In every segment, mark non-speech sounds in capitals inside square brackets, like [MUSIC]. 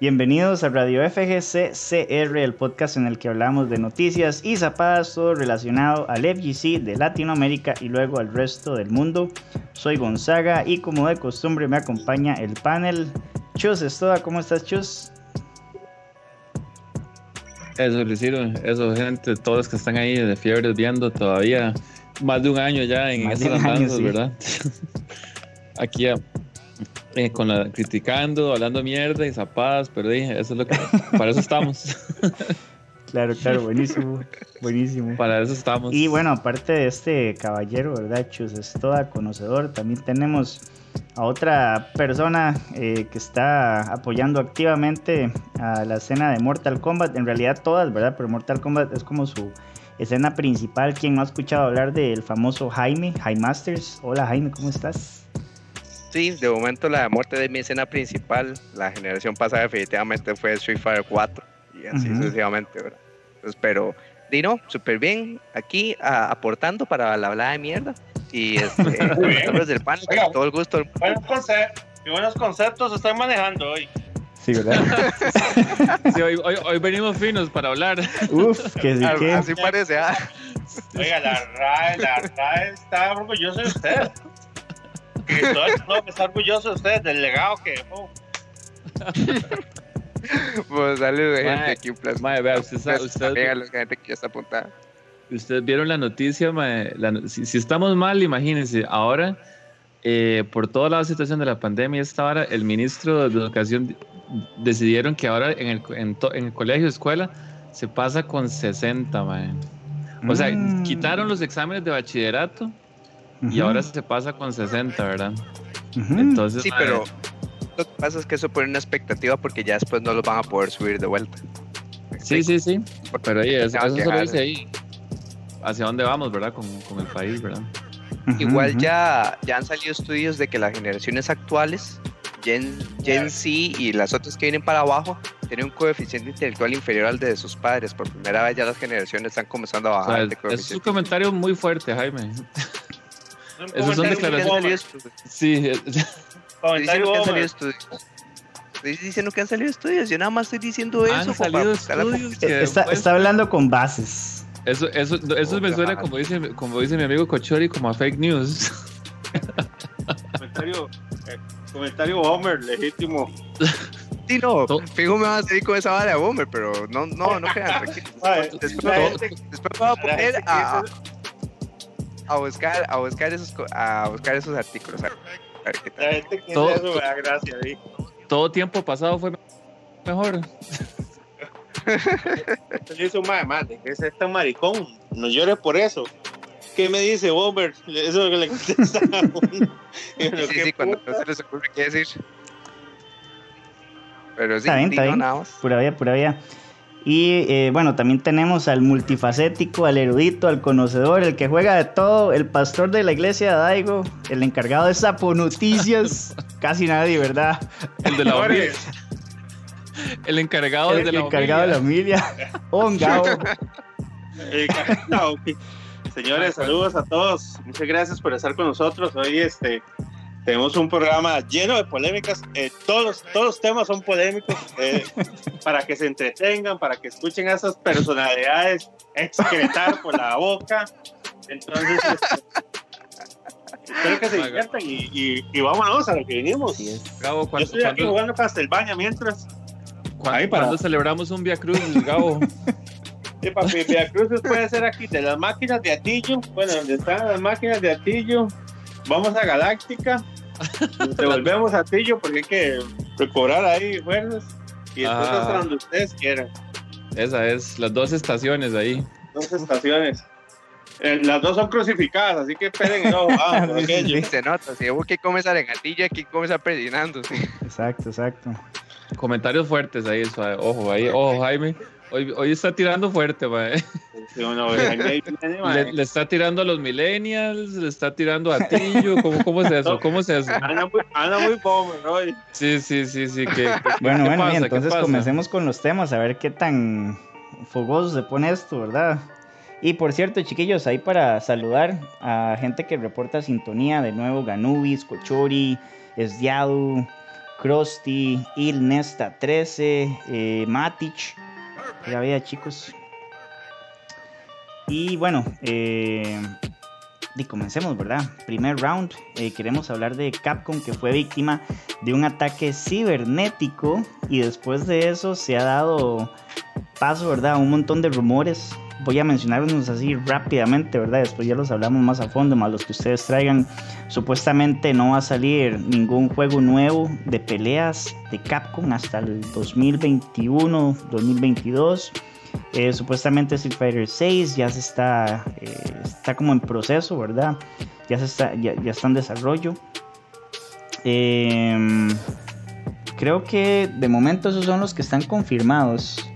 Bienvenidos a Radio FGC CR, el podcast en el que hablamos de noticias y zapadas, todo relacionado al FGC de Latinoamérica y luego al resto del mundo. Soy Gonzaga y como de costumbre me acompaña el panel. Chus Estoda, ¿cómo estás Chus? Eso, Luisiro, eso, gente, todos que están ahí de fiebre viendo todavía más de un año ya en esas andanzas, ¿verdad? [LAUGHS] Aquí eh, con la, criticando, hablando mierda y zapadas, pero dije, eso es lo que, para eso estamos. [LAUGHS] Claro, claro, buenísimo, buenísimo. Para eso estamos. Y bueno, aparte de este caballero, ¿verdad? Chus es toda conocedor, también tenemos a otra persona eh, que está apoyando activamente a la escena de Mortal Kombat, en realidad todas, ¿verdad? Pero Mortal Kombat es como su escena principal. ¿Quién no ha escuchado hablar del famoso Jaime, Jaime Masters? Hola Jaime, ¿cómo estás? Sí, de momento la muerte de mi escena principal, la generación pasada definitivamente fue Street Fighter 4 y así sucesivamente, ¿verdad? Entonces, pero, Dino, súper bien, aquí aportando para la hablada de mierda y este, [LAUGHS] del pan, todo el gusto. Buenos conceptos, buenos conceptos están manejando hoy. Sí, ¿verdad? [LAUGHS] sí, hoy, hoy, venimos finos para hablar. Uf, que sí que... Así parece, ¿ah? Oiga, la RAE, la RAE está orgulloso de usted que todo el mundo está orgulloso de ustedes, del legado que dejó. pues saludos gente aquí un placer. Mae, vea, usted, sabe, usted, gente que ya está apuntada. Ustedes vieron la noticia, mae, la, si, si, estamos mal, imagínense, ahora eh, por toda la situación de la pandemia, esta hora el ministro de Educación decidieron que ahora en el, en, en el colegio, escuela, se pasa con 60, mae. O sea, mm. quitaron los exámenes de bachillerato y ahora se pasa con 60, ¿verdad? Entonces, sí, pero lo que pasa es que eso pone una expectativa porque ya después no los van a poder subir de vuelta. Sí, sí, sí. Pero ahí, eso, eso solo dice ahí. Hacia dónde vamos, ¿verdad? Con, con el país, ¿verdad? Igual ya, ya han salido estudios de que las generaciones actuales, Gen, Gen Z y las otras que vienen para abajo, tienen un coeficiente intelectual inferior al de sus padres. Por primera vez ya las generaciones están comenzando a bajar. es un comentario muy fuerte, Jaime. Esos son declaraciones. Sí. [LAUGHS] Comentario que han salido estudios. Estoy diciendo que han salido estudios. Yo nada más estoy diciendo han eso. Salido estudios está, está, hablando con bases. Eso, eso, eso me suena, como dice, como dice mi amigo Cochori, como a fake news. comentario, eh, comentario Homer, legítimo. Sí, no, fijo me va a seguir con esa vara de Homer, pero no, no, no crean, Después, [LAUGHS] después me voy a poner a, a buscar, a buscar esos, a buscar esos artículos. A ver, qué tal. La gente que todo, eso me da gracia, ¿sí? todo tiempo pasado fue mejor. Yo hice un madre, que es este maricón, no llores por eso. ¿Qué me dice Bomber? Eso es lo que le contesta a uno. [LAUGHS] sí, sí, cuando no se les ocurre qué decir. Pero sí, está bien, está bien. Pura vida, pura vida. Y eh, bueno, también tenemos al multifacético, al erudito, al conocedor, el que juega de todo, el pastor de la iglesia de Daigo, el encargado de Sapo Noticias. [LAUGHS] Casi nadie, ¿verdad? El de la El encargado, el, de, la encargado de la familia. Señores, saludos a todos. Muchas gracias por estar con nosotros. Hoy este tenemos un programa lleno de polémicas. Eh, todos, todos los temas son polémicos eh, [LAUGHS] para que se entretengan, para que escuchen a esas personalidades excretar por la boca. Entonces, este, espero que se diviertan y, y, vámonos a lo que vinimos. Gabo, Yo estoy aquí jugando Castelbaña mientras. ¿Cuándo, para... celebramos un Via Cruz, Gabo? Sí, papi, Via Cruz puede ser aquí de las máquinas de Atillo. Bueno, donde están las máquinas de Atillo vamos a Galáctica, [LAUGHS] volvemos a Tillo porque hay que recobrar ahí fuerzas y después ah. hasta donde ustedes quieran. Esa es, las dos estaciones ahí. Dos estaciones. Eh, las dos son crucificadas, así que esperen [LAUGHS] no, ah, Se nota, si hubo que comes arengatilla, aquí comes. Sí. Exacto, exacto. Comentarios fuertes ahí, ojo, ahí, ojo, Jaime. Hoy, hoy está tirando fuerte, mae. [LAUGHS] le, le, está tirando a los millennials, le está tirando a Tillo. ¿Cómo, cómo es eso? ¿Cómo es eso? Anda muy, anda muy pobre hoy. Sí, sí, sí, sí. ¿qué, bueno, bueno, pasa? entonces comencemos con los temas, a ver qué tan fogoso se pone esto, ¿verdad? Y por cierto, chiquillos, ahí para saludar a gente que reporta sintonía, de nuevo, Ganubis, Cochori, Esdiadu, Krusty, Il Nesta 13, eh, Matic. Ya veía, chicos. Y bueno, eh, y comencemos, ¿verdad? Primer round, eh, queremos hablar de Capcom que fue víctima de un ataque cibernético y después de eso se ha dado paso, ¿verdad? Un montón de rumores. Voy a mencionarlos así rápidamente, ¿verdad? Después ya los hablamos más a fondo, más los que ustedes traigan. Supuestamente no va a salir ningún juego nuevo de peleas de Capcom hasta el 2021, 2022. Eh, supuestamente Street Fighter 6 ya se está, eh, está como en proceso, ¿verdad? Ya, se está, ya, está en desarrollo. Em, creo que de momento esos son los que están confirmados.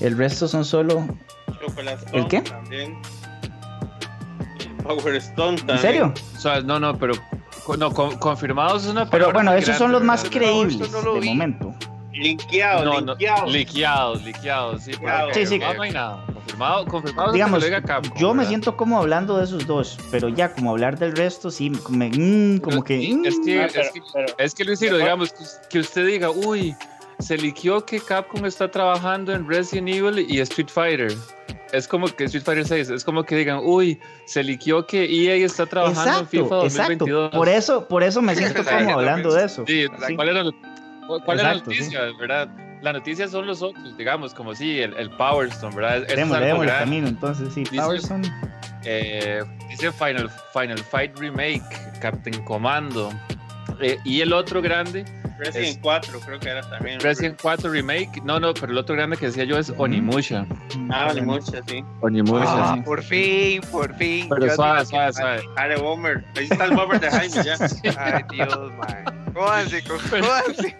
El resto son solo. ¿El qué? Power Stone también. ¿En serio? O sea, no, no, pero no, confirmados es una Pero bueno, esos son los más creíbles de momento. Liqueados, no, liqueados. liqueados, liqueados, sí. Sí, sí. No, no hay nada. Confirmado, confirmado. Digamos, yo me siento como hablando de esos dos, pero ya como hablar del resto, sí, me, mm, como que... Es que, mm. es, que, es que Luis digamos, que usted diga, uy, se liqueó que Capcom está trabajando en Resident Evil y Street Fighter. Es como que Street Fighter 6, es como que digan, uy, se liqueó que EA está trabajando en FIFA 2022. Exacto. Por eso, por eso me siento como hablando de eso. Sí, ¿cuál era ¿Cuál es la noticia, verdad? La noticia son los otros, digamos, como si el, el Power Stone, ¿verdad? Démosle, el camino, entonces, sí, dice, Power Stone. Eh, dice Final, Final Fight Remake, Captain Commando. Eh, y el otro grande. Resident 4, creo que era también. Resident 4 Remake. No, no, pero el otro grande que decía yo es Onimusha. Ah, Onimusha, sí. Onimusha, ah, sí. Por fin, por fin. Pero suave, suave, suave. Bomber. Ahí está el Bomber de Jaime ya. [LAUGHS] Ay, Dios, man. Cójanse, cójanse.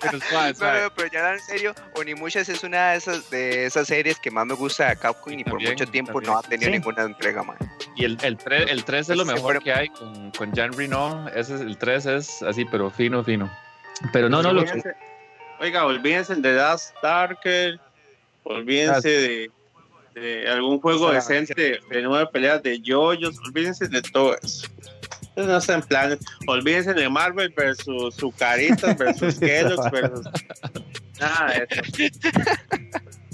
Pero suave, suave. No, pero ya en serio, Onimusha es una de esas, de esas series que más me gusta de Capcom y, por mucho tiempo no ha tenido ninguna entrega, man. Y el, el, 3, el 3 es lo mejor que hay con, con Jean Reno. Ese es, el 3 es así, pero fino, fino. Pero no, no lo. Oiga, olvídense de Dust Darker, olvídense de, de, algún juego decente de nueve peleas de yoyos, olvídense de todo eso. no está en plan. Olvídense de Marvel versus su caritas versus [LAUGHS] Kellogg's versus. Nada de eso. [LAUGHS]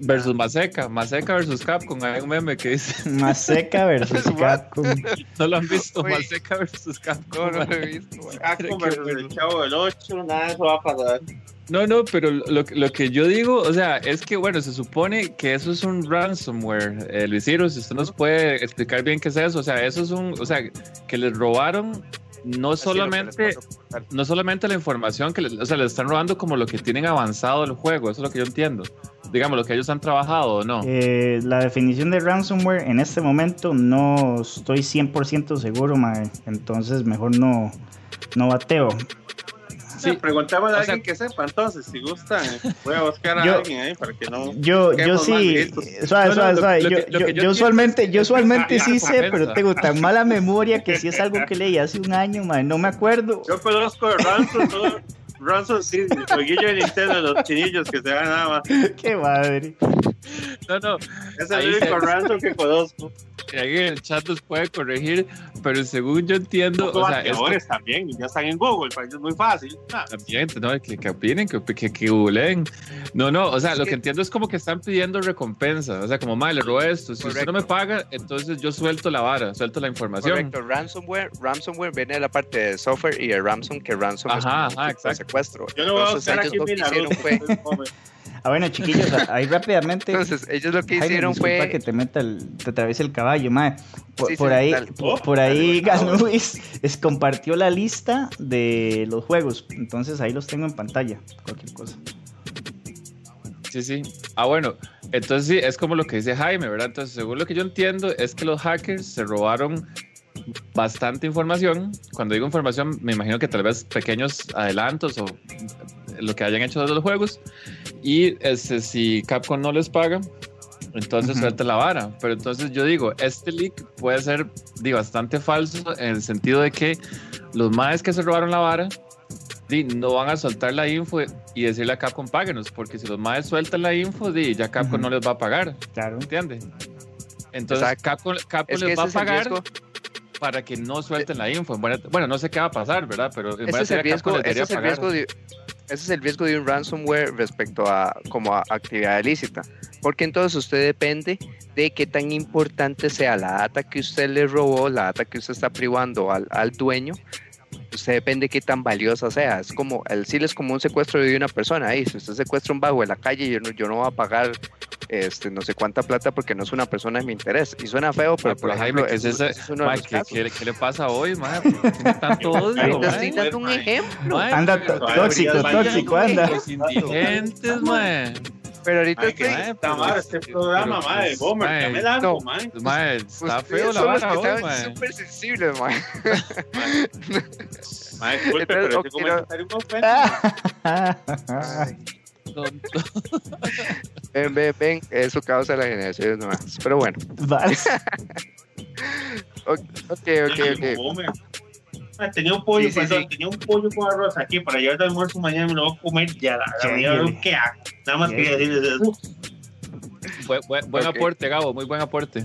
Versus Maseca, Maseca versus Capcom, hay un meme que dice Maseca versus [LAUGHS] Capcom. ¿No lo han visto? Maseca versus Capcom. No, no lo he visto. Capcom versus el Chavo del 8, nada de eso va a pasar. No, no, pero lo, lo, que yo digo, o sea, es que, bueno, se supone que eso es un ransomware. Eh, Luis Ciro, si usted nos puede explicar bien qué es eso, o sea, eso es un, o sea, que les robaron no solamente, no solamente la información que les, o sea, les están robando como lo que tienen avanzado el juego, eso es lo que yo entiendo. Digamos, lo que ellos han trabajado o no. Eh, la definición de ransomware en este momento no estoy 100% seguro, mae. entonces mejor no, no bateo. Sí, preguntamos a alguien que sepa, entonces, si gustan, voy a buscar a alguien ahí para que no. Yo, yo sí, suave, suave, suave. Yo, yo, usualmente, yo usualmente [LAUGHS] sí sé, pero tengo tan mala memoria que si es algo que leí hace un año, man, no me acuerdo. Yo conozco de Ransom, Ransom sí, jueguillo de Nintendo, los chinillos que se van nada más. Qué madre. No, no. Es el único Ransom que conozco alguien en el chat nos puede corregir, pero según yo entiendo. O sea, es también, ya están en Google, para ellos es muy fácil. Ah. También, no, que, que opinen, que, que, que googleen. No, no, o sea, lo que, entiendo es como que están pidiendo recompensa. O sea, como, madre, le robo esto. Si usted no me paga, entonces yo suelto la vara, suelto la información. Correcto, ransomware, ransomware viene de la parte de software y el ransom, que ransom ajá, es ajá, secuestro. Yo no voy a usar aquí mi Ah, bueno, chiquillos, ahí rápidamente. Entonces, ellos lo que hicieron fue. que te meta el, te atraviese el caballo, madre. Por, ahí, por, ahí Ganuis es, compartió la lista de los juegos. Entonces ahí los tengo en pantalla. Cualquier cosa. Sí, sí. Ah, bueno. Entonces sí, es como lo que dice Jaime, ¿verdad? Entonces, según lo que yo entiendo, es que los hackers se robaron bastante información. Cuando digo información, me imagino que tal vez pequeños adelantos o lo que hayan hecho de los juegos. Y este, si Capcom no les paga, entonces suelta la vara. Pero entonces yo digo, este leak puede ser bastante falso en el sentido de que los maes que se robaron la vara no van a soltar la info y decirle a Capcom páguenos, porque si los maes sueltan la info, ya Capcom no les va a pagar. Claro. ¿Entiendes? Entonces Capcom, les va a pagar para que no suelten la info. Bueno, no sé qué va a pasar, ¿verdad? Pero ese es, el riesgo, ese, es el riesgo de, ese es el riesgo de un ransomware respecto a como a actividad ilícita. Porque entonces usted depende de qué tan importante sea la data que usted le robó, la data que usted está privando al, al dueño, usted depende de qué tan valiosa sea. Es como, el SIL es como un secuestro de una persona. Ahí, si usted secuestra un vago en la calle, yo no, yo no voy a pagar este, no sé cuánta plata porque no es una persona de mi interés. Y suena feo, pero, por ejemplo, es, es, ¿qué, ¿qué, le pasa hoy, man? tanto [LAUGHS] odio, Estoy dando un ejemplo. anda tóxico, tóxico, anda. Los indigentes, man. Pero ahorita estoy... Está mal este programa, madre. Gomer, me la no, man. Está feo la vara hoy, man. súper sensible, man. Madre, [LAUGHS] disculpe, pero este comentario me ofende. [LAUGHS] ven, ven, ven, eso causa la generación nomás. Pero bueno. Vale. [LAUGHS] ok, ok, ok. Ah, tenía un pollo, sí, sí, sí. tenía un pollo con arroz aquí para llevar de almuerzo mañana me lo voy a comer ya. La, la, ¿Qué hago? Nada más quería decirles eso. Buen, buen, buen okay. aporte, Gabo, muy buen aporte.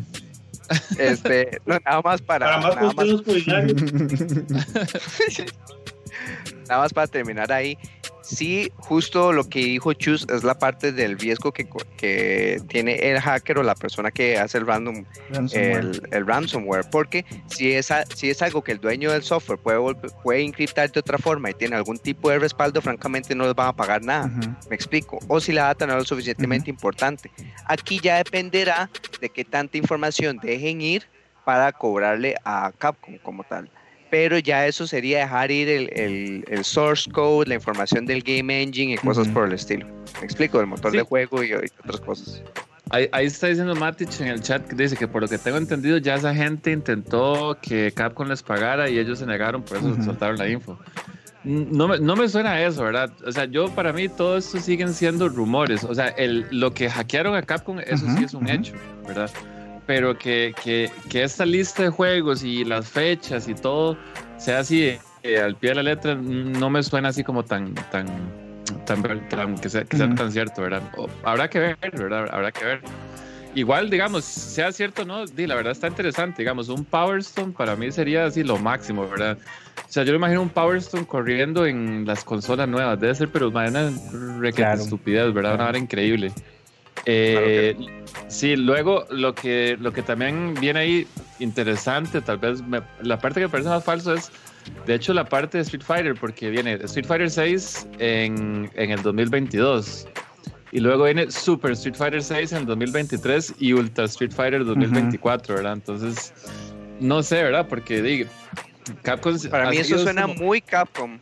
Este, [LAUGHS] no, nada más para. Para más nada más, culinarios. [LAUGHS] [LAUGHS] nada más para terminar ahí sí, justo lo que dijo Chus es la parte del riesgo que, que tiene el hacker o la persona que hace el, random, ransomware. El, el, ransomware. Porque si es, si es algo que el dueño del software puede, puede encriptar de otra forma y tiene algún tipo de respaldo, francamente no les van a pagar nada. Uh -huh. Me explico. O si la data no es lo suficientemente uh -huh. importante. Aquí ya dependerá de qué tanta información dejen ir para cobrarle a Capcom como tal pero ya eso sería dejar ir el, el, el, source code, la información del game engine y cosas uh -huh. por el estilo. Me explico, el motor sí. de juego y, y, otras cosas. Ahí, ahí, está diciendo Matic en el chat que dice que por lo que tengo entendido ya esa gente intentó que Capcom les pagara y ellos se negaron, por eso uh -huh. soltaron la info. No me, no me suena a eso, ¿verdad? O sea, yo para mí todo esto siguen siendo rumores. O sea, el, lo que hackearon a Capcom, eso uh -huh. sí es un hecho, ¿verdad? Pero que, que, que, esta lista de juegos y las fechas y todo sea así eh, al pie de la letra, no me suena así como tan, tan, tan, tan que, sea, que sea, tan cierto, ¿verdad? O, habrá que ver, ¿verdad? Habrá que ver. Igual, digamos, sea cierto o no, di, la verdad está interesante, digamos, un Power Stone para mí sería así lo máximo, ¿verdad? O sea, yo me imagino un Power Stone corriendo en las consolas nuevas, debe ser, pero una claro. estupidez, ¿verdad? Una hora increíble. Eh, claro sí, luego lo que, lo que también viene ahí interesante, tal vez me, la parte que me parece más falso es, de hecho, la parte de Street Fighter, porque viene Street Fighter 6 en, en el 2022. Y luego viene Super Street Fighter 6 en el 2023 y Ultra Street Fighter 2024, uh -huh. ¿verdad? Entonces, no sé, ¿verdad? Porque digo, Capcom. Para mí eso suena como... muy Capcom.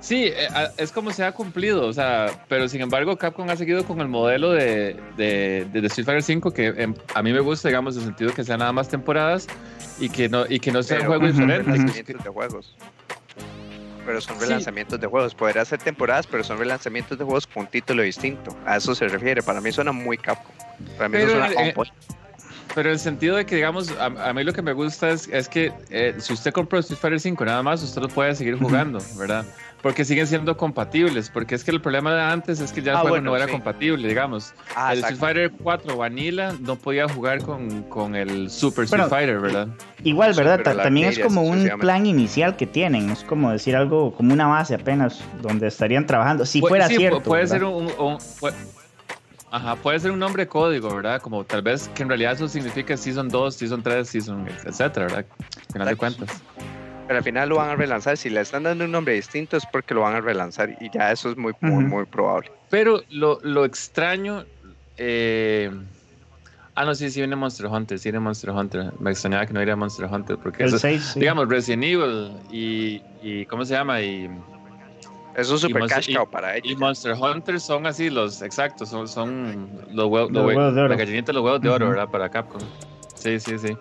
Sí, eh, es como se ha cumplido, o sea, pero sin embargo Capcom ha seguido con el modelo de, de, de Street Fighter 5 que em, a mí me gusta, digamos, en el sentido que sean nada más temporadas y que no, y que no sean juegos uh -huh, diferentes. de juegos. Pero son relanzamientos sí. de juegos. Podría ser temporadas, pero son relanzamientos de juegos con un título distinto. A eso se refiere. Para mí suena muy Capcom. Para mí pero, suena eh, pero en el sentido de que, digamos, a, a mí lo que me gusta es, es que eh, si usted compró Street Fighter 5 nada más, usted lo puede seguir jugando. ¿verdad? Porque siguen siendo compatibles, porque es que el problema de antes es que ya el ah, juego bueno, no era sí. compatible, digamos. Ah, el Street Fighter 4 Vanilla no podía jugar con, con el Super Street Fighter, ¿verdad? Igual, ¿verdad? También es como un plan inicial que tienen, es como decir algo, como una base apenas, donde estarían trabajando, si Pu fuera sí, cierto. Puede ¿verdad? ser un, un puede, Ajá, puede ser un nombre de código, ¿verdad? Como tal vez que en realidad eso significa Season 2, Season 3, Season, etcétera, ¿verdad? Al final de cuentas pero al final lo van a relanzar. Si le están dando un nombre distinto es porque lo van a relanzar y ya eso es muy, muy, uh -huh. muy probable. Pero lo, lo extraño. Eh... Ah, no, sí, sí viene Monster Hunter, sí viene Monster Hunter. Me extrañaba que no iría Monster Hunter porque el eso, 6, sí. digamos, Resident Evil y, y ¿cómo se llama? Y eso es super cash cow para ellos. Y Monster Hunter son así los exactos, son, son los huevos, los huevos de oro. La gallinita de los huevos de oro, uh -huh. ¿verdad? Para Capcom. Sí, sí, sí.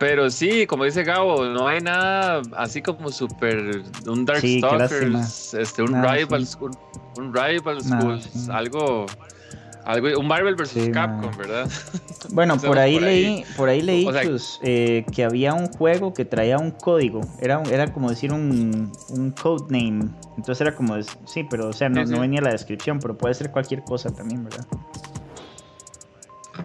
Pero sí, como dice Gabo, no hay nada así como super un Darkstalkers, sí, este, un nah, Rivals, sí. un, un, Rivals, sí. algo, algo, un Marvel vs Capcom, ¿verdad? [LAUGHS] Bueno, por ahí, por ahí leí, por ahí leí o sea, eh, que había un juego que traía un código, era, era como decir un, un codename, entonces era como, sí, pero o sea, no, no venía la descripción, pero puede ser cualquier cosa también, ¿verdad?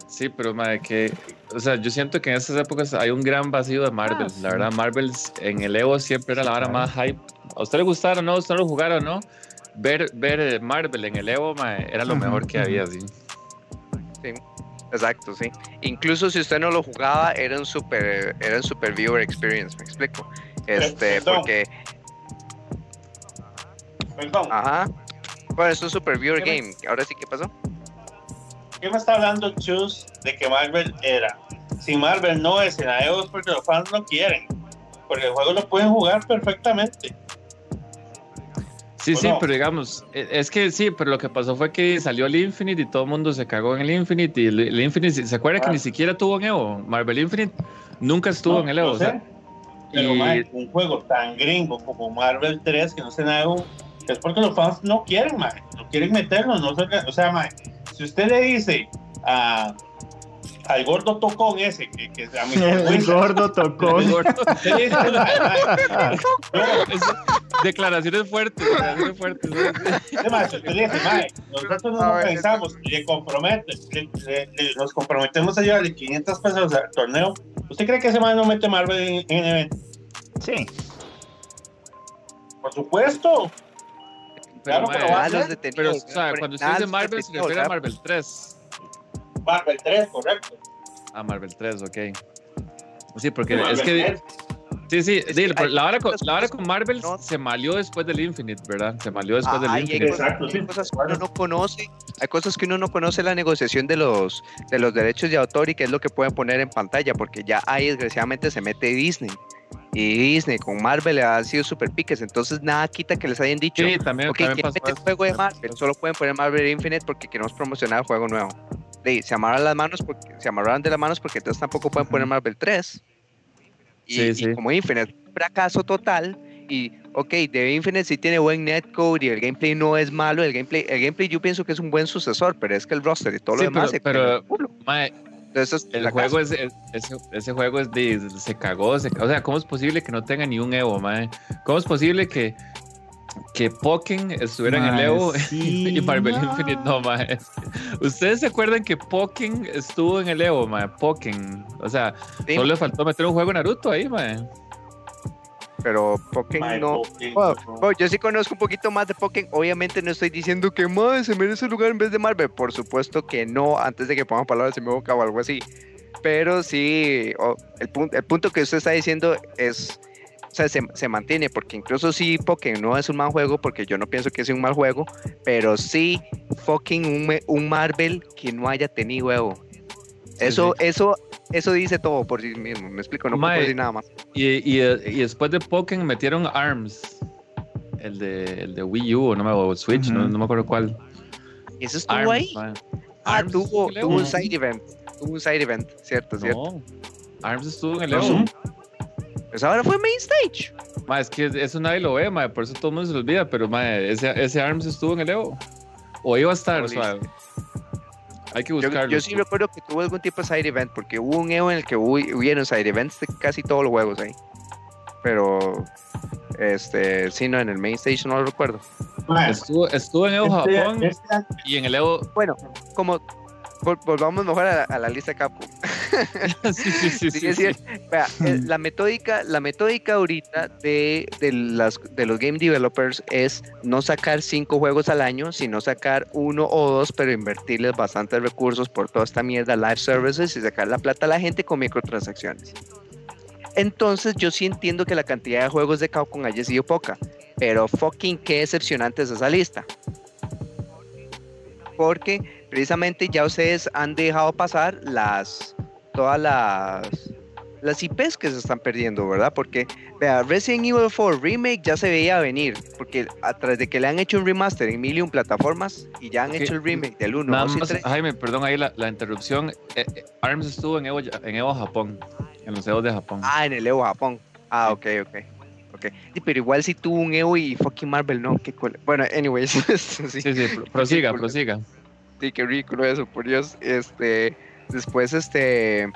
Sí, pero madre, que o sea, yo siento que en estas épocas hay un gran vacío de Marvel. Ah, la sí. verdad, Marvel en el Evo siempre era la vara Claro. más hype. A usted le gustara o no, a usted lo jugara o no, ver, ver eh, Marvel en el Evo era lo mejor que había, sí. Exacto, sí. Incluso si usted no lo jugaba, era un super, era un super viewer experience, me explico. Este, Perdón. porque, Perdón, ajá. Bueno, es un super viewer ¿Qué me- game. Ahora sí, ¿qué pasó? ¿Qué me está hablando Chus de que Marvel era? Si Marvel no es en es porque los fans no quieren. Porque el juego lo pueden jugar perfectamente. Sí, ¿O sí, no? pero digamos, e- es que sí, pero lo que pasó fue que salió el Infinite y todo el mundo se cagó en el Infinite. Y el, Infinite, ¿se acuerda que Ah. ni siquiera tuvo en Evo? Marvel Infinite nunca estuvo No, en el Evo. no o sea, sé. Pero y- mae, un juego tan gringo como Marvel 3 que no se nada es porque los fans no quieren, mae. No quieren meterlo, no se- o sea, mae, si usted le dice a al gordo tocón ese que, que a [LAUGHS] mí El gordo tocó. el gordo. usted le dice, mae, mae, no, Es- declaraciones fuertes, declaraciones fuertes. Sí, mae, si usted le dice, mae, nosotros no nos ver, pensamos, le compromete, le- le- le- nos comprometemos a llevarle 500 pesos al torneo. ¿Usted cree que ese man no mete Marvel en, en el evento? Sí. Por supuesto. Claro, pero Ah, los ser, detenidos. pero, o sea, cuando usted dice Marvel, se refiere a. Marvel 3. Marvel 3, correcto. A Marvel 3, ok. Sí, porque Marvel es que. 3. Sí, sí, Es dile, que hay la hora con, la hora con Marvel no- se malió después del Infinite, ¿verdad? Se malió después del Ajá, y hay Infinite. cosas, Exacto, hay sí. cosas que uno no conoce, hay cosas que uno no conoce la negociación de los de los derechos de autor y qué es lo que pueden poner en pantalla, porque ya ahí desgraciadamente se mete Disney. Y Disney con Marvel han sido super piques, entonces nada quita que les hayan dicho, Sí, también, ok, también ¿quieren pasó meter eso. juego de Marvel? Solo pueden poner Marvel Infinite porque queremos promocionar el juego nuevo. Sí, se amarran las manos porque se amarran de las manos porque entonces tampoco pueden poner. Marvel 3. Y, Sí, y sí. como Infinite, fracaso total. Y, ok, de Infinite sí tiene buen netcode y el gameplay no es malo. El gameplay, el gameplay yo pienso que es un buen sucesor, pero es que el roster y todo lo demás pero- se pero- el Entonces, el juego es, es- ese, ese juego es de, se cagó, se, o sea, ¿cómo es posible que no tenga ni un Evo, mae? ¿Cómo es posible que, que Pokken estuviera en el Evo [LAUGHS] sí, y Marvel no. Infinite no, mae? ¿Ustedes se acuerdan que Pokken estuvo en el Evo, mae? Pokken, o sea, Sí, solo le faltó meter un juego Naruto ahí, mae. Pero Pokémon no. Yo sí conozco un poquito más de Pokémon. Obviamente no estoy diciendo que más se merece un lugar en vez de Marvel. Por supuesto que no, antes de que pongan palabras en mi boca o algo así. Pero sí, el, punto, el punto que usted está diciendo es. O sea, se, se mantiene, porque incluso si Pokémon no es un mal juego, porque yo no pienso que sea un mal juego, pero sí fucking un, un Marvel que no haya tenido huevo. Eso, eso, eso dice todo por sí mismo, me explico, no puedo Mae, decir nada más. Y, y, y después de Pokken metieron ARMS, el de, el de Wii U, o no me o Switch, no, no me acuerdo cuál. Eso estuvo ARMS, ahí. mae. Ah, ARMS tuvo, tuvo un side event. Tuvo un side event, cierto, cierto. No, ARMS estuvo en el. Evo. Pues ahora fue main stage. Ma, es que eso nadie lo ve, ma, por eso todo el mundo se lo olvida, pero ma, ese, ese ARMS estuvo en el Evo. O iba a estar, suave. Hay que buscarlo. yo sí recuerdo que tuvo algún tipo de side event, porque hubo un EVO en el que hubo, hubieron side events de casi todos los juegos ahí. Pero, este, sí, no, en el main stage no lo recuerdo. Estuvo, estuvo en Evo este- Japón este- y en el Evo. Bueno, como vol- volvamos mejor a, a la lista de Capcom. [LAUGHS] sí, sí, sí. Eh, la metódica, la metódica ahorita de, de, las, de los game developers es no sacar cinco juegos al año, sino sacar uno o dos, pero invertirles bastantes recursos por toda esta mierda, live services y sacar la plata a la gente con microtransacciones. Entonces yo sí entiendo que la cantidad de juegos de Capcom haya sido poca, pero fucking qué decepcionante es esa lista. Porque precisamente ya ustedes han dejado pasar las todas las las IPs que se están perdiendo, ¿verdad? Porque vea, Resident Evil 4 Remake ya se veía venir, porque a través de que le han hecho un remaster en mil y un plataformas y ya han Ok, hecho el remake del 1, Nada 2 y más, 3. Jaime, perdón ahí la, la interrupción. Eh, eh, ARMS estuvo en Evo, en Evo Japón, en los Evos de Japón. Ah, en el Evo Japón. Ah, ok, ok. ok. Sí, pero igual si tuvo un Evo y fucking Marvel, no, qué cool. Bueno, anyways, [LAUGHS] sí, Sí, sí, pro- prosiga, prosiga. Sí, qué ridículo eso, por Dios. Este, después, este,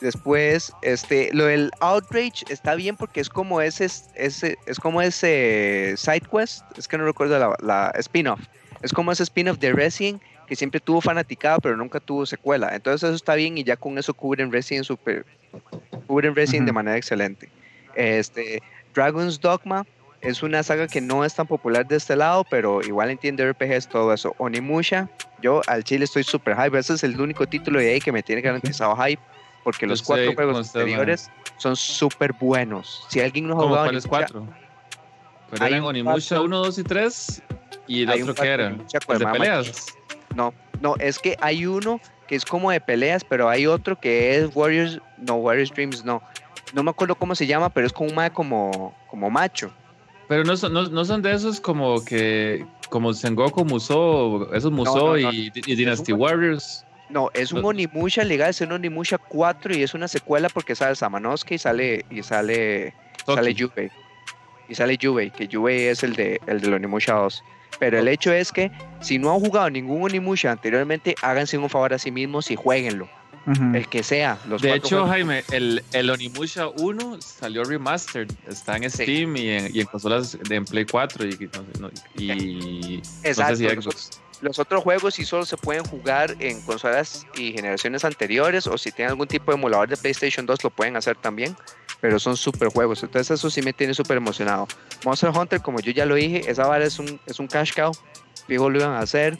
después, este, lo del Outrage está bien porque es como ese, ese es como ese side quest, es que no recuerdo la, la spin-off, es como ese spin-off de Resident que siempre tuvo fanaticada, pero nunca tuvo secuela. Entonces eso está bien y ya con eso cubren Resident super, cubren Resident de manera excelente. Este, Dragon's Dogma es una saga que no es tan popular de este lado, pero igual entiende RPGs, todo eso. Onimusha, yo al chile estoy super hype. Ese es el único título de ahí que me tiene garantizado hype, porque Yo los cuatro juegos usted, man. anteriores son súper buenos. Si alguien no ha ¿Cómo jugado cuáles cuatro? Pero hay eran Onimusha cuatro- 1, 2 y 3. ¿Y el hay otro cuatro era? ¿El de peleas? No, no, es que hay uno que es como de peleas, pero hay otro que es Warriors, no, Warriors Dreams, no. No me acuerdo cómo se llama, pero es como un mae como, como macho. Pero no son, no, no son de esos como que. Como Sengoku Musou, esos Musou no, y, y Dynasty Warriors. No, es un Onimusha legal, es un Onimusha 4 y es una secuela porque sale Samanosuke y sale y sale sale Toki. Yubei. Y sale Yubei, que Yubei es el de el del Onimusha 2. Pero el hecho es que si no han jugado ningún Onimusha anteriormente, háganse un favor a sí mismos y jueguenlo. Ujú. El que sea. Los De hecho, juegos. Jaime, el, el Onimusha 1 salió remastered. Está en Sí. Steam y, en, y en consolas de en Play 4 y, no y Exacto, no sé si los. Los otros juegos sí solo se pueden jugar en consolas y generaciones anteriores o si tienen algún tipo de emulador de PlayStation 2 lo pueden hacer también, pero son super juegos, entonces eso sí me tiene súper emocionado. Monster Hunter, como yo ya lo dije, esa vara es un, es un cash cow, fijo lo iban a hacer.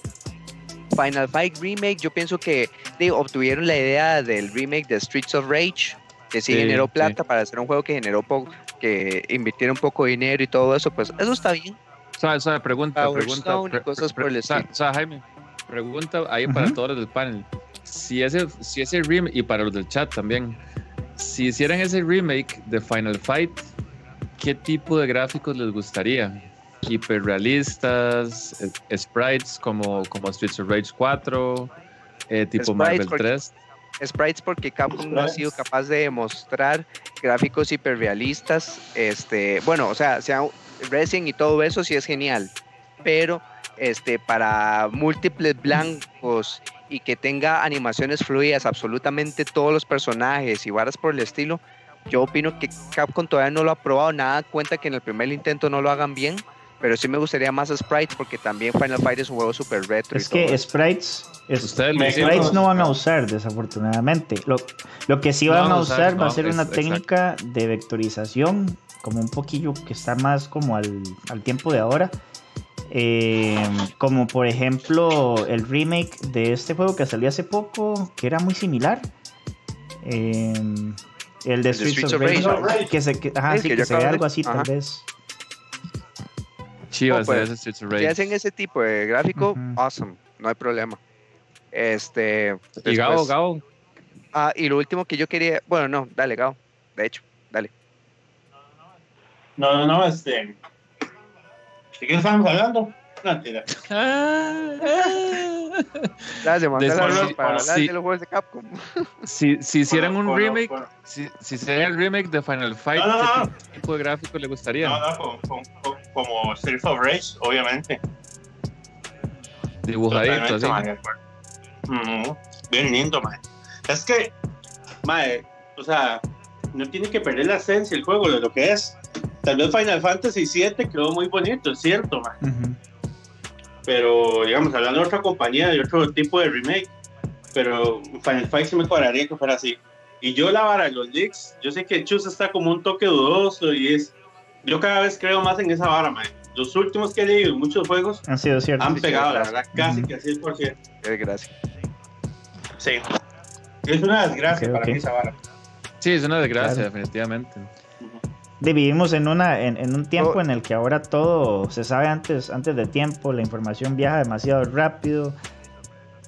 Final Fight Remake, yo pienso que obtuvieron la idea del remake de Streets of Rage, que sí, Sí, generó sí. plata para hacer un juego que generó poco, que invirtieron poco de dinero y todo eso, pues eso está bien. Suave, suave, pregunta, Power pregunta. Stone y pre- cosas pre- por el estilo. suave, Jaime, pregunta ahí para todos los del panel. Si ese, si ese remake, y para los del chat también, si hicieran ese remake de Final Fight, ¿qué tipo de gráficos les gustaría? Hiperrealistas, eh, sprites como, como Streets of Rage 4, eh, tipo Sprites Marvel porque- 3. sprites porque Capcom no ha sido capaz de mostrar gráficos hiperrealistas. Este, bueno, o sea, sea Resident y todo eso sí es genial, pero este para múltiples blancos y que tenga animaciones fluidas absolutamente todos los personajes y varas por el estilo, yo opino que Capcom todavía no lo ha probado, nada cuenta que en el primer intento no lo hagan bien, pero sí me gustaría más sprites porque también Final Fight es un juego super retro. Es y que sprites, es- sprites no van a usar, desafortunadamente. Lo, lo que sí van No, a usar va a ser es- una exacto. técnica de vectorización, como un poquillo que está más como al, al tiempo de ahora. Eh, como por ejemplo el remake de este juego que salió hace poco, que era muy similar. Eh, el de Streets, of Rage. Rage. Que se, que, ajá, Sí, sí, que que yo se ve acabo de- algo así tal vez. Chivas pues, Si hacen ese tipo de gráfico, awesome, no hay problema. Este. Y después- Gabo, Ah, y lo último que yo quería. Bueno, no, dale, Gabo. De hecho, dale. No, no, no, este. ¿De qué estamos hablando? No, [LAUGHS] para hablar de los juegos de Capcom. [LAUGHS] Si, si hicieran un remake, si, si hicieran el remake de Final Fight, No, no, no. ¿qué tipo de gráfico le gustaría? No, no, como, como, Streets of Rage, obviamente. Dibujadito, Totalmente, así. Ujú, Bien lindo, man. Es que, mae, o sea, no tiene que perder la esencia el juego de lo que es. Tal vez Final Fantasy VII quedó muy bonito, es cierto, man. Pero, digamos, hablando de otra compañía, de otro tipo de remake, pero Final Fight sí me cuadraría que fuera así. Y yo la vara de los leaks, yo sé que Chus está como un toque dudoso y es... Yo cada vez creo más en esa vara, man. Los últimos que he leído muchos juegos Han sido ciertos. han pegado, la verdad, casi que al 100%. Qué gracia. Sí. Es una desgracia Ok, para mí esa vara. Sí, es una desgracia, Claro. definitivamente. De- Vivimos en una en, en un tiempo Oh. en el que ahora todo se sabe antes antes de tiempo, la información viaja demasiado rápido.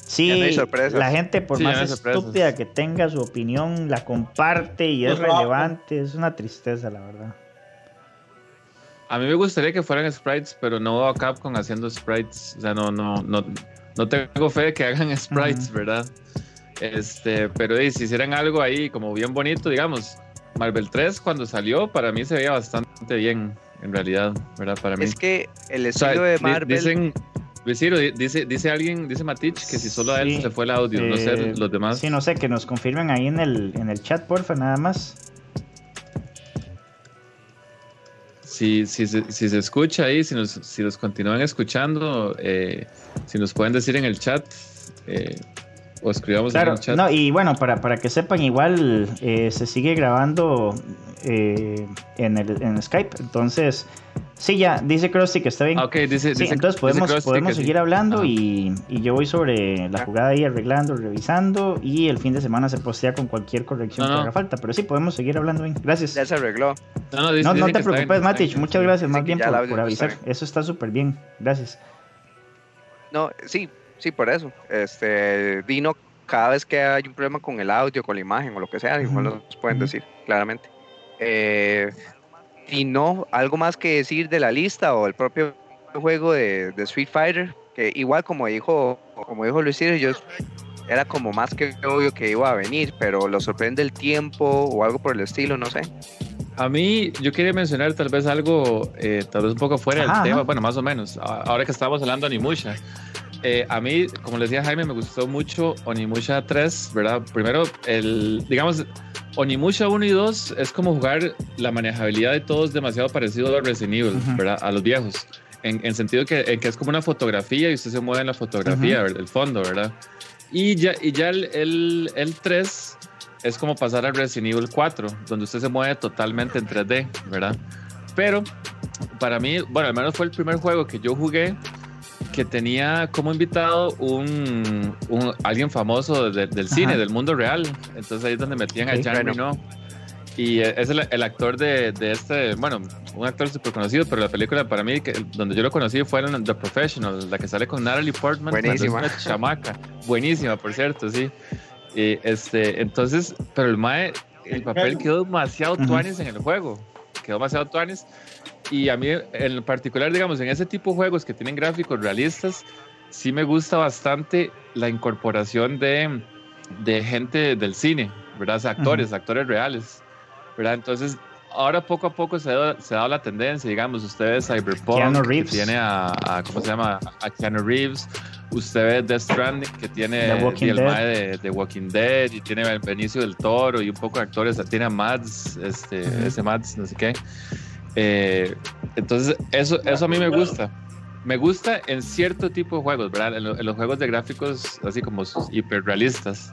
Sí, no la gente por Sí, más no estúpida que tenga su opinión la comparte y es Pues, va. relevante, es una tristeza la verdad. A mí me gustaría que fueran sprites, pero no veo a Capcom haciendo sprites. O sea, no, no, no, no tengo fe de que hagan [LAUGHS] sprites, Ujú. ¿verdad? Este, pero eh, si hicieran algo ahí como bien bonito, digamos, Marvel 3 cuando salió, para mí se veía bastante bien, en realidad, ¿verdad? Para mí. Es que el O sea, estilo de Marvel. Dicen, di- dice, dice alguien, dice Matich, que si solo a él Sí, se fue el audio, no sé Eh, los demás. Sí, no sé, que nos confirmen ahí en el, en el chat, porfa, nada más. Si, si, se- si se escucha ahí, si nos, si nos continúan escuchando, eh, si nos pueden decir en el chat eh, o escribamos Claro, en el chat. no, y bueno, para, para que sepan, igual eh, se sigue grabando eh, en, el, en Skype. Entonces, sí, ya, dice Krusty que está bien. Ah, ok, dice, Sí, dice- entonces podemos, podemos sí. seguir hablando y, y yo voy sobre la jugada ahí arreglando, revisando y el fin de semana se postea con cualquier corrección No, que haga falta. Pero sí, podemos seguir hablando bien. Gracias. Ya se arregló. No, no, dice- No, no dicen te bien, preocupes, bien. Muchas gracias más bien por, avisar. bien. Eso está súper bien. Gracias. No, sí, sí, por eso. Este, Dino, cada vez que hay un problema con el audio, con la imagen o lo que sea, igual nos pueden decir claramente. Eh, y no, algo más que decir de la lista o el propio juego de, de Street Fighter, que igual como dijo, como dijo Luis Ciro, yo era como más que obvio que iba a venir, pero lo sorprende el tiempo o algo por el estilo, no sé. A mí, yo quería mencionar tal vez algo, eh, tal vez un poco fuera Ajá, del tema, ajá. bueno, más o menos, ahora que estamos hablando de Onimusha. Eh, a mí, como les decía Jaime, me gustó mucho Onimusha 3, ¿verdad? Primero, el, digamos, Onimusha 1 y 2 es como jugar la manejabilidad de todos demasiado parecido a Resident Evil, Ujú. ¿verdad? A los viejos. En, en sentido que, en que es como una fotografía y usted se mueve en la fotografía, Ujú. ¿verdad? el fondo, ¿verdad? Y ya, y ya el, el, el 3 es como pasar al Resident Evil 4, donde usted se mueve totalmente en 3D, ¿verdad? Pero para mí, bueno, al menos fue el primer juego que yo jugué que tenía como invitado un, un- alguien famoso de- del cine, Ajá. del mundo real. Entonces ahí es donde metían a Jean bueno. Reno. Y eh, es el, el actor de, de este, bueno, un actor súper conocido, pero la película para mí, que, donde yo lo conocí fue en The Professional, la que sale con Natalie Portman. Buenísima. una chamaca. Buenísima, por cierto, sí. Y este, entonces, pero el Mae, el papel quedó demasiado tuanis en el juego. Quedó demasiado tuanis. Y a mí, en particular, digamos, en ese tipo de juegos que tienen gráficos realistas, sí me gusta bastante la incorporación de, de gente del cine, ¿verdad? O sea, actores, actores reales, ¿verdad? Entonces, ahora poco a poco se ha, se dado la tendencia, digamos, ustedes Cyberpunk, Keanu que tiene a, a- ¿cómo se llama? A Keanu Reeves, usted ve Death Stranding, que tiene The Walking y el Dead. mae de, de Walking Dead, y tiene Benicio del Toro, y un poco de actores, tiene a Mads, este, ese Mads, no sé qué. Eh, entonces, eso, eso a mí me gusta. Me gusta en cierto tipo de juegos, ¿verdad? En, lo- en los juegos de gráficos así como hiperrealistas.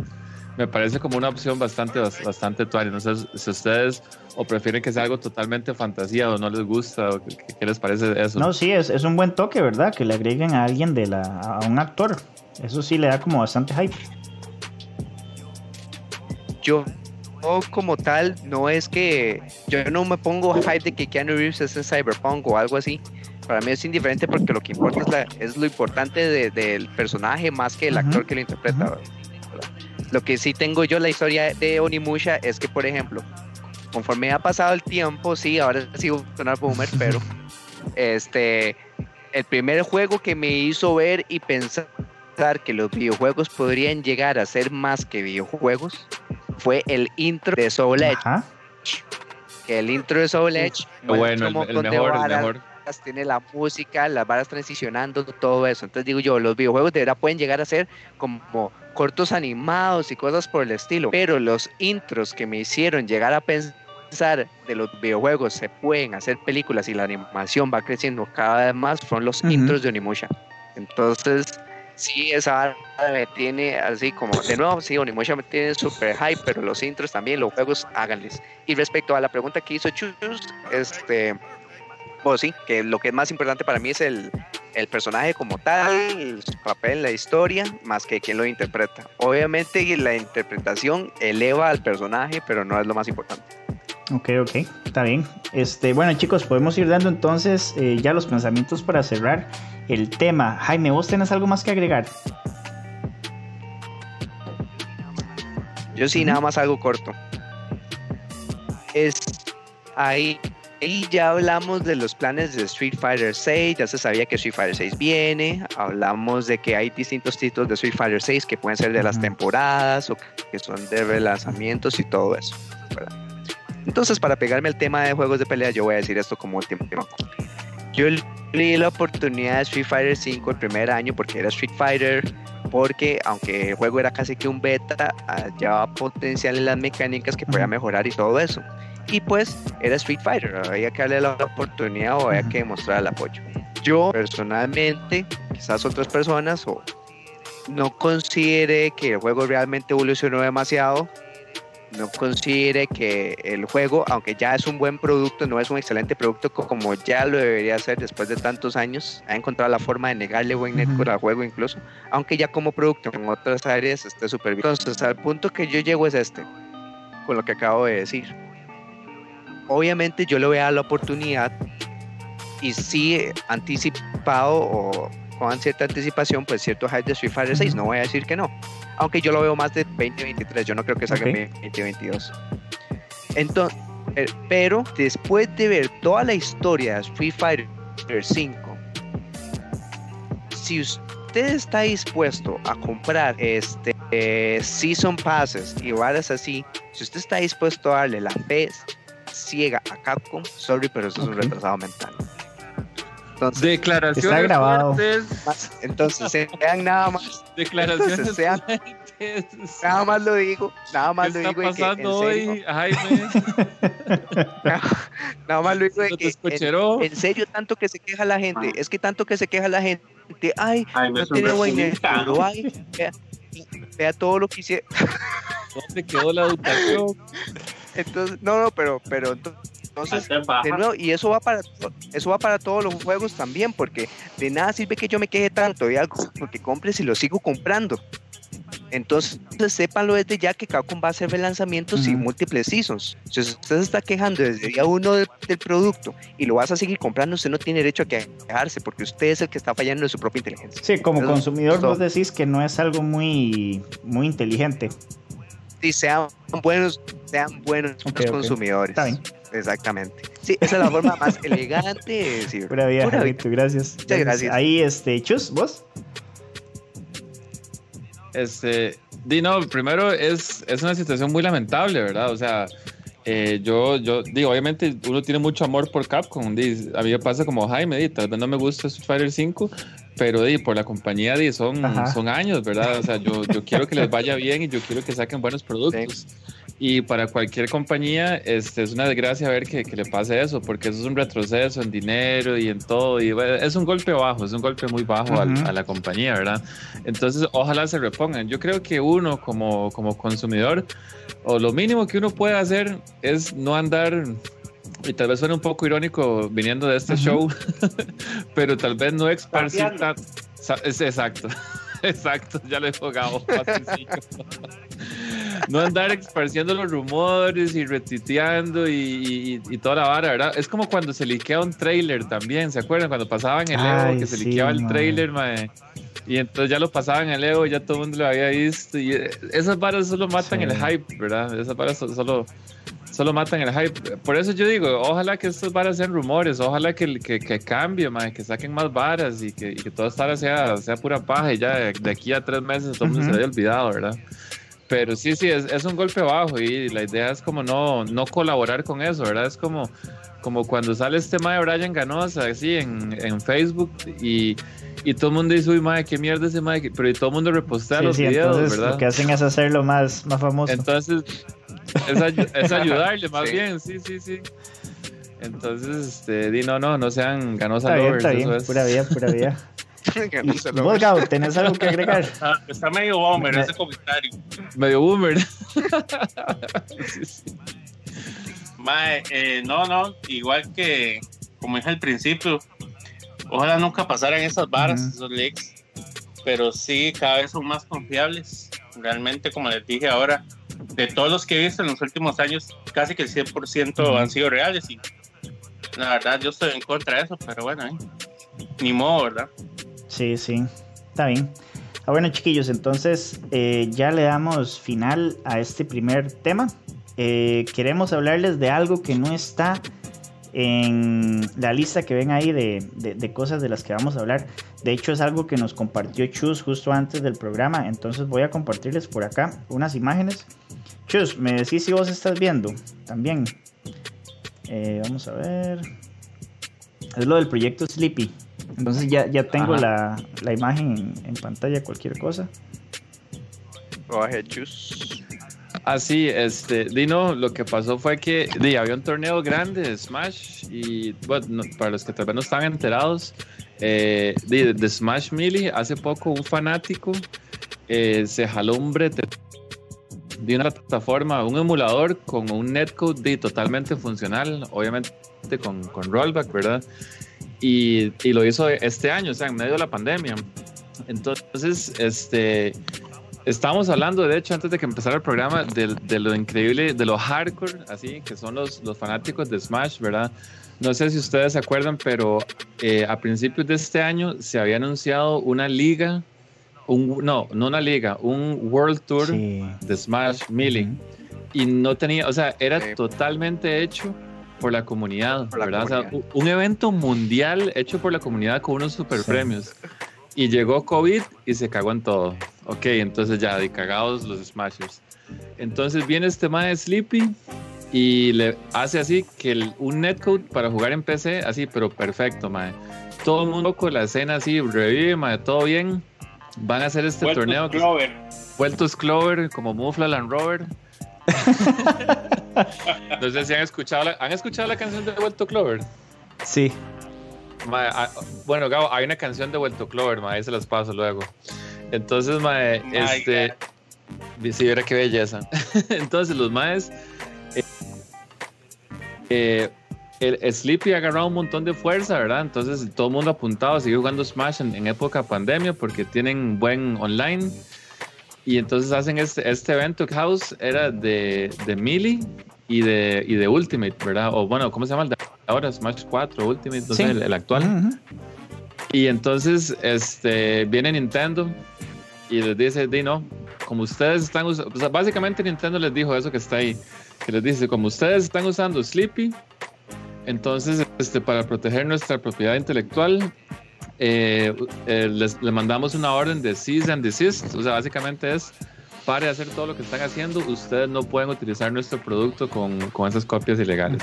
Me parece como una opción bastante, bas- bastante tuaria. No sé si ustedes o prefieren que sea algo totalmente fantasía o no les gusta o qué, qué les parece eso. No, sí, es, es un buen toque, ¿verdad? Que le agreguen a alguien de la. a un actor. Eso sí le da como bastante hype. yo yo como tal no es que yo no me pongo hype de que Keanu Reeves es en Cyberpunk o algo así. Para mí es indiferente porque lo que importa es, la- es lo importante de- del personaje más que el actor que lo interpreta. Lo que sí tengo yo la historia de Onimusha es que, por ejemplo, conforme ha pasado el tiempo, sí, ahora sí voy a sonar boomer, [LAUGHS] pero este, el primer juego que me hizo ver y pensar que los videojuegos podrían llegar a ser más que videojuegos fue el intro de Soul Edge. Ajá. Que el intro de Soul Edge bueno, el, el mejor, el varas, mejor. tiene la música, las varas transicionando, todo eso. Entonces digo yo, los videojuegos de verdad pueden llegar a ser como cortos animados y cosas por el estilo, pero los intros que me hicieron llegar a pensar de los videojuegos se pueden hacer películas y la animación va creciendo cada vez más fueron los intros de Onimusha. Entonces, sí, esa me tiene así como, de nuevo, sí, Onimusha me tiene super hype, pero los intros también, los juegos, háganles. Y respecto a la pregunta que hizo Chus, este, pues sí, que lo que es más importante para mí es el, el personaje como tal, su papel, la historia, más que quien lo interpreta. Obviamente la interpretación eleva al personaje, pero no es lo más importante. Ok, ok, está bien. Este, bueno, chicos, podemos ir dando entonces eh, ya los pensamientos para cerrar el tema. Jaime, ¿vos tenés algo más que agregar? Yo sí, nada más algo corto. Es ahí, ahí ya hablamos de los planes de Street Fighter 6, ya se sabía que Street Fighter 6 viene, hablamos de que hay distintos títulos de Street Fighter 6 que pueden ser de las temporadas o que son de relanzamientos y todo eso. Entonces, para pegarme al tema de juegos de pelea, yo voy a decir esto como último. Yo le di la oportunidad de Street Fighter 5 el primer año porque era Street Fighter, porque aunque el juego era casi que un beta, ah, llevaba potencial en las mecánicas que podía mejorar y todo eso. Y pues era Street Fighter, había que darle la oportunidad o había que mostrar el apoyo. Yo personalmente, quizás otras personas, o no considere que el juego realmente evolucionó demasiado, no considere que el juego, aunque ya es un buen producto, no es un excelente producto como ya lo debería ser después de tantos años. Ha encontrado la forma de negarle buen netcore al juego incluso, aunque ya como producto en otras áreas esté súper bien. Entonces, al punto que yo llego es este, con lo que acabo de decir. Obviamente yo le voy a dar la oportunidad y sí anticipado o con cierta anticipación, pues cierto hype de Street Fighter 6, no voy a decir que no. Aunque yo lo veo más de 2023, yo no creo que salga en 2022. Entonces, eh, pero después de ver toda la historia de Street Fighter 5, si usted está dispuesto a comprar este eh, Season Passes y varas así, si usted está dispuesto a darle la fe ciega a Capcom, sorry, pero eso es un retrasado mental. Entonces, Declaraciones está grabado. Fuertes. Entonces, sean nada más. Declaraciones sean, Nada más lo digo, nada más lo digo. ¿Qué está pasando hoy, [LAUGHS] Jaime? nada, más lo digo de que en, en, serio tanto que se queja la gente, es que tanto que se queja la gente, ay, no tiene buen ay, vea, vea, todo lo que hicieron. ¿Dónde quedó la educación? [LAUGHS] Entonces, no, no, pero, pero entonces, de nuevo, y eso va para eso va para todos los juegos también, porque de nada sirve que yo me queje tanto de algo porque compres y lo sigo comprando. Entonces, sépanlo desde ya que Capcom va a hacer lanzamientos y múltiples seasons. Si usted se está quejando desde día uno del, producto y lo vas a seguir comprando, usted no tiene derecho a quejarse porque usted es el que está fallando en su propia inteligencia. Sí, como consumidor vos decís que no es algo muy, muy inteligente. Sí, sean buenos, sean buenos consumidores. Está bien. Exactamente. Sí, esa es la forma más [LAUGHS] elegante de decir. Pura vida, gracias. Muchas gracias. Ahí, este, Chus, ¿vos? Este, Dino, primero es, es una situación muy lamentable, ¿verdad? O sea, eh, yo, yo digo, obviamente uno tiene mucho amor por Capcom. a mí me pasa como Jaime, tal vez no me gusta Street Fighter 5, pero di, por la compañía di, son, son años, ¿verdad? O sea, yo, yo quiero que les vaya bien y yo quiero que saquen buenos productos. Y para cualquier compañía este, es una desgracia ver que, que, le pase eso, porque eso es un retroceso en dinero y en todo. Y es un golpe bajo, es un golpe muy bajo a, la compañía, ¿verdad? Entonces, ojalá se repongan. Yo creo que uno como, como consumidor, o lo mínimo que uno puede hacer es no andar y tal vez suene un poco irónico viniendo de este show, [LAUGHS] pero tal vez no esparcir tan... Exacto, [LAUGHS] exacto, ya lo he jugado [LAUGHS] no andar esparciendo los rumores y retiteando y, y, toda la vara, ¿verdad? Es como cuando se liquea un trailer también, ¿se acuerdan? Cuando pasaban el Evo, que se liqueaba el trailer, Y entonces ya lo pasaban el Evo, ya todo el mundo lo había visto. Y eh, esas varas solo matan el hype, ¿verdad? Esas varas solo, solo matan el hype. Por eso yo digo, ojalá que estos varas sean rumores, ojalá que, que, que cambie, que saquen más varas y que, y que toda esta vara sea, sea pura paja y ya de, aquí a tres meses todo el mundo se haya olvidado, ¿verdad? Pero sí, sí, es, es, un golpe bajo y la idea es como no, no colaborar con eso, ¿verdad? Es como, como cuando sale este tema de Brian Ganosa, así en, en Facebook y, y, todo el mundo dice, uy, madre, qué mierda ese madre, pero y todo el mundo repostea los videos, ¿verdad? Lo que hacen es hacerlo más, más famoso. Entonces, es, [LAUGHS] ayudarle más bien, sí, sí, sí. Entonces, este, di no, no, no sean Ganosa está lovers, bien, eso Pura vida, pura vida. [LAUGHS] [LAUGHS] Vos, Gabo, ¿tenés algo que agregar? Ah, está medio boomer ese comentario. Medio boomer. [LAUGHS] Mae, eh, no, no, igual que como dije al principio, ojalá nunca pasaran esas varas, esos leaks, pero sí, cada vez son más confiables. Realmente, como les dije ahora, de todos los que he visto en los últimos años, casi que el 100% han sido reales y la verdad yo estoy en contra de eso, pero bueno, eh, ni modo, ¿verdad? Sí, sí, está bien. Ah, bueno, chiquillos, entonces eh, ya le damos final a este primer tema. Eh, queremos hablarles de algo que no está en la lista que ven ahí de, de, cosas de las que vamos a hablar. De hecho, es algo que nos compartió Chus justo antes del programa. Entonces voy a compartirles por acá unas imágenes. Chus, me decís si vos estás viendo también. Eh, vamos a ver. Es lo del proyecto Sleepy. Entonces ya, ya tengo la, la, imagen en, pantalla, cualquier cosa. Go ahead, choose. Ah, este, Dino, lo que pasó fue que di, había un torneo grande de Smash y, bueno, para los que tal vez no están enterados, eh, de, Smash Melee, hace poco un fanático eh, se jaló un brete de una plataforma, un emulador con un netcode totalmente funcional, obviamente con, con rollback, ¿verdad? Y, y, lo hizo este año, o sea, en medio de la pandemia. Entonces, este, estábamos hablando, de hecho, antes de que empezara el programa, de, de lo increíble, de lo hardcore, así, que son los, los fanáticos de Smash, ¿verdad? No sé si ustedes se acuerdan, pero eh, a principios de este año se había anunciado una liga no, no una liga, un World Tour de Smash Melee. Y no tenía, o sea, era totalmente hecho por la comunidad, ¿verdad? O sea, un evento mundial hecho por la comunidad con unos super premios. Y llegó COVID y se cagó en todo. Ok, entonces ya, de cagados los Smashers. Entonces viene este tema de Sleepy y le hace así que un netcode para jugar en PC, así, pero perfecto, mae. Todo el mundo con la escena así, revive, mae, todo bien. Van a hacer este torneo. Clover. Vueltos Clover, como Mufla Land Rover. [LAUGHS] no sé si han escuchado la, ¿han escuchado la canción de Vuelto Clover. Sí. Ah, bueno, Gabo, hay una canción de Vuelto Clover, ma, ahí se las paso luego. Entonces, ma, este. Sí, era qué belleza. [LAUGHS] Entonces, los maes. Eh, eh, el Sleepy ha agarrado un montón de fuerza, ¿verdad? Entonces todo el mundo apuntado a seguir jugando Smash en, época pandemia porque tienen buen online. Y entonces hacen este, este evento. House era de, de Melee y de, y de Ultimate, ¿verdad? O bueno, ¿cómo se llama el de ahora? Smash 4, Ultimate, entonces el, actual. Y entonces este, viene Nintendo y les dice, Dino, como ustedes están usando, básicamente Nintendo les dijo eso que está ahí, que les dice, como ustedes están usando Sleepy, entonces, este, para proteger nuestra propiedad intelectual, eh, eh, les, le mandamos una orden de cease and desist. O sea, básicamente es pare de hacer todo lo que están haciendo. Ustedes no pueden utilizar nuestro producto con, con esas copias ilegales.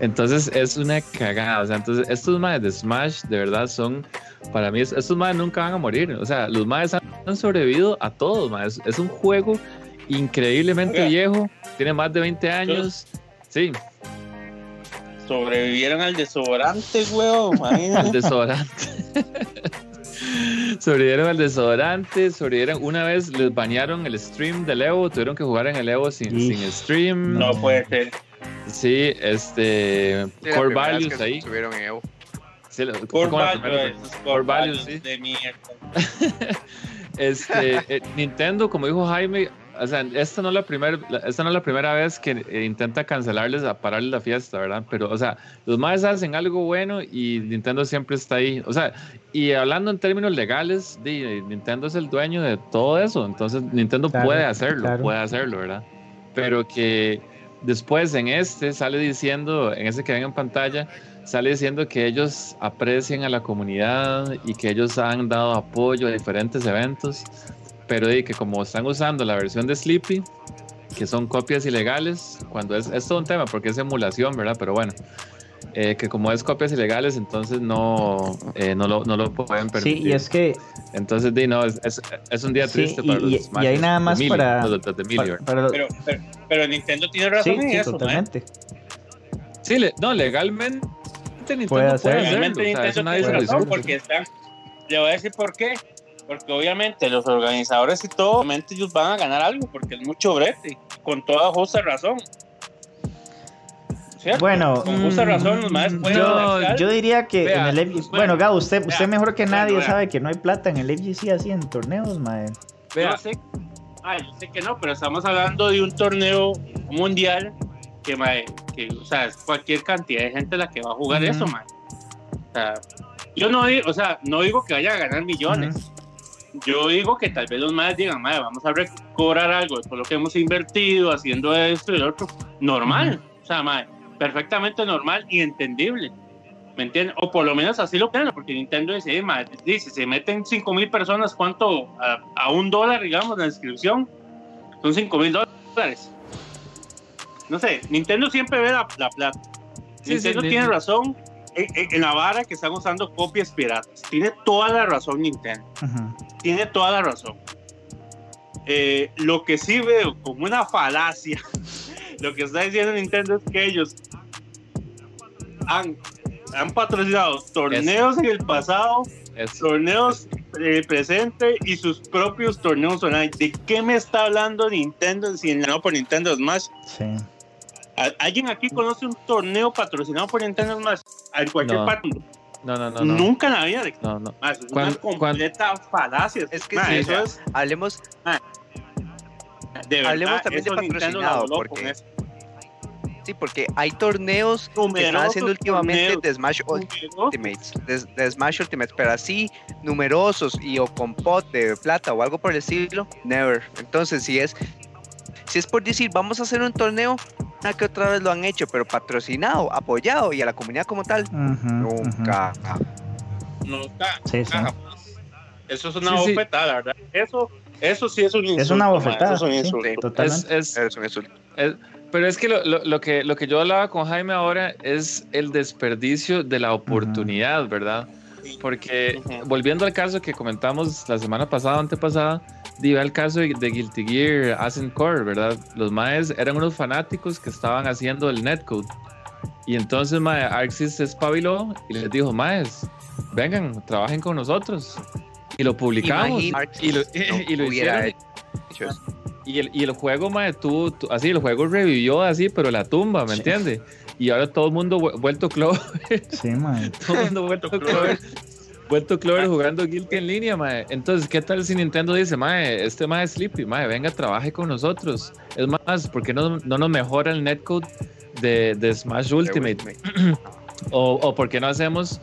Entonces, es una cagada. O sea, entonces, estos madres de Smash, de verdad, son. Para mí, estos madres nunca van a morir. O sea, los madres han, sobrevivido a todos. Es, es, un juego increíblemente viejo. Tiene más de 20 años. Sí sobrevivieron al desodorante, weón. al desodorante. sobrevivieron al desodorante, sobrevivieron. Una vez les bañaron el stream del Evo, tuvieron que jugar en el Evo sin, sin stream. No puede ser. Sí, este. core Values ahí. Estuvieron en Evo. Sí, core, values, core, Values, sí. de mierda. [LAUGHS] este, eh, Nintendo, como dijo Jaime, o sea, esta no es la primera, esta no es la primera vez que eh, intenta cancelarles a pararles la fiesta, ¿verdad? Pero, o sea, los más hacen algo bueno y Nintendo siempre está ahí. O sea, y hablando en términos legales, Nintendo es el dueño de todo eso, entonces Nintendo puede hacerlo, puede hacerlo, ¿verdad? Pero que después en este sale diciendo, en ese que ven en pantalla, sale diciendo que ellos aprecian a la comunidad y que ellos han dado apoyo a diferentes eventos pero di que como están usando la versión de Sleepy, que son copias ilegales, cuando es, es todo un tema porque es emulación, ¿verdad? Pero bueno, eh, que como es copias ilegales, entonces no, eh, no, lo, no lo pueden permitir. Sí, y es que... Entonces, di, no, es, es, un día triste para y, los Y hay nada más para, pero, pero, Nintendo tiene razón en eso, totalmente. Sí, no, legalmente Nintendo puede, hacerlo. Legalmente Nintendo tiene razón porque están... Le voy a decir por qué porque obviamente los organizadores y todo, obviamente ellos van a ganar algo porque es mucho brete, con toda justa razón. Bueno, con justa razón, los más yo, yo, diría que en el FGC, bueno, Gabo, usted, usted mejor que nadie sabe que no hay plata en el FGC así en torneos, mae. Yo sé, ah, yo sé que no, pero estamos hablando de un torneo mundial que, mae, que o sea, es cualquier cantidad de gente la que va a jugar eso, mae. O sea, yo no digo, o sea, no digo que vaya a ganar millones, yo digo que tal vez los madres digan, madre, vamos a recobrar algo por lo que hemos invertido haciendo esto y lo otro. Normal, o sea, madre, perfectamente normal y entendible. ¿Me entiendes? O por lo menos así lo piensan, porque Nintendo dice, madre, dice, se meten 5 mil personas, ¿cuánto? A, un dólar, digamos, la inscripción. Son 5 mil dólares. No sé, Nintendo siempre ve la, plata. Nintendo tiene razón en, la vara que están usando copias piratas. Tiene toda la razón Nintendo. Tiene toda la razón. Eh, lo que sí veo como una falacia, [LAUGHS] lo que está diciendo Nintendo es que ellos han, han patrocinado torneos en el pasado, Es- torneos eh, presente y sus propios torneos online. ¿De qué me está hablando Nintendo si no por Nintendo Smash? Sí. ¿Al- ¿Alguien aquí conoce un torneo patrocinado por Nintendo Smash? En cualquier No. parte. no, no, no, no. Nunca en la vida. De... No, no. Es una completa falacia. Es que Ma, sí, eso es Hablemos, de verdad. hablemos también de patrocinado, porque eso. sí, porque hay torneos que están Numerosos haciendo últimamente torneos, de Smash numerosos Ultimates, de, de Smash Ultimates, pero así numerosos y o con pot de plata o algo por el estilo, never. Entonces, si es si es por decir, vamos a hacer un torneo, una que otra vez lo han hecho, pero patrocinado, apoyado y a la comunidad como tal, Ujú, ujú. nunca. Nunca. Sí, sí. jamás. Eso es una Sí, sí. bofetada, la verdad. Eso, eso sí es un insulto. Es una bofetada. Eso es un sí, insulto. Es, totalmente. es, Es un insulto. es- pero es que lo, lo- lo que lo que yo hablaba con Jaime ahora es el desperdicio de la oportunidad, ¿verdad? Porque volviendo al caso que comentamos la semana pasada, antepasada, diva el caso de, de Guilty Gear Ascent Core, ¿verdad? Los maes eran unos fanáticos que estaban haciendo el netcode. Y entonces mae, Arxis se espabiló y les dijo, maes, vengan, trabajen con nosotros. Y lo publicamos. Y lo, [LAUGHS] y lo hubiera hicieron. Y el, y el juego, mae, tú, tú- así, el juego revivió así, pero la tumba, ¿me Sí. entiendes? Y ahora todo el mundo vu- vuelto Clover, Sí, man. [LAUGHS] todo el mundo vuelto Clover, vuelto Clover jugando Guilty en línea, mae. Entonces, ¿qué tal si Nintendo dice, mae, este mae es Sleepy, mae, venga, trabaje con nosotros? Es más, ¿por qué no, no nos mejora el netcode de, de Smash Ultimate? [CLEARS THROAT] O, o por qué no hacemos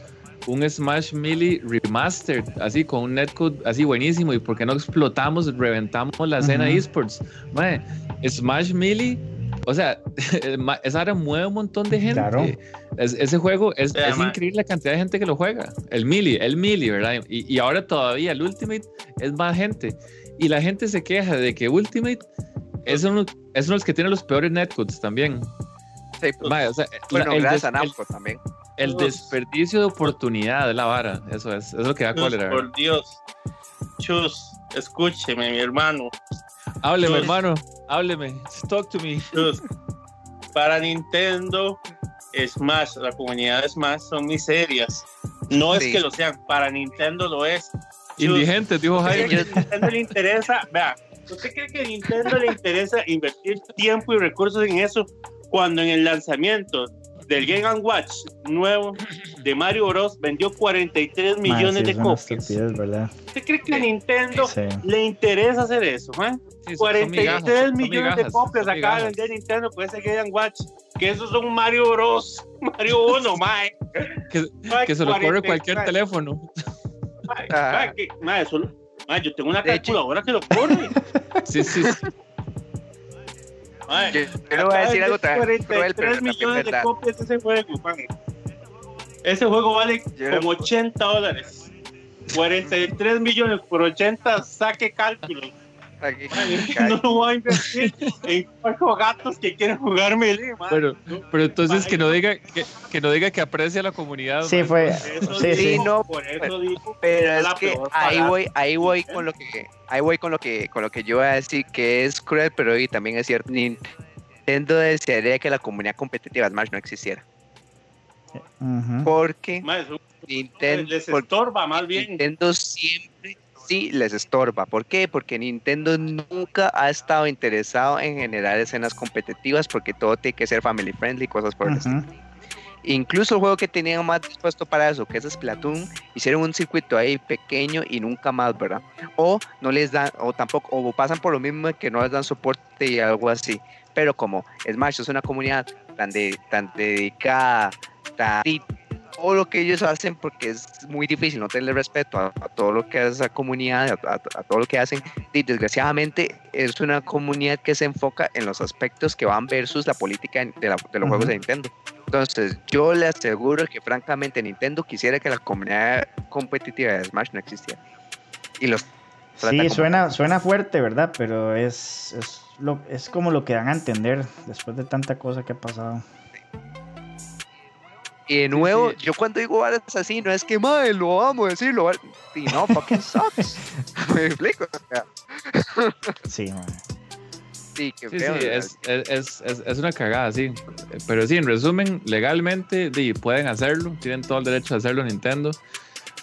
un Smash Melee Remastered, así con un netcode así buenísimo? ¿Y por qué no explotamos, reventamos la escena Ujú. esports? Mae, Smash Melee, o sea, [LAUGHS] ma- esa ahora mueve un montón de gente. Claro. Es- ese juego es, es increíble la cantidad de gente que lo juega. El Melee, el Melee, ¿verdad? Y, y ahora todavía el Ultimate es más gente. Y la gente se queja de que Ultimate es uno, es uno de los que tiene los peores netcodes también. Sí, pues, Mae, o sea, bueno, la- el, gracias des- a el- Namco también. el desperdicio de oportunidad de la vara, eso es, eso es lo que da Chus, cólera. por Dios. Chus, escúcheme, mi hermano. Hábleme, Chus. hermano, hábleme, talk to me. Para Nintendo, Smash, la comunidad de Smash son miserias. No es que lo sean, para Nintendo lo es. Indigente, dijo ¿Usted Jaime. cree que a Nintendo le interesa? Vea, ¿usted cree que a Nintendo le interesa invertir tiempo y recursos en eso cuando en el lanzamiento del Game Watch nuevo de Mario Bros vendió 43 Man, millones sí, de copias? ¿Usted cree que a Nintendo Sí. le interesa hacer eso? eh? Sí, son- son 43 migajas, millones de migajas, copias son acaba de vender Nintendo por ese Game Watch. Que esos son Mario Bros. [LAUGHS] Mario 1, mae. Que- Mae, Que se lo corre 43, cualquier mae. teléfono. Mae, Ah. mae, que- mae, eso- mae, yo tengo una De calculadora que lo corre. Sí, sí, Yo, le voy a decir algo tan cruel, pero 43 millones de verdad. copias de ese juego, mae. Ese juego vale Yo- como 80 dólares. 43 millones por 80, saque cálculo. Aquí- [LAUGHS] [LAUGHS] No lo voy a invertir en cuatro gatos que quieren jugar melee. Pero, pero entonces que no diga que, que no diga que aprecia a la comunidad. Sí, fue. Eso Sí, sí, no, por eso digo Pero es que ahí voy, ahí voy con lo que, ahí voy con lo que, con lo que yo voy a decir que es cruel, pero y también es cierto. Nintendo desearía que la comunidad competitiva Smash no existiera, Ujú. porque Mae, eso Nintendo, les porque estorba más bien. Nintendo siempre sí les estorba. ¿Por qué? Porque Nintendo nunca ha estado interesado en generar escenas competitivas, porque todo tiene que ser family friendly, cosas por el estilo. Ujú. Incluso el juego que tenían más dispuesto para eso, que es Splatoon, hicieron un circuito ahí pequeño y nunca más, ¿verdad? O no les dan, o tampoco, o pasan por lo mismo que no les dan soporte y algo así. Pero como Smash es una comunidad tan, de, tan dedicada, tan, todo lo que ellos hacen, porque es muy difícil no tenerle respeto a, a todo lo que hace esa comunidad, a, a- a todo lo que hacen, y desgraciadamente es una comunidad que se enfoca en los aspectos que van versus la política de, la- de los juegos de Nintendo. Entonces, yo le aseguro que francamente Nintendo quisiera que la comunidad competitiva de Smash no existiera. Y los Sí, como suena, suena fuerte, ¿verdad? Pero es, es, lo, es como lo que dan a entender después de tanta cosa que ha pasado. Y de nuevo, sí. yo cuando digo varas así, no es que, madre, lo amo decirlo. Y no, fucking sucks. [LAUGHS] Me explico. Sí, man. Sí, qué Sí, feo. sí, es, es, es, es una cagada, sí. Pero sí, en resumen, legalmente sí, pueden hacerlo, tienen todo el derecho de hacerlo Nintendo,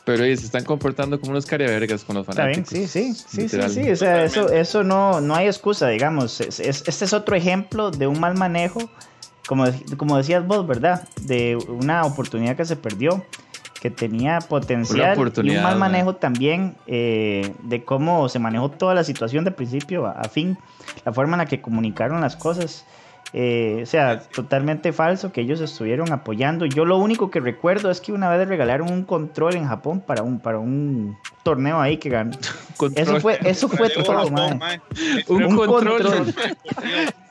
pero sí, se están comportando como unos cariavergas con los Está bien, fanáticos. sí, sí, sí, sí, sí, o sea, eso, Totalmente. eso no, no hay excusa, digamos, es- es- este es otro ejemplo de un mal manejo, como, como decías vos, ¿verdad? De una oportunidad que se perdió, que tenía potencial y un mal man. manejo también eh, de cómo se manejó toda la situación de principio a, a fin, la forma en la que comunicaron las cosas. eh, o sea, totalmente falso que ellos estuvieron apoyando. Yo lo único que recuerdo es que una vez le regalaron un control en Japón para un, para un torneo ahí que ganó. [LAUGHS] Control. Eso fue, eso fue todo, mae. un, un control. control. [LAUGHS]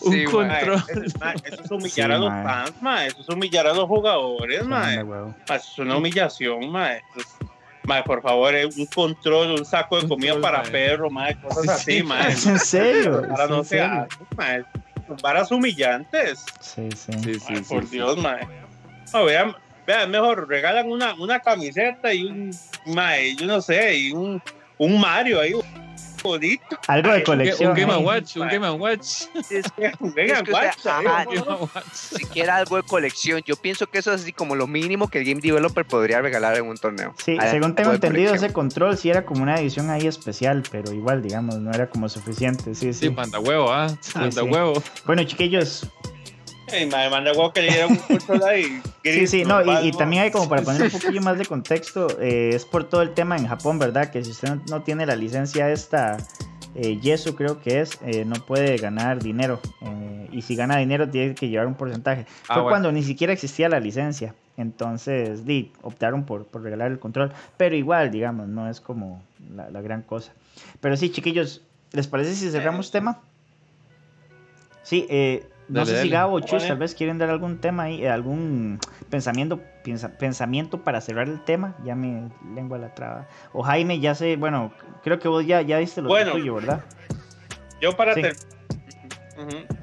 un Sí, control. Eso, mae, eso es humillar Sí, a los fans, mae. Eso es humillar a los jugadores, eso es una humillación, mae. Eso es- Mae, por favor, eh, un control, un saco de comida Control, para perro, mae, cosas Sí, así, sí. mae. ¿Es en serio? Para ¿Es no en se serio? hace, mae. Son Varas humillantes. Sí, sí. Sí, sí, Ay, sí, por sí. Dios, mae. No, vean, vean, mejor regalan una, una camiseta y un, mae, yo no sé, y un, un Mario ahí bonito. Algo de colección. Un Game ¿eh? Watch, [LAUGHS] un Game Watch. Es que- Vengan, Es que, o sea, guacha, ajá, ¿eh? Un Game Watch. [LAUGHS] siquiera algo de colección. Yo pienso que eso es así como lo mínimo que el game developer podría regalar en un torneo. Sí, según tengo entendido, colección. ese control sí era como una edición ahí especial, pero igual, digamos, no era como suficiente. Sí, Sí, sí. panda huevo, ah. Panda sí. huevo. Bueno, chiquillos, Manda huevo que le dieron un control ahí. sí, sí, no, y, y también hay como para poner un [LAUGHS] poquillo más de contexto, eh, es por todo el tema en Japón, ¿verdad? Que si usted no, no tiene la licencia esta, eh, Yesu creo que es, eh, no puede ganar dinero. eh, y si gana dinero tiene que llevar un porcentaje. Ah, Fue bueno. cuando ni siquiera existía la licencia. Entonces, di, optaron por, por regalar el control. Pero igual, digamos, no es como la, la gran cosa. Pero sí, chiquillos, ¿les parece si cerramos tema? Sí, eh, no Dale, sé si. Gabo o Chus tal vez quieren dar algún tema ahí, eh, algún pensamiento, piensa- pensamiento para cerrar el tema. Ya me lengua la traba. O Jaime, ya sé, bueno, creo que vos ya, ya diste lo Bueno. tuyo, ¿verdad? Yo para, Sí. ter-.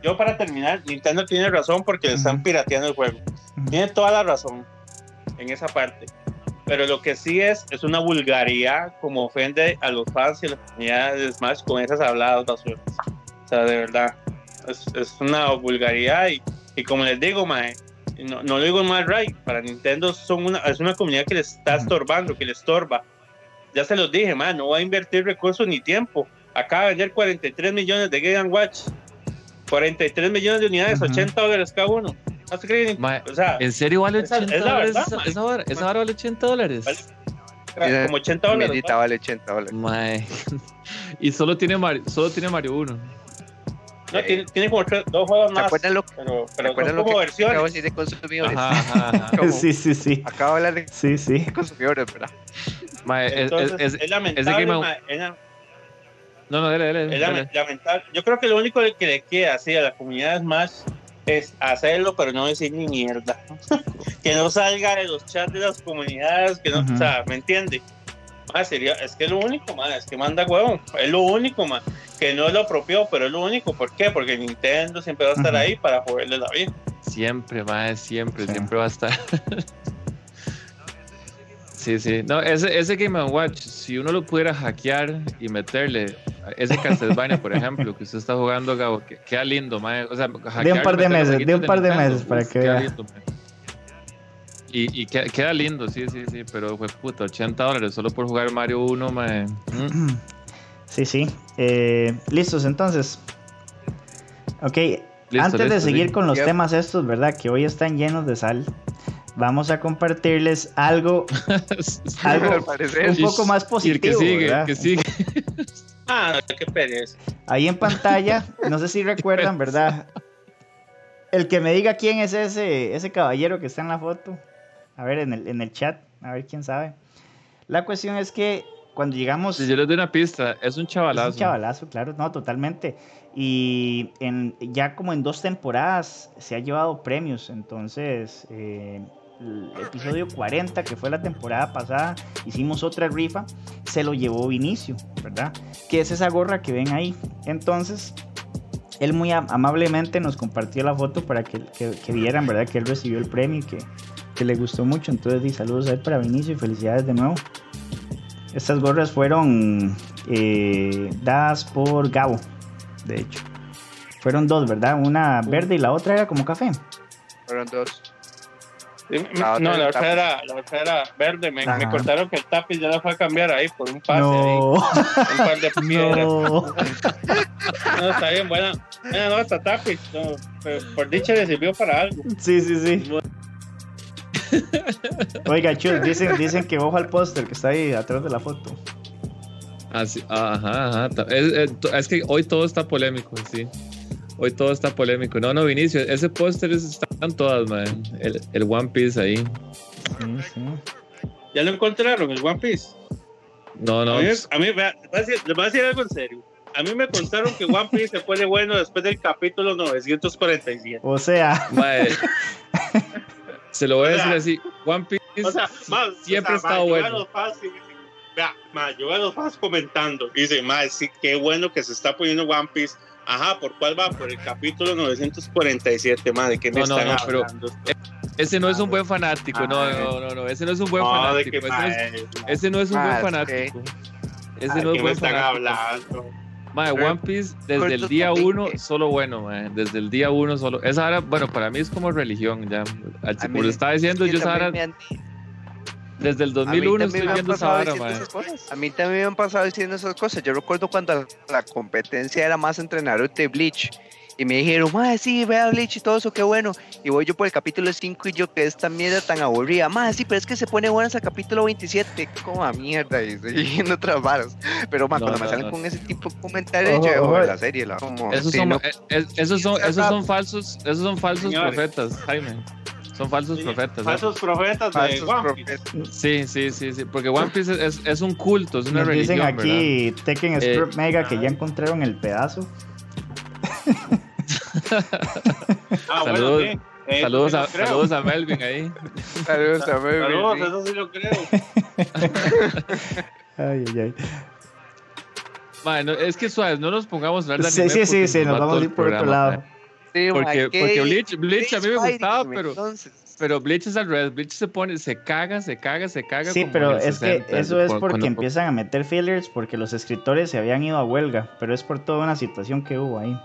Yo para terminar, Nintendo tiene razón porque le están pirateando el juego. Tiene toda la razón en esa parte. Pero lo que sí es, es una vulgaridad como ofende a los fans y a la comunidad de Smash con esas habladas basuras. O sea, de verdad. Es, es una vulgaridad y, y como les digo, mae, no, no lo digo mal, right. Para Nintendo son una, es una comunidad que les está estorbando, que les estorba. Ya se los dije, man, no va a invertir recursos ni tiempo. Acaba de vender 43 millones de Game Watch. 43 millones de unidades, Ujú. 80 dólares cada uno. No se creen. Mae, O sea, ¿En serio vale Esa- 80 es la dólares? verdad, esa, mae. esa esa vara vale 80 dólares. Vale. como 80 dólares. Vale 80 dólares. Mae. [LAUGHS] Y solo tiene Mario, solo tiene Mario 1. No, tiene, tiene como tres- dos juegos ¿Se más. lo, Pero, ¿se pero son lo que acabo de versiones. decir de consumidores? Ajá, [LAUGHS] ajá, ajá. Sí, sí, sí. Acabo de hablar de Sí, sí. consumidores, ¿verdad? Es, Entonces, es- es, es- lamentable. ese Game- ma, es la- no, no, dale, dale. es dale. lame- lamentable. Yo creo que lo único que le queda así a la comunidad de Smash es hacerlo, pero no decir ni mierda. [LAUGHS] que no salga de los chats de las comunidades, que no, Ujú. o sea, ¿me entiende? Sería, es que es lo único, man, es que manda huevo, es lo único, man, que no es lo propio, pero es lo único, ¿por qué? Porque Nintendo siempre va a estar ahí para joderle la vida. Siempre, mae, siempre, Sí. siempre va a estar. [LAUGHS] Sí, sí. No, ese, ese Game Watch, si uno lo pudiera hackear y meterle ese Castlevania, por ejemplo, que usted está jugando, Gabo, que, queda lindo, mae. O sea, De un par de meses, de un par de meses para que vea. lindo. Y, y queda, queda lindo, sí, sí, sí, pero fue puta, 80 dólares solo por jugar Mario 1, mae. Mm. [CLEARS THROAT] Sí, sí. Eh, Listos entonces. Ok, Listo, antes de seguir sí. con los Yep. temas estos, ¿verdad? Que hoy están llenos de sal. Vamos a compartirles algo, [LAUGHS] algo un poco más Y el que positivo, sigue, que sigue. [LAUGHS] Ah, qué pereza. Ahí en pantalla, no sé si [LAUGHS] recuerdan, ¿verdad? El que me diga quién es ese, ese caballero que está en la foto. A ver, en el, en el chat, a ver quién sabe. La cuestión es que cuando llegamos... Si yo les doy una pista, es un Es chavalazo. un chavalazo, claro, no, totalmente. Y en, ya como en dos temporadas se ha llevado premios. Entonces, eh, el episodio 40, que fue la temporada pasada, hicimos otra rifa, se lo llevó Vinicio, ¿verdad? Que es esa gorra que ven ahí. Entonces, él muy am- amablemente nos compartió la foto para que, que- que vieran, ¿verdad? Que él recibió el premio y que, que le gustó mucho. Entonces, di saludos a él para Vinicio y felicidades de nuevo. Estas gorras fueron eh, dadas por Gabo, de hecho. Fueron dos, ¿verdad? Una verde y la otra era como café. Fueron dos. La no, la otra, era, la otra era verde. Me, me Ajá. contaron que el tapiz ya la fue a cambiar ahí por un pase. ahí, No, un par de [LAUGHS] piedras. no. No, está bien, buena. Buena nota, tapiz. No, pero por dicha le sirvió para algo. Sí, sí, sí. [LAUGHS] Oiga, Chus, dicen, dicen que ojo al póster que está ahí atrás de la foto. Así, ajá, ajá. ta- Es, es- es que hoy todo está polémico, sí. Hoy todo está polémico. No, no, Vinicio, ese póster es- están todas, man. El, el One Piece ahí. Sí, sí. Ya lo encontraron, el One Piece. No, no. a mí, a mí vea, les voy a decir- les voy a decir algo en serio. A mí me contaron que One Piece se pone bueno después del capítulo 947. O sea, mae, [LAUGHS] se lo voy a O decir así. One Piece O sea, más, siempre o ha sea, estado bueno. Vea, ma, yo veo a los fans comentando. Dice, ma, sí, qué bueno que se está poniendo One Piece. Ajá, ¿por cuál va? Por el capítulo 947, ma, ¿de qué me No, están no, hablando? Ese no es un buen fanático. No, no, no, no. Ese no es un buen fanático. que, Ese no es, eh, ese no es un Ah, buen fanático. Ese ¿de no es buen fanático. Mae, One Piece desde el día uno solo bueno, mae. Desde el día uno solo. Esa ahora, bueno, para mí es como religión ya. Al- Como lo estaba diciendo, yo han- desde el a mí 2001 también estoy viendo esa cosas. A mí también me han pasado diciendo esas cosas. Yo recuerdo cuando la competencia era más entre Naruto y Bleach. Y me dijeron, madre, sí, vea Bleach y todo eso, qué bueno. Y voy yo por el capítulo 5 y yo, que esta mierda tan aburrida. Madre, sí, pero es que se pone bueno hasta el capítulo 27. Como a mierda. Y estoy viendo otras varas. Pero, ma, No, cuando no, me salen no. con ese tipo de comentarios, Ojo, yo dejo ojo. la serie. La, como, Esos sí, son, no, eh, eh, esos son, esos son falsos, esos son falsos Señores. profetas, Jaime. Son falsos Sí, profetas. ¿eh? Falsos profetas de falsos One Piece. profetas. Sí, sí, sí, sí. Porque One Piece es, es, es un culto, es una nos dicen religión, ¿verdad? aquí Tekken Eh, Scrub Mega que ya encontraron el pedazo. Ah, Saludos-. Eh, Saludos a, saludos Melvin ahí. Saludos a Melvin, Saludos, sí. eso sí lo creo. [LAUGHS] Ay, ay, ay. Mae, no, es que suaves, no nos pongamos a hablar de Sí, anime sí, sí, sí, nos va vamos a ir por otro programa, lado. mae. Sí, ma, Porque, porque Bleach, Bleach a mí me gustaba, pero, entonces. pero Bleach es al revés. Bleach se pone, se caga, se caga, se caga. Sí, como pero es que 60, eso es porque cuando- empiezan a meter fillers porque los escritores se habían ido a huelga, pero es por toda una situación que hubo ahí.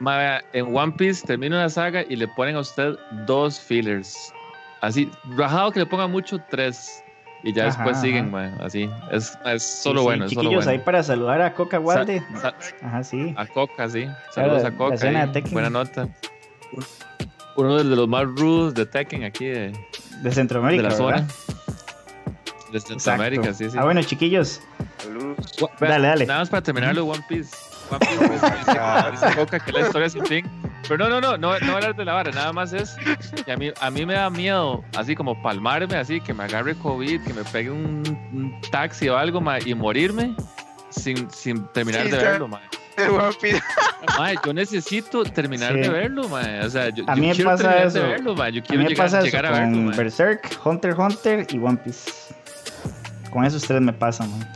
Mae, en One Piece termina una saga y le ponen a usted dos fillers. Así, rajado que le pongan mucho, tres. Y ya Ajá, después siguen, mae, así. Es, es Sí, solo sí, bueno, es solo chiquillos, bueno. ahí para saludar a Coca Walde. Sa- Ajá, sí. A Coca, sí. Saludos a Coca. ahí, de. Buena nota. Uno de los más rudos de Tekken aquí de, De de Centroamérica, la zona. ¿verdad? De Centroamérica, Exacto. sí, sí. Ah, bueno, chiquillos. Saludos. Dale, dale. Nada más para terminar lo de One Piece. Piece [LAUGHS] pues, dice que parece Coca, que la historia sin fin. Pero no, no, no, no, no hablar de la vara, nada más es que a mí, a mí me da miedo, así como palmarme, así, que me agarre COVID, que me pegue un, un taxi o algo, ma, y morirme sin, sin terminar Sí, de verlo, ma. Yo necesito terminar Sí. de verlo, ma. O sea, yo, A yo mí me quiero pasa terminar eso. de verlo. Yo A quiero mí me llegar, pasa eso llegar a verlo, con. Berserk, Hunter x Hunter y One Piece. Con esos tres me pasa, man.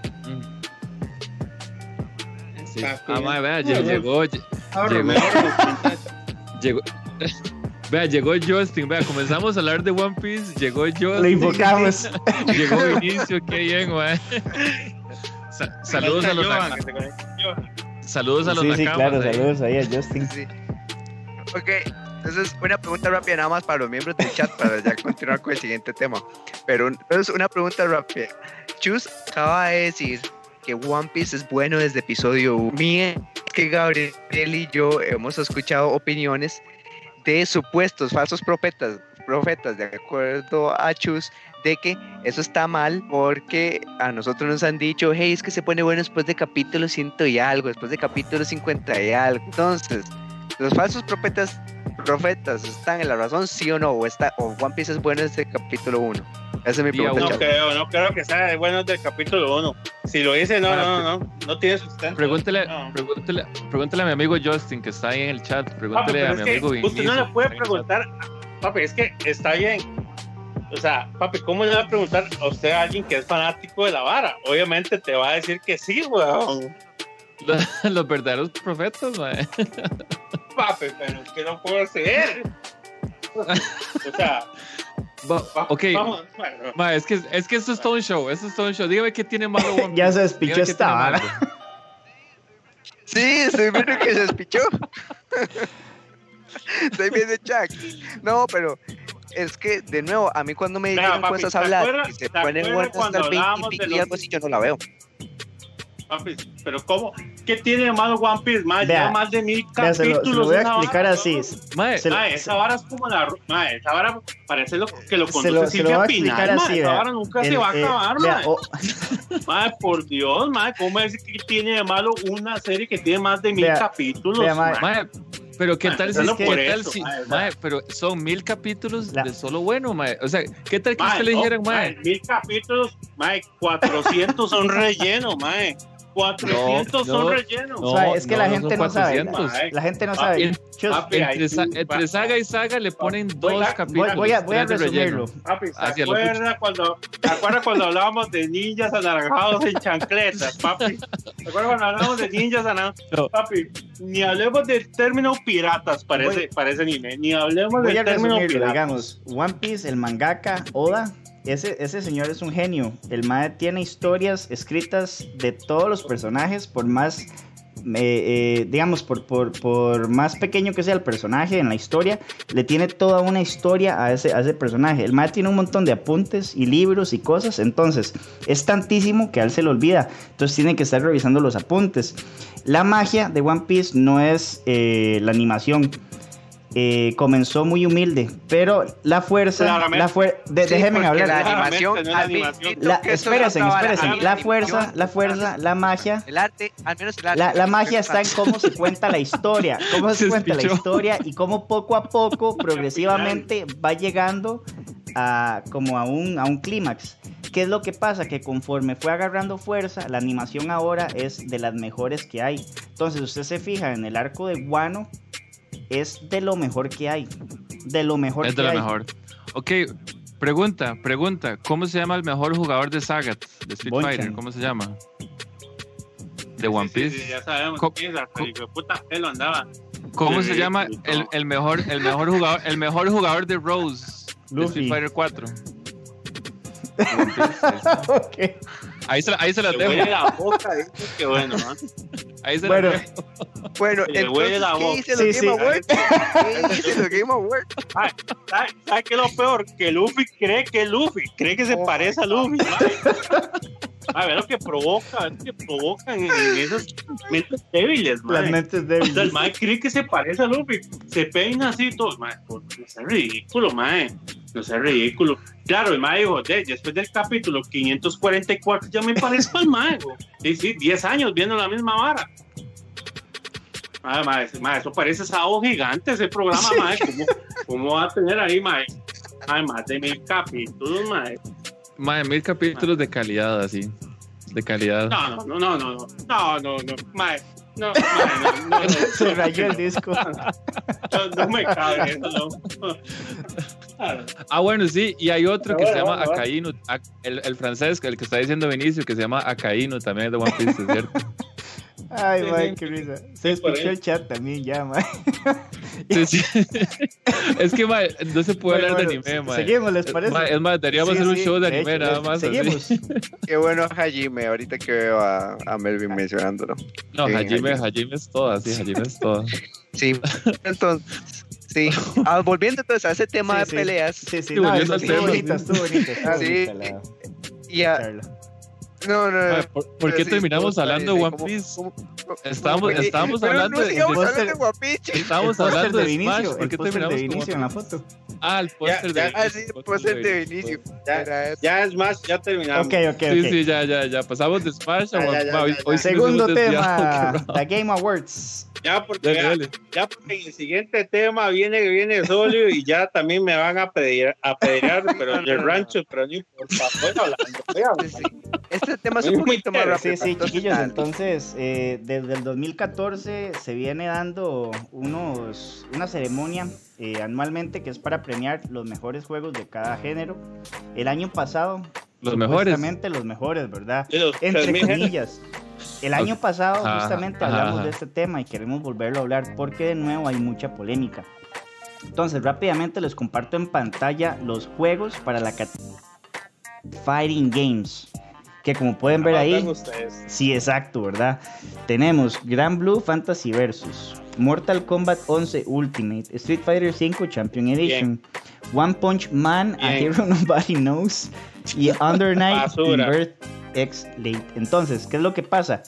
Ah, ma, vea, llegó, Llegó. llegó. [LAUGHS] [LAUGHS] Vea, llegó Justin, vea, comenzamos a hablar de One Piece, llegó Justin. Lo invocamos. [LAUGHS] Llegó Vinicio, qué bien, güey. Sa- saludos a los Johan, saludos a los Sí, sí, claro, ahí. saludos ahí a Justin. Sí. Ok, entonces una pregunta rápida nada más para los miembros del chat para ya continuar con el siguiente tema. Pero entonces una pregunta rápida. Chus acaba de decir que One Piece es bueno desde episodio 1. Mía, que Gabriel y yo hemos escuchado opiniones de supuestos falsos profetas, profetas, de acuerdo a Chus, de que eso está mal porque a nosotros nos han dicho, hey, es que se pone bueno después de capítulo 100 y algo, después de capítulo 50 y algo. Entonces, los falsos profetas profetas están en la razón, sí o no, o, está, o One Piece es bueno desde el capítulo 1. Esa es mi pregunta. No creo, no creo que sea bueno del capítulo 1. Si lo dice, no, Ah, no, no, no, no tiene sustento. Pregúntele, No. pregúntele, pregúntele a mi amigo Justin que está ahí en el chat. Papi, Pregúntele a mi amigo usted no le puede el preguntar, papi, es que está bien. O sea, papi, ¿cómo le va a preguntar a usted a alguien que es fanático de la vara? Obviamente te va a decir que sí, weón. Los, [LAUGHS] los verdaderos profetas, mae. Papi, pero es que no puedo hacer. O sea, ok, vamos, bueno. ma, es, que, es que esto es todo un show, esto es todo un show. Dígame qué tiene malo One [LAUGHS] Ya se despichó esta vara. Sí, estoy viendo que se despichó. estoy viendo Jack. No, pero es que, de nuevo, a mí cuando me papi, cosas ¿te a hablar y se ponen acuerdas muertas cuando hasta el 20 hablábamos y de pico y los- algo así, yo no la veo. Papi, pero ¿cómo? ¿Qué tiene de malo One Piece? Más, Vea, lleva más de mil Vea, se, lo, capítulos. se lo voy a esa explicar vara, así. ¿no? Mae, Se lo- Mae, esa vara es como la. Mae, esa vara parece lo que lo Se conduce se lo Silvia voy a Pinal, explicar mae, así, Esa vara nunca El- se va a eh, acabar, vea, mae. o- [LAUGHS] Mae, por Dios, mae, ¿cómo es que tiene de malo una serie que tiene más de mil Vea, capítulos? vea, mae. mae? mae, pero qué Mae, tal si, empezando qué tal eso, si- mae, mae, pero son mil capítulos La- de solo bueno, mae. O sea, ¿qué tal que Mae, usted le no, dijeran, mae? mae, Mil capítulos, mae, 400 son [LAUGHS] relleno, mae. 400 No, son no, relleno. o sea, es que no, la no gente no sabe. 400. Mae, La gente no Papi, sabe. Entre, sa- entre saga y saga le ponen dos Voy a- capítulos. voy, a, voy a resumirlo. Papi, ¿se Hacia lo acuerda cuando, ¿se acuerda cuando hablábamos de ninjas anaranjados en [LAUGHS] chancletas, papi? ¿Se acuerda cuando hablábamos de ninjas anaranjados? No. Papi, ni hablemos del término piratas para, Voy- ese, para ese anime, ni hablemos del término piratas. digamos. One Piece, el mangaka Oda, ese, ese señor es un genio. El mae tiene historias escritas de todos los personajes, por más, eh, eh, digamos, por, por, por más pequeño que sea el personaje en la historia, le tiene toda una historia a ese, a ese personaje. El mae tiene un montón de apuntes y libros y cosas, entonces es tantísimo que a él se le olvida. Entonces tiene que estar revisando los apuntes. La magia de One Piece no es eh, la animación. Eh, comenzó muy humilde, pero la fuerza, Claramente. la fuer- de- Sí, déjenme hablar. La animación, no la animación. espérense, espérense. La fuerza, la fuerza, la magia, El arte, al menos el arte. la, la magia está en cómo se cuenta la historia, [LAUGHS] cómo se Se cuenta la historia y cómo poco a poco, progresivamente, va llegando a como a un, a un clímax. ¿Qué es lo que pasa? Que conforme fue agarrando fuerza, la animación ahora es de las mejores que hay. Entonces, usted se fija en el arco de Guano, es de lo mejor que hay. De lo mejor Es que de lo hay. mejor. Ok, pregunta, pregunta. ¿Cómo se llama el mejor jugador de Sagat, de Street Bonchan. Fighter? ¿Cómo se llama? De One sí, Piece. sí, ya sabemos quién es, de puta pelo andaba. ¿Cómo Sí, se llama el, el mejor, el mejor jugador, el mejor jugador de Rose de. Street Fighter 4? [LAUGHS] Ok. Ahí se, la- ahí se la Le dejo. huele la boca, dice que bueno, ¿no? Ahí se Bueno. la dejo. Bueno, Le huele entonces, la ¿qué boca. dice Sí, los sí. Game Awards? ¿Qué dice los Game Awards? Ay, ¿Sabes sabe qué es lo peor? Que Luffy cree que es Luffy, cree que se Oh parece a Luffy. A ver lo que provoca, es que provocan en, en esas mentes débiles, Las mae. mentes O sea, el débiles. mae cree que se parece a Luffy, se peina así todo, no sea ridículo, mae, no sea ridículo. Claro, el mae dijo, después del capítulo 544 ya me parezco al mae, y sí, 10 años viendo la misma vara. Ah, mae, mae, eso parece sábado gigante ese programa, mae, ¿cómo, cómo va a tener ahí, mae? Ay, más de mil capítulos, mae. Mae, mil capítulos mae. de calidad, así. De calidad. No, no, no, no, no, no, no, no, mae. No, [LAUGHS] mae, no, no, no, Se rayó el disco. [LAUGHS] No, no me cabe eso, no. Ah, bueno, sí, y hay otro que Bueno, se llama bueno, el, el francés, el que está diciendo Vinicio, que se llama Akainu, también es de One Piece, ¿cierto? [LAUGHS] Ay, Sí, sí. qué risa. Se escuchó el chat también ya, mae. [LAUGHS] Sí, sí. [LAUGHS] es que, mae, no se puede Bueno, hablar de anime, mae. Seguimos, ¿les parece? Es más, deberíamos Sí, hacer un sí, show de anime hecho, nada de- más. así. Seguimos. Qué bueno Hajime, ahorita que veo a, a Melvin mencionándolo. No, Sí, Hajime, Hajime. Hajime es toda, sí, Hajime es toda. Sí, entonces, sí. Ah, volviendo entonces a ese tema Sí, de sí. peleas, Sí, sí, Sí, no, estuvo estuvo y a-. no, no, no. ¿Por, por qué Sí, terminamos estuvo hablando de One ¿cómo- Piece? cómo- cómo- Estábamos, cómo- estábamos hablando no de, de- hablando de Guapiche. estábamos El póster hablando de de Smash, Vinicio, ¿por qué de terminamos con Vinicio en One la Piece? foto. Ah, el póster de Ah, sí, el de Vinicio. Ya, ya es más, ya terminamos. Ok, ok, Sí, ok. sí, ya, ya, ya. Pasamos de Smash a One hoy- nos Segundo tema. The Game Awards. Ya porque, Dale, ya, dale. ya porque el siguiente tema viene, viene sólido y ya también me van a pedir, a pedrear, pero en el rancho, pero no importa. Voy hablando, Este tema es un poquito más rápido. Sí, sí, entonces, chiquillos, dale. entonces eh, desde el 2014 se viene dando unos, una ceremonia eh, anualmente que es para premiar los mejores juegos de cada género. El año pasado, Los mejores. justamente los mejores, ¿verdad? Los Entre 3.000 géneros. comillas. El año pasado Ajá, justamente ajá, hablamos ajá. de este tema y queremos volverlo a hablar porque de nuevo hay mucha polémica. Entonces, rápidamente les comparto en pantalla los juegos para la Fighting Games. Que como pueden ver ahí, sí, exacto, ¿verdad? Tenemos Grand Blue Fantasy Versus, Mortal Kombat 11 Ultimate, Street Fighter 5 Champion Edition, One Punch Man, A Hero Nobody Knows y [LAUGHS] Under Night X Late. Entonces, ¿qué es lo que pasa?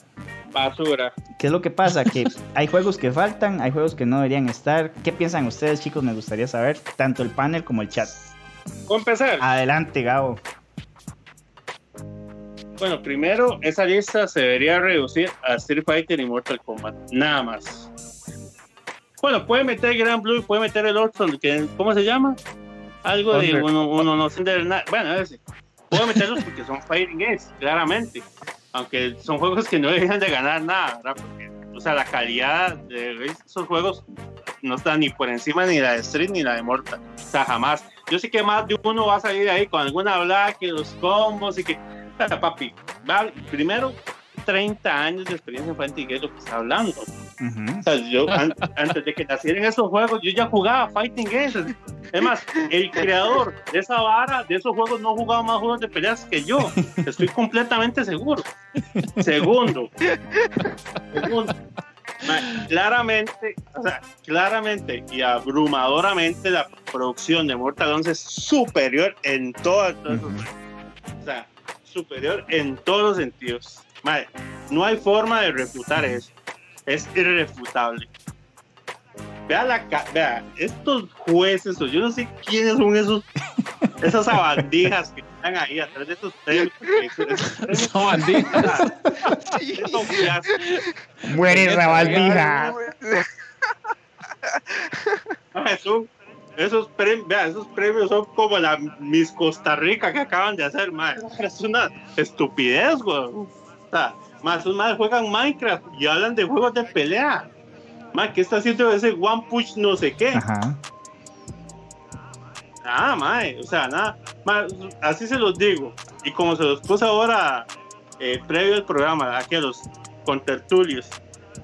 Basura. ¿Qué es lo que pasa? Que [LAUGHS] hay juegos que faltan, hay juegos que no deberían estar. ¿Qué piensan ustedes, chicos? Me gustaría saber, tanto el panel como el chat. ¿Puedo empezar? Adelante, Gabo. Bueno, primero, esa lista se debería reducir a Street Fighter y Mortal Kombat. Nada más. Bueno, puede meter Grand Blue puede meter el otro, que, ¿cómo se llama? Algo de uno, uno no se nada. Bueno, ese. Puedo meterlos porque son fighting games, claramente. Aunque son juegos que no dejan de ganar nada, ¿verdad? Porque, o sea, la calidad de esos juegos no está ni por encima ni la de Street ni la de Mortal. O sea, jamás. Yo sé que más de uno va a salir ahí con alguna black y los combos y que. Papi, va, primero 30 años de experiencia en Fighting Games lo que está hablando. o sea, yo antes de que nacieran esos juegos, yo ya jugaba Fighting Games. Es más, el creador de esa vara, de esos juegos, no jugaba más juegos de peleas que yo. Estoy completamente seguro. Segundo. Segundo. Claramente, o sea, claramente y abrumadoramente la producción de Mortal 11 es superior en todos O sea, superior en todos los sentidos no hay forma de refutar eso. Es irrefutable. Vea, la, vea, estos jueces, yo no sé quiénes son esos, [LAUGHS] esas sabandijas que están ahí atrás de [LAUGHS] esos premios. Sabandijas. Muere sabandija. Esos, esos, premios, vea, esos premios son como la Miss Costa Rica que acaban de hacer, madre. Es una estupidez, güey más, más juegan Minecraft y hablan de juegos de pelea. Más, ¿qué está haciendo ese One Push no sé qué? Ajá. Nada, mae, o sea, nada, así se los digo. Y como se los puse ahora, eh, previo al programa, aquí a los contertulios,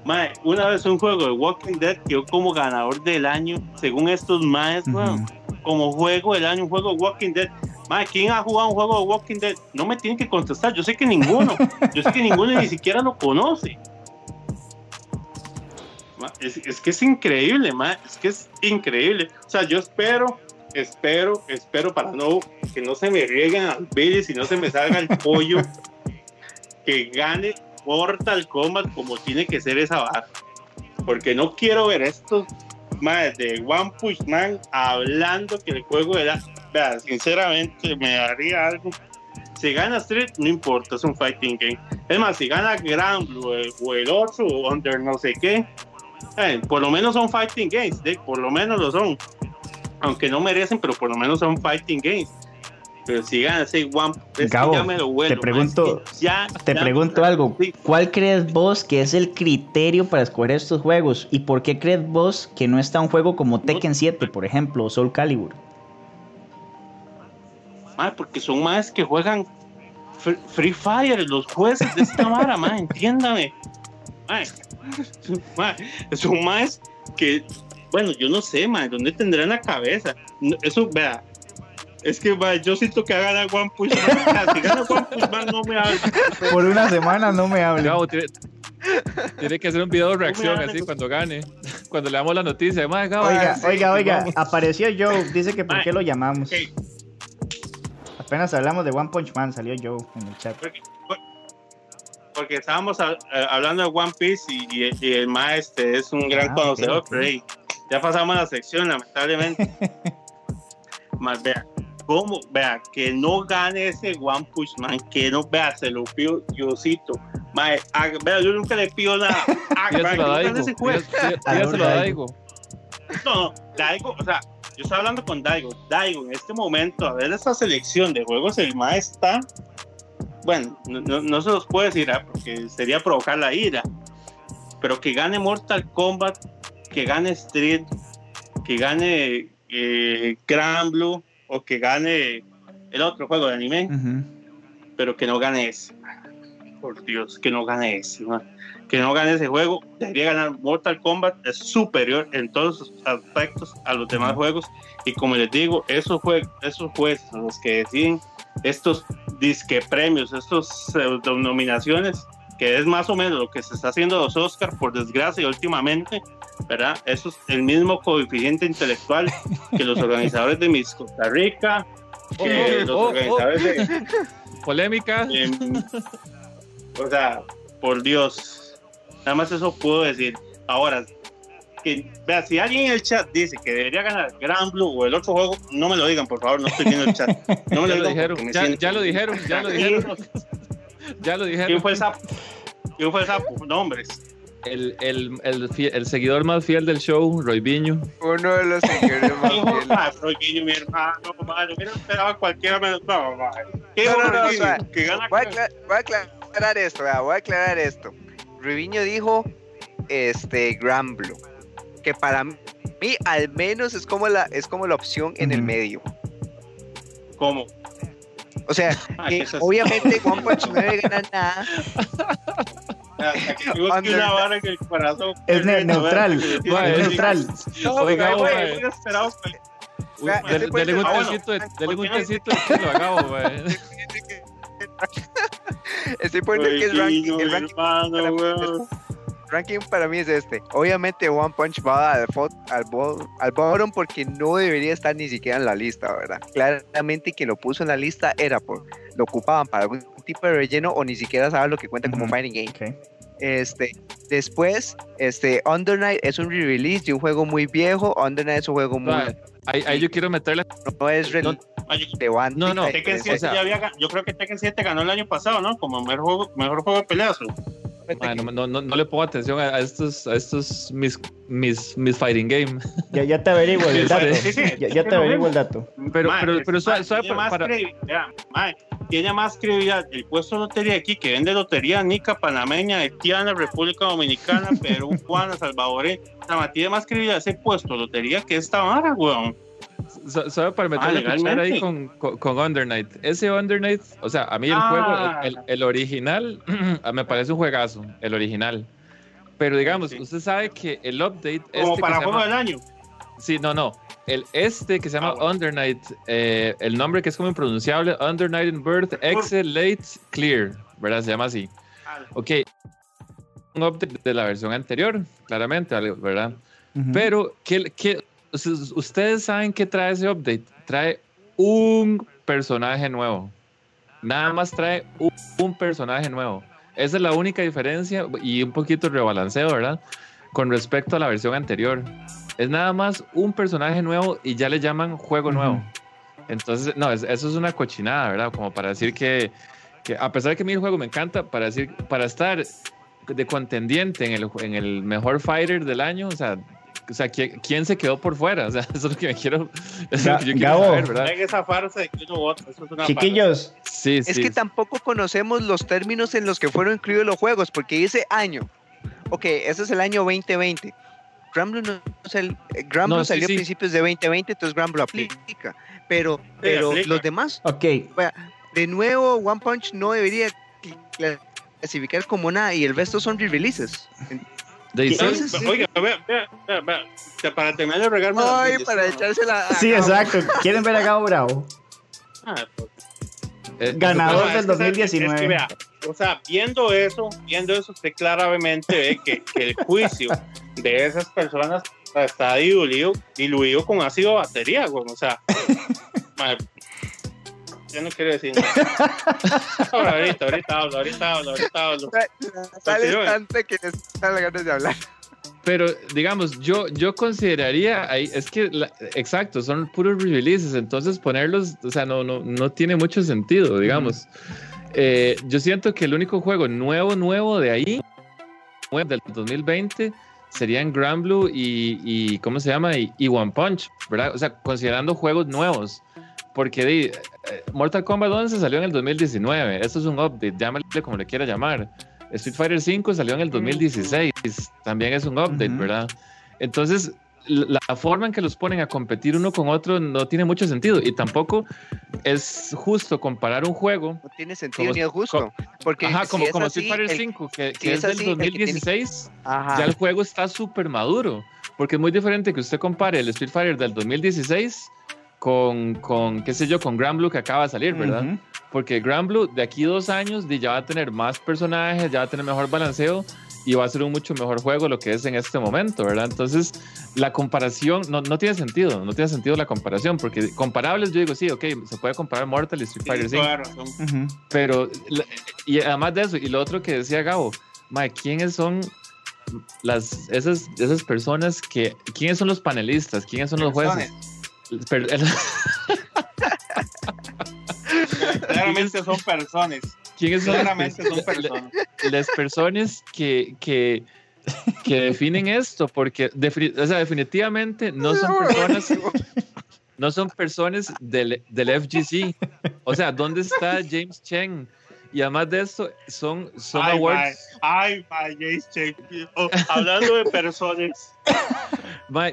mae, una vez un juego de Walking Dead quedó como ganador del año, según estos maes, como juego del año, un juego de Walking Dead. ¿quién ha jugado un juego de Walking Dead? No me tienen que contestar, yo sé que ninguno. Yo sé que ninguno ni siquiera lo conoce. Es, que es increíble, es que es increíble. O sea, yo espero, espero, espero para no que no se me rieguen al Billy y no se me salga el pollo que gane Mortal Kombat como tiene que ser esa barra. Porque no quiero ver estos más de One Push Man hablando que el juego era vea, sinceramente me daría algo. Si gana Street, no importa, es un fighting game. Es más, si gana Grand Blue o el otro, o Under no sé qué, eh, por lo menos son fighting games, por lo menos lo son. Aunque no merecen, pero por lo menos son fighting games. Pero si gana ese One, es Gabo, ya me lo vuelo, Te pregunto, ya, te pregunto algo. ¿Cuál crees vos que es el criterio para escoger estos juegos? ¿Y por qué crees vos que no está un juego como Tekken 7, por ejemplo, o Soul Calibur? porque son más que juegan Free Fire, los jueces de esta vara, más, entiéndame. [LAUGHS] son más que, bueno, yo no sé, man, ¿dónde tendrán la cabeza? Eso, vea, es que yo siento que haga One Push Man. Si gana One Push Man, no me hable. Por una semana no me hable. tiene, que hacer un video de reacción así cuando gane. Cuando le damos la noticia. oiga, oiga, oiga, apareció Joe. Dice que por qué lo llamamos. Apenas hablamos de One Punch Man, salió Joe en el chat. Porque, estábamos eh, hablando de One Piece y, el maestro es un gran ah, conocedor, pero ya pasamos a la sección, lamentablemente. [LAUGHS] Más vea, ¿cómo? Vea, que no gane ese One Punch Man, que no, vea, se lo pido Diosito. Mae, vea, yo nunca le pido nada. [LAUGHS] Ah, se lo Daigo. No, no, Daigo, o sea, yo estaba hablando con Daigo. Daigo, en este momento, a ver esta selección de juegos, el MAE está. Bueno, no, se los puedo decir ¿ah? porque sería provocar la ira. Pero que gane Mortal Kombat, que gane Street, que gane eh, Grand Blue o que gane el otro juego de anime, pero que no gane ese. por Dios, que no gane ese, que no gane ese juego. Debería ganar Mortal Kombat, es superior en todos sus aspectos a los demás juegos. Y como les digo, esos, juegos, esos jueces los que deciden estos disque premios, estos nominaciones, que es más o menos lo que se está haciendo los Oscars, por desgracia, últimamente, ¿verdad? Eso es el mismo coeficiente intelectual que los organizadores de Miss Costa Rica, que los organizadores de Polémica. o sea, por Dios. Nada más eso puedo decir. Ahora, que, vea, si alguien en el chat dice que debería ganar Grand Blue o el otro juego, no me lo digan, por favor, no estoy viendo el chat. No me ya lo, dijeron, ya, lo [LAUGHS] dijeron, ya lo dijeron. Ya lo dijeron. ¿Quién fue el sapo? ¿Quién fue el sapo? Nombres. El, el, el, el, seguidor más fiel del show, Roy Viño. Uno de los seguidores más fieles. Roy Viño, mi hermano, madre. No esperaba cualquiera menos. No, madre. ¿Qué no, no, no, o sea, que gana voy, a voy, a aclarar esto, voy a aclarar esto. Viño dijo este Grand Blue, que para mí al menos es como la, es como la opción en el medio. ¿Cómo? O sea, [LAUGHS] Ah, que es- obviamente [LAUGHS] One Punch no debe ganar nada. Que [LAUGHS] que una vara en el corazón. Es ne- neutral, Mae, es es- neutral. No, Oiga, güey, esperado dele- un tecito de, dele ¿por un no tecito estilo Gabo, mae. Estoy poniendo que el Güey, ranking, no, el ranking, hermano. Ranking para mí es este. Obviamente One Punch va al, al, bo- al bottom porque no debería estar ni siquiera en la lista, ¿verdad? Claramente quien lo puso en la lista era por lo ocupaban para algún tipo de relleno o ni siquiera saben lo que cuenta como fighting game. Este, después, este, Under Night es un re-release de un juego muy viejo. Under Night es un juego muy, Ahí, ahí yo quiero meterle. no es no, relevante. No, no, Tekken 7 o sea- ya había yo creo que Tekken 7 ganó el año pasado, ¿no? Como mejor juego, mejor juego de peleas. ¿o? Mae, no, no, no, no le pongo atención a, estos, a estos mis, mis, mis fighting game. Ya, ya te averiguo el [LAUGHS] dato. Sí, sí, Ya, ya te averiguo el dato. Pero, pero, pero suave, tiene para, más para- tiene más credibilidad el puesto de lotería aquí que vende lotería nica, panameña, haitiana, República Dominicana, [LAUGHS] Perú, Juana, salvadoreña. O sea, mae, tiene más credibilidad ese puesto de lotería que esta vara, weón. Su- suave para meterle Ah, cuchara ahí con, con, con Under Night. Ese Under Night, o sea, a mí el Ah. juego, el, el- el original, [CLEARS THROAT] me parece un juegazo, el original. Pero digamos, Sí. usted sabe que el update. Como este para juego llama- del año. Sí, no, no. El este que se llama Ah, bueno. Under Night, eh, el nombre que es como impronunciable, Under Night in Birth, Excel Late Clear, ¿verdad? Se llama así. Ok. Un update de la versión anterior, claramente, ¿verdad? Ujú. Pero, ¿qué, qué, ustedes saben qué trae ese update? Trae un personaje nuevo. Nada más trae un, un personaje nuevo. Esa es la única diferencia y un poquito rebalanceo, ¿verdad? Con respecto a la versión anterior. Es nada más un personaje nuevo y ya le llaman juego nuevo. Entonces, no, es- eso es una cochinada, ¿verdad? Como para decir que, que a pesar de que a mí el juego me encanta, para decir, para estar de contendiente en el, en el mejor fighter del año, o sea, o sea ¿quién, quién se quedó por fuera? [LAUGHS] O sea, eso es lo que me quiero, eso es lo que yo quiero saber, ¿verdad? Esa farsa de que. Eso es una Chiquillos, Sí, Es sí. que tampoco conocemos los términos en los que fueron incluidos los juegos, porque dice año. Ok, ese es el año 2020. Granblue no es eh, No, sí, salió sí. a principios de 2020, entonces Granblue aplica. Pero, pero aplica. los demás, ok. de nuevo, One Punch no debería cl- clasificar como nada y el resto son re-releases. De-. Entonces, sí. Oiga, vea, vea, vea, Para terminar de regarme. Ay, para echársela Sí, Gabo. exacto. ¿Quieren ver a Gabo Bravo? Ah, pues, eh, Ganador No, del es que, ¿sabe qué? 2019. Es que, vea, o sea, viendo eso, viendo eso, usted claramente ve que, que el juicio de esas personas está diluido, diluido con ácido batería, güey. O sea, [LAUGHS] yo no quiero decir nada. [LAUGHS] Ahora, ahorita, ahorita hablo, ahorita hablo, ahorita hablo. Sale Continúe. tanto que dan las ganas de hablar. Pero, digamos, yo, yo consideraría ahí, es que, la- exacto, son puros releases, entonces ponerlos, o sea, no, no, no tiene mucho sentido, digamos. Eh, yo siento que el único juego nuevo, nuevo de ahí, del 2020, serían Grand Blue y, y ¿cómo se llama? Y, y One Punch, ¿verdad? O sea, considerando juegos nuevos. Porque di, eh, Mortal Kombat 11 salió en el 2019, esto es un update, llámale como le quiera llamar. Street Fighter 5 salió en el 2016, también es un update, Ujú. ¿verdad? Entonces, la, forma en que los ponen a competir uno con otro no tiene mucho sentido y tampoco es justo comparar un juego. No tiene sentido ni es justo. porque ajá, como, como Street Fighter 5, que, que es, del 2016, ya el juego está súper maduro. Porque es muy diferente que usted compare el Street Fighter del 2016 con, con qué sé yo, con Grand Blue que acaba de salir, ¿verdad? Porque Grand Blue de aquí dos años ya va a tener más personajes, ya va a tener mejor balanceo y va a ser un mucho mejor juego lo que es en este momento, ¿verdad? Entonces, la comparación no, no tiene sentido, no tiene sentido la comparación, porque comparables yo digo, sí, ok, se puede comparar Mortal y Street Fighter 5, pero, y además de eso, y lo otro que decía Gabo, Mike, ¿quiénes son las, esas, esas personas que, quiénes son los panelistas, quiénes son los jueces? [LAUGHS] Claramente son personas. ¿Quiénes son Claramente son personas. Las personas que, que, que definen esto, porque o sea, definitivamente no son personas. No son personas del, del FGC. O sea, ¿dónde está James Chen? Y además de eso, son, son ay, awards. ay, James Chen. Oh, hablando de personas.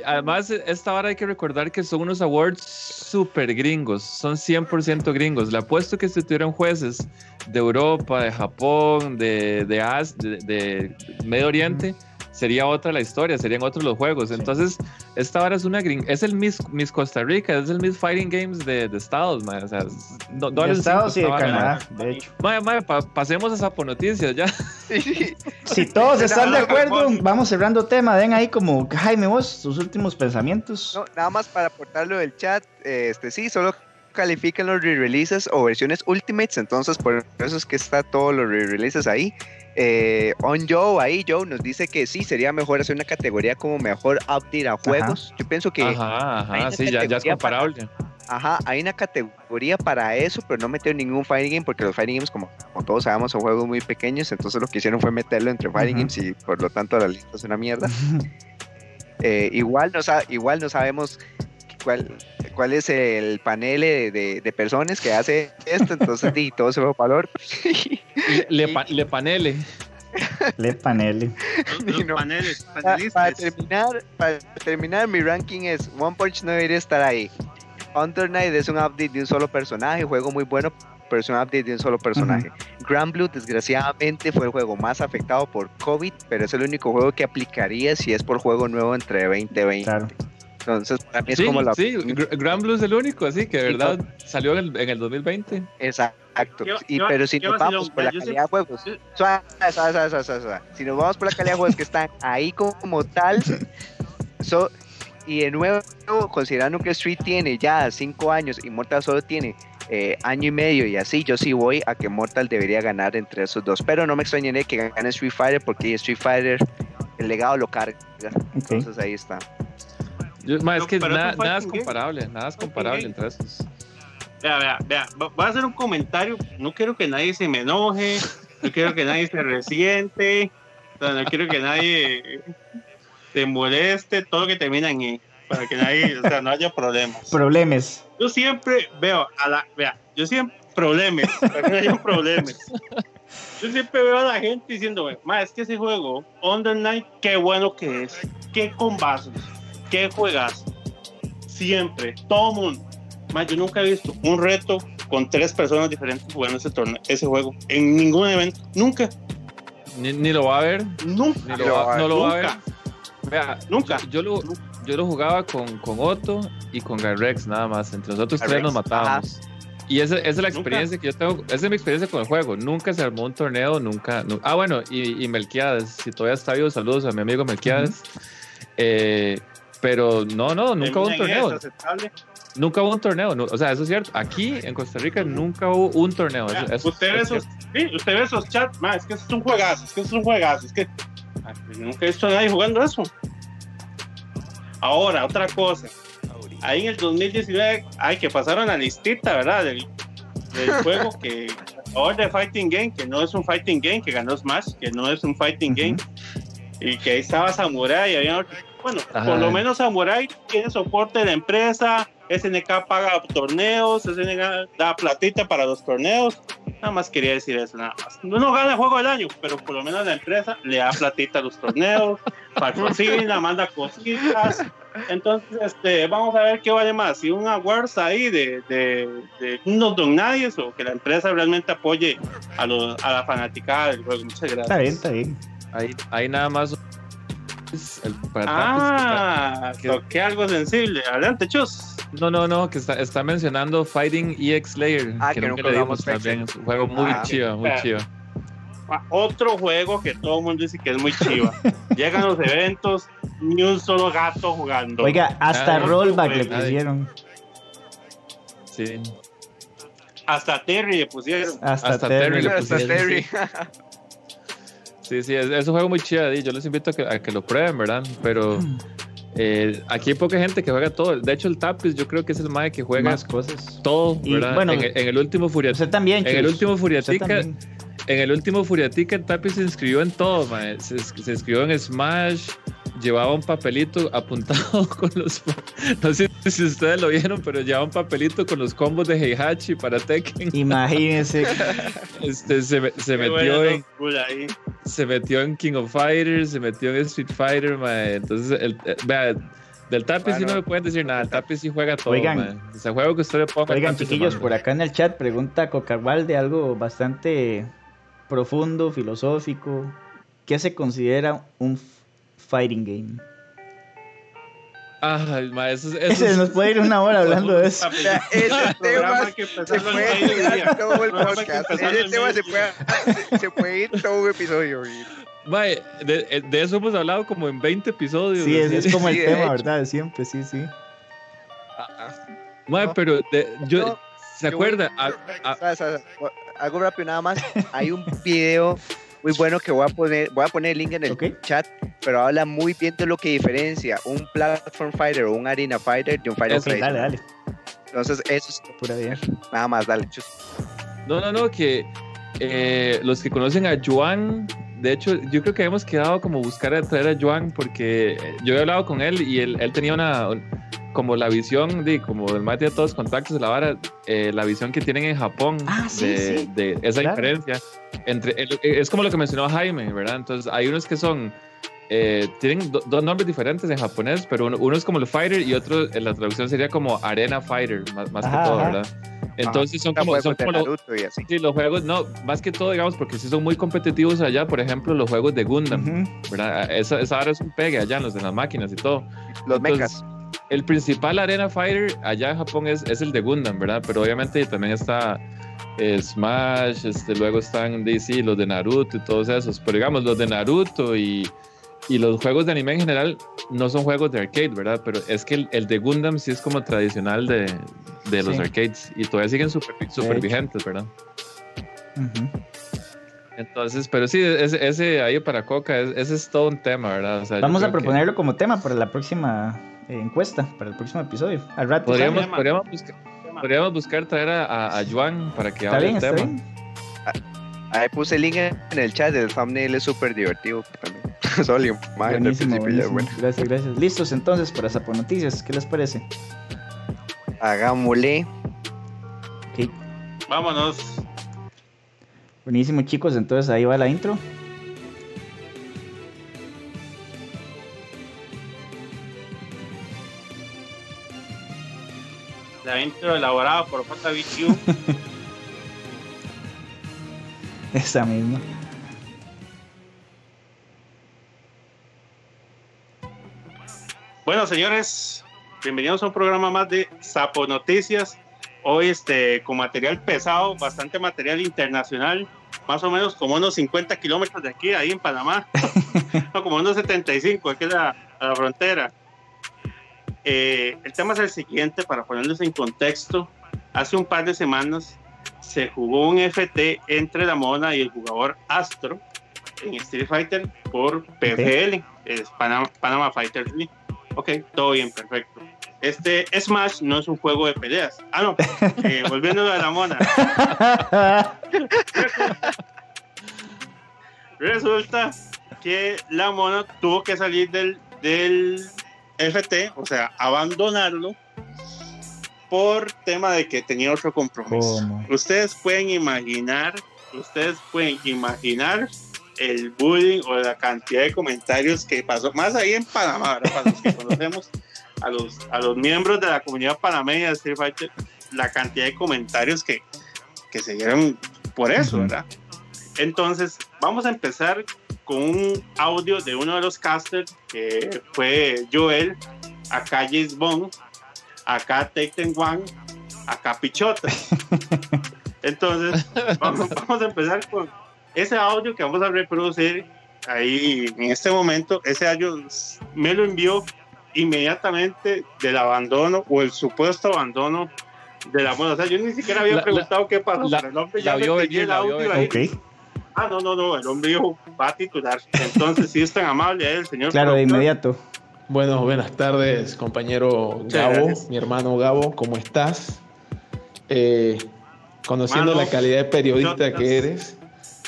además, esta hora hay que recordar que son unos awards súper gringos, son 100% gringos. Le apuesto que si tuvieran jueces de Europa, de Japón, de, de, de, Medio Oriente, sería otra la historia, serían otros los juegos. Entonces, esta hora es una es el Miss, Miss Costa Rica, es el Miss Fighting Games de, de Estados, O sea, de Estados y de Canadá, de hecho. pasemos a Sapo Noticias ya. [LAUGHS] si todos están de acuerdo, vamos cerrando tema. Den ahí como, Jaime, vos, tus últimos pensamientos. No, nada más para aportarlo del chat, este sí, solo califican los re-releases o versiones Ultimates, entonces por eso es que está todos los re-releases ahí. Eh, on Joe, ahí Joe nos dice que sí, sería mejor hacer una categoría como mejor update a juegos. Yo pienso que. Ajá, ajá, sí, ya, es comparable. ajá, hay una categoría para eso, pero no meter ningún Fighting Game, porque los Fighting Games, como, todos sabemos, son juegos muy pequeños, entonces lo que hicieron fue meterlo entre Fighting Games y por lo tanto la lista es una mierda. [LAUGHS] Eh, igual, no, igual no sabemos cuál, cuál es el panel de, de, personas que hace esto, entonces y todo se va a valor. le, le, panele. Le panele. paneles, para, terminar, para terminar, mi ranking es One Punch no debería estar ahí. Under Night es un update de un solo personaje, juego muy bueno, pero es un update de un solo personaje. Grand Blue, desgraciadamente, fue el juego más afectado por COVID, pero es el único juego que aplicaría si es por juego nuevo entre 2020. Claro. Entonces, para mí es como la. Sí, Grand Blue es el único, así que de verdad salió en el, 2020. Exacto. y, pero si nos vamos por la calidad de juegos, si nos vamos por la calidad de juegos que están ahí como tal, [LAUGHS] y de nuevo, considerando que Street tiene ya 5 años y Mortal solo tiene eh, año y medio y así, yo sí voy a que Mortal debería ganar entre esos dos. Pero no me extrañaré que gane Street Fighter porque Street Fighter el legado lo carga. Entonces ahí está es que nada, es comparable, nada es comparable entre estos. Vea, vea, vea, voy a hacer un comentario, no quiero que nadie se me enoje, no quiero que nadie se resiente, no quiero que nadie se moleste, todo lo que termina en E, para que nadie, o sea, no haya problemas. Problemas. Yo siempre veo a la, vea, yo siempre, problemas, para que no haya problemas. Yo siempre veo a la gente diciendo, ma, es que ese juego, Under Night, qué bueno que es, qué combazos ¿Qué juegas? Siempre, todo mundo. Más, yo nunca he visto un reto con tres personas diferentes jugando ese torneo, ese juego en ningún evento, nunca. Ni, lo va a ver. Nunca. Ni lo va, no lo va a ver. Vea, nunca. Yo, lo, yo lo jugaba con, con Otto y con Garrex nada más. Entre nosotros tres nos matábamos. Y esa, esa, es la experiencia que yo tengo, esa es mi experiencia con el juego. Nunca se armó un torneo, nunca. ah, bueno, y, y Melquiades, si todavía está vivo, saludos a mi amigo Melquiades. eh, pero no, no, nunca hubo un torneo. Nunca hubo un torneo, o sea, eso es cierto. Aquí en Costa Rica nunca hubo un torneo. usted, ve esos, sí, usted ve esos chats, es que es un juegazo, es que es un juegazo, es que pues, nunca he visto a nadie jugando eso. Ahora, otra cosa. Ahí en el 2019, hay que pasaron la listita, ¿verdad? Del, [LAUGHS] juego que ahora de Fighting Game, que no es un Fighting Game, que ganó Smash, que no es un Fighting Game, y que ahí estaba Samurai y había otro bueno, por lo menos Samurai tiene soporte de la empresa, SNK paga torneos, SNK da platita para los torneos. Nada más quería decir eso, nada más. No gana el juego del año, pero por lo menos la empresa le da platita a los torneos, [LAUGHS] patrocina, manda cositas. Entonces, este, vamos a ver qué vale más, si un awards ahí de, de, de unos don nadies o que la empresa realmente apoye a, los, a la fanaticada del juego. Muchas gracias. Está bien, está bien. Ahí, ahí nada más. El, para ah, que, toqué algo sensible. Adelante, Chus. No, no, no, que está, está mencionando Fighting EX Layer. Ah, que, que nunca le dimos también. Es un juego muy ah, chiva, muy chiva. Otro juego que todo el mundo dice que es muy chiva. [LAUGHS] Llegan los eventos, ni un solo gato jugando. Oiga, hasta ah, rollback le pusieron. Sí. Hasta Terry le pusieron. Hasta, hasta Terry, le pusieron. Hasta Terry. Sí, sí, es, es, un juego muy chido. Yo les invito a que, a que lo prueben, ¿verdad? Pero eh, aquí hay poca gente que juega todo. De hecho, el Tapis yo creo que es el mae que juega Más cosas. todo, ¿verdad? bueno, en, en, el último Furiatica. Usted también, En el último Furiatica. En el último Furiatica, el Tapis se inscribió en todo, mae. Se, se inscribió en Smash, llevaba un papelito apuntado [LAUGHS] con los. No sé [LAUGHS] si ustedes lo vieron, pero llevaba un papelito con los combos de Heihachi para Tekken. Imagínense. [LAUGHS] Este, se, se metió en. Se metió en King of Fighters, se metió en Street Fighter, mae. Entonces, el, eh, vea. Del Tapis bueno, sí no me pueden decir nada. El Tapis sí juega todo. Oigan, man. ese juego que usted le ponga. Oigan, chiquillos, por acá en el chat pregunta Cocarval de algo bastante profundo, filosófico. ¿Qué se considera un fighting game? Ay, ma, eso, eso Ese, nos puede ir una hora hablando de eso. [LAUGHS] Ese tema que se puede ir todo el podcast. Ese tema se puede, [LAUGHS] se puede ir todo un episodio. Mae, de, de, eso hemos hablado como en 20 episodios. Sí, es, es como el sí, tema, ¿verdad? Siempre, sí, sí. Mae, no, pero de, yo, no, ¿se acuerda? Algo rápido nada más. Hay un video muy bueno que voy a poner, voy a poner el link en el okay. chat, pero habla muy bien de lo que diferencia un platform fighter o un arena fighter de un fighter okay, Dale, dale. Entonces, eso es pura bien. Nada más, dale, chus. No, no, no, que eh, los que conocen a Joan, de hecho, yo creo que hemos quedado como buscar a traer a Joan porque yo he hablado con él y él, él tenía una como la visión de como el mate de todos los contactos de la vara, eh, la visión que tienen en Japón ah, sí, de, sí. de, esa claro. diferencia entre es como lo que mencionó Jaime, ¿verdad? Entonces hay unos que son eh, tienen do, dos nombres diferentes en japonés, pero uno, uno, es como el fighter y otro en la traducción sería como arena fighter, más, más ajá, que todo, ajá. ¿verdad? Entonces son como, son como los, sí, los juegos, no, más que todo, digamos, porque sí son muy competitivos allá, por ejemplo, los juegos de Gundam, uh -huh. ¿verdad? Esa, esa ahora es un pegue allá, los de las máquinas y todo. Los Entonces, mechas. El principal Arena Fighter allá en Japón es, es el de Gundam, ¿verdad? Pero obviamente también está eh, Smash, este, luego están DC, los de Naruto y todos esos. Pero digamos, los de Naruto y, y los juegos de anime en general no son juegos de arcade, ¿verdad? Pero es que el, el de Gundam sí es como tradicional de, de los sí. arcades y todavía siguen súper super vigentes, ¿verdad? Uh -huh. Entonces, pero sí, ese, ese ahí para Coca, ese es todo un tema, ¿verdad? O sea, Vamos a proponerlo que... como tema para la próxima eh, encuesta, para el próximo episodio. Al rato. Podríamos, podríamos, buscar, podríamos buscar traer a, a, a Juan para que hable del tema. Bien. Ahí puse el link en el chat, el thumbnail es súper divertido también. [LAUGHS] Solo buenísimo, buenísimo. Bueno. Gracias, gracias. Listos entonces para Sapo Noticias, ¿qué les parece? Hagámosle. Ok. Vámonos. Buenísimo chicos, entonces ahí va la intro. La intro elaborada por JBQ. [LAUGHS] Esa misma. Bueno, señores, bienvenidos a un programa más de Sapo Noticias. Hoy este, con material pesado, bastante material internacional, más o menos como unos 50 kilómetros de aquí, ahí en Panamá, [LAUGHS] no, como unos 75, aquí a la, a la frontera. Eh, el tema es el siguiente, para ponerlos en contexto. Hace un par de semanas se jugó un FT entre la Mona y el jugador Astro en Street Fighter por PFL, okay. es Panama, Panama Fighter League. Ok, todo bien, perfecto. Este Smash no es un juego de peleas. Ah, no, eh, [LAUGHS] volviendo a la Mona. [LAUGHS] Resulta que la Mona tuvo que salir del, del FT, o sea, abandonarlo por tema de que tenía otro compromiso. Ustedes pueden imaginar, ustedes pueden imaginar el bullying o la cantidad de comentarios que pasó, más ahí en Panamá, para los que [LAUGHS] conocemos a los, a los miembros de la comunidad panameña de Street Fighter, la cantidad de comentarios que, que se dieron por eso, ¿verdad? Entonces, vamos a empezar con un audio de uno de los casters, que fue Joel, acá James Bond, acá Taken One, acá Pichota. [LAUGHS] Entonces, vamos, vamos a empezar con ese audio que vamos a reproducir ahí en este momento. Ese audio me lo envió inmediatamente del abandono o el supuesto abandono de la moda. O sea, yo ni siquiera había preguntado qué pasó, pero el hombre ya me el audio ahí. Ah, no, no, no, el hombre dijo, va a titular. Entonces, si es tan amable, el señor. Claro, de inmediato. Bueno, buenas tardes, compañero Gabo, mi hermano Gabo, ¿cómo estás? Eh, conociendo la calidad de periodista que eres,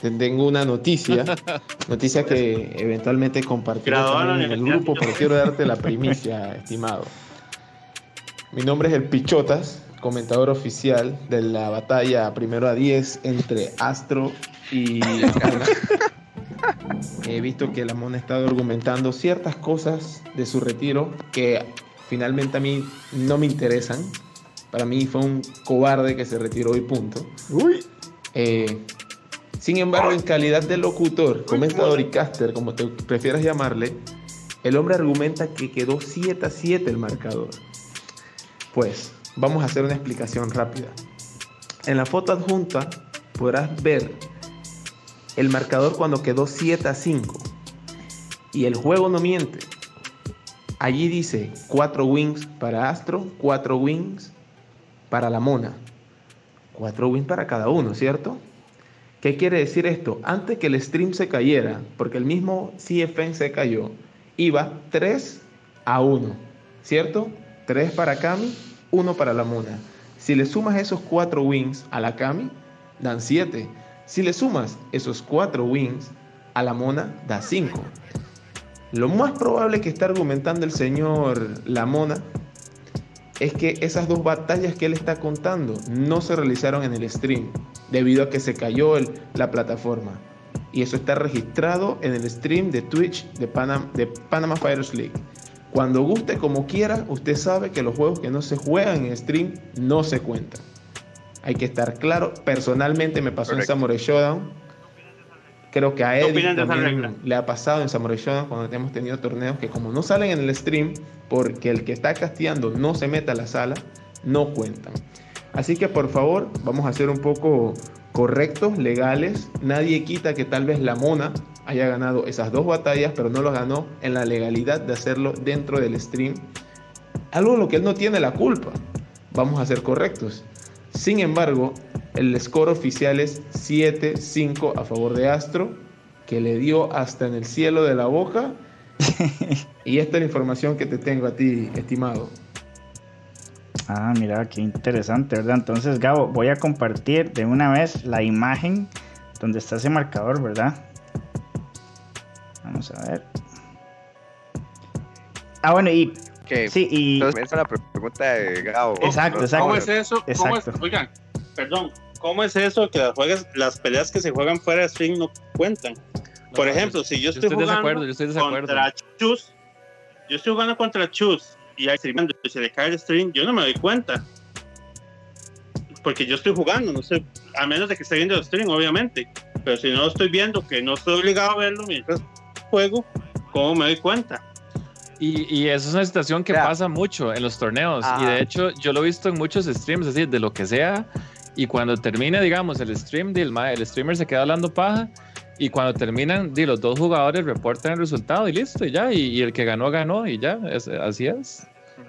te tengo una noticia, [LAUGHS] noticia que eventualmente compartiré en el grupo, pero quiero darte la primicia, [LAUGHS] estimado. Mi nombre es el Pichotas, comentador oficial de la batalla primero a 10 entre Astro y [LAUGHS] He visto que la Mona ha estado argumentando ciertas cosas de su retiro que finalmente a mí no me interesan. Para mí fue un cobarde que se retiró y punto. Eh, sin embargo, en calidad de locutor, comentador y caster, como te prefieras llamarle, el hombre argumenta que quedó 7 a 7 el marcador. Pues, vamos a hacer una explicación rápida. En la foto adjunta podrás ver el marcador cuando quedó 7 a 5. Y el juego no miente. Allí dice 4 wins para Astro, 4 wins para la Mona. 4 wins para cada uno, ¿cierto? ¿Qué quiere decir esto? Antes que el stream se cayera, porque el mismo CFN se cayó, iba 3 a 1, ¿cierto? 3 para Kami, 1 para la Mona. Si le sumas esos 4 wins a la Kami, dan 7. Si le sumas esos 4 wins a la Mona, da 5. Lo más probable que está argumentando el señor La Mona es que esas dos batallas que él está contando no se realizaron en el stream debido a que se cayó la plataforma. Y eso está registrado en el stream de Twitch de, Panam, de Panama Fighters League. Cuando guste como quiera, usted sabe que los juegos que no se juegan en stream no se cuentan. Hay que estar claro. Personalmente me pasó en Samurai Showdown. Creo que a Eddie también le ha pasado en Samurai Showdown cuando hemos tenido torneos que como no salen en el stream porque el que está casteando no se meta a la sala, no cuentan. Así que por favor, vamos a ser un poco correctos, legales. Nadie quita que tal vez la Mona haya ganado esas dos batallas, pero no lo ganó en la legalidad de hacerlo dentro del stream. Algo en lo que él no tiene la culpa. Vamos a ser correctos. Sin embargo, el score oficial es 7-5 a favor de Astro, que le dio hasta en el cielo de la boca. [LAUGHS] y esta es la información que te tengo a ti, estimado. Ah, mira, qué interesante, ¿verdad? Entonces, Gabo, voy a compartir de una vez la imagen donde está ese marcador, ¿verdad? Vamos a ver. Ah, bueno, y sí, y... Entonces, la pregunta de Gabo. Exacto, exacto. ¿Cómo es eso? ¿Cómo es, oigan, perdón, ¿cómo es eso que las, juegas, las peleas que se juegan fuera de stream no cuentan? Por ejemplo, si yo estoy, jugando yo estoy contra Chus, yo estoy jugando contra Chus y hay y se le cae el stream, yo no me doy cuenta. Porque yo estoy jugando, no sé, a menos de que esté viendo el stream, obviamente. Pero si no lo estoy viendo, que no estoy obligado a verlo mientras juego, ¿cómo me doy cuenta? Y, y eso es una situación que pasa mucho en los torneos. Y de hecho, yo lo he visto en muchos streams, así, de lo que sea. Y cuando termina, digamos, el stream, el, el streamer se queda hablando paja. Y cuando terminan, di, los dos jugadores reportan el resultado y listo, y ya. Y, el que ganó, ganó, y ya. así es.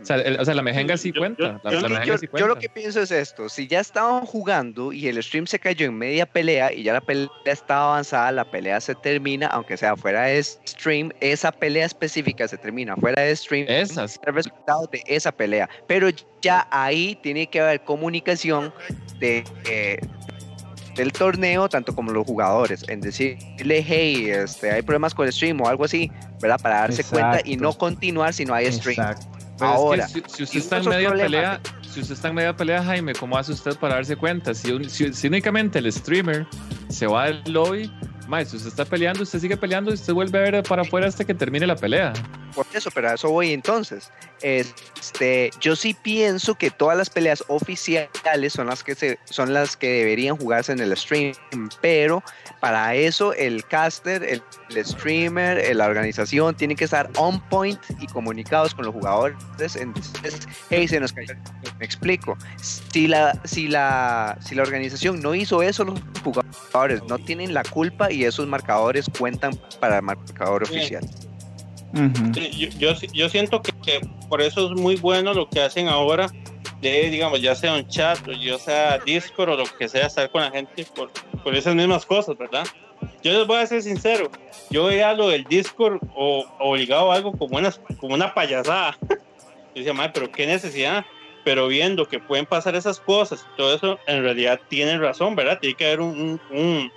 O sea, la mejenga sí cuenta. Yo, lo que pienso es esto: si ya estaban jugando y el stream se cayó en media pelea y ya la pelea estaba avanzada, la pelea se termina, aunque sea fuera de stream, esa pelea específica se termina fuera de stream. Esas. El resultado de esa pelea. Pero ya ahí tiene que haber comunicación de. Eh, del torneo, tanto como los jugadores, en decirle, hey, este, hay problemas con el stream o algo así, ¿verdad? Para darse cuenta y no continuar si no hay stream. Ahora, si, usted está en media pelea, si si usted está en media pelea, Jaime, ¿cómo hace usted para darse cuenta? Si, si, únicamente el streamer se va del lobby, si usted está peleando, usted sigue peleando y usted vuelve a ver para afuera hasta que termine la pelea. Por eso, pero a eso voy entonces. Este, yo sí pienso que todas las peleas oficiales son las que se, son las que deberían jugarse en el stream, pero para eso el caster, el, streamer, la organización tienen que estar on point y comunicados con los jugadores. Hey, se nos cayó. Me explico. Si la, si la, si la organización no hizo eso, los jugadores no tienen la culpa y esos marcadores cuentan para el marcador oficial. yo, yo, siento que, que, por eso es muy bueno lo que hacen ahora de, digamos, ya sea un chat o ya sea Discord o lo que sea, estar con la gente por, por esas mismas cosas, ¿verdad? Yo les voy a ser sincero, yo veía lo del Discord o obligado a algo como una, como una payasada. [LAUGHS] yo decía, madre, pero qué necesidad. Pero viendo que pueden pasar esas cosas y todo eso, en realidad tienen razón, ¿verdad? Tiene que haber un, un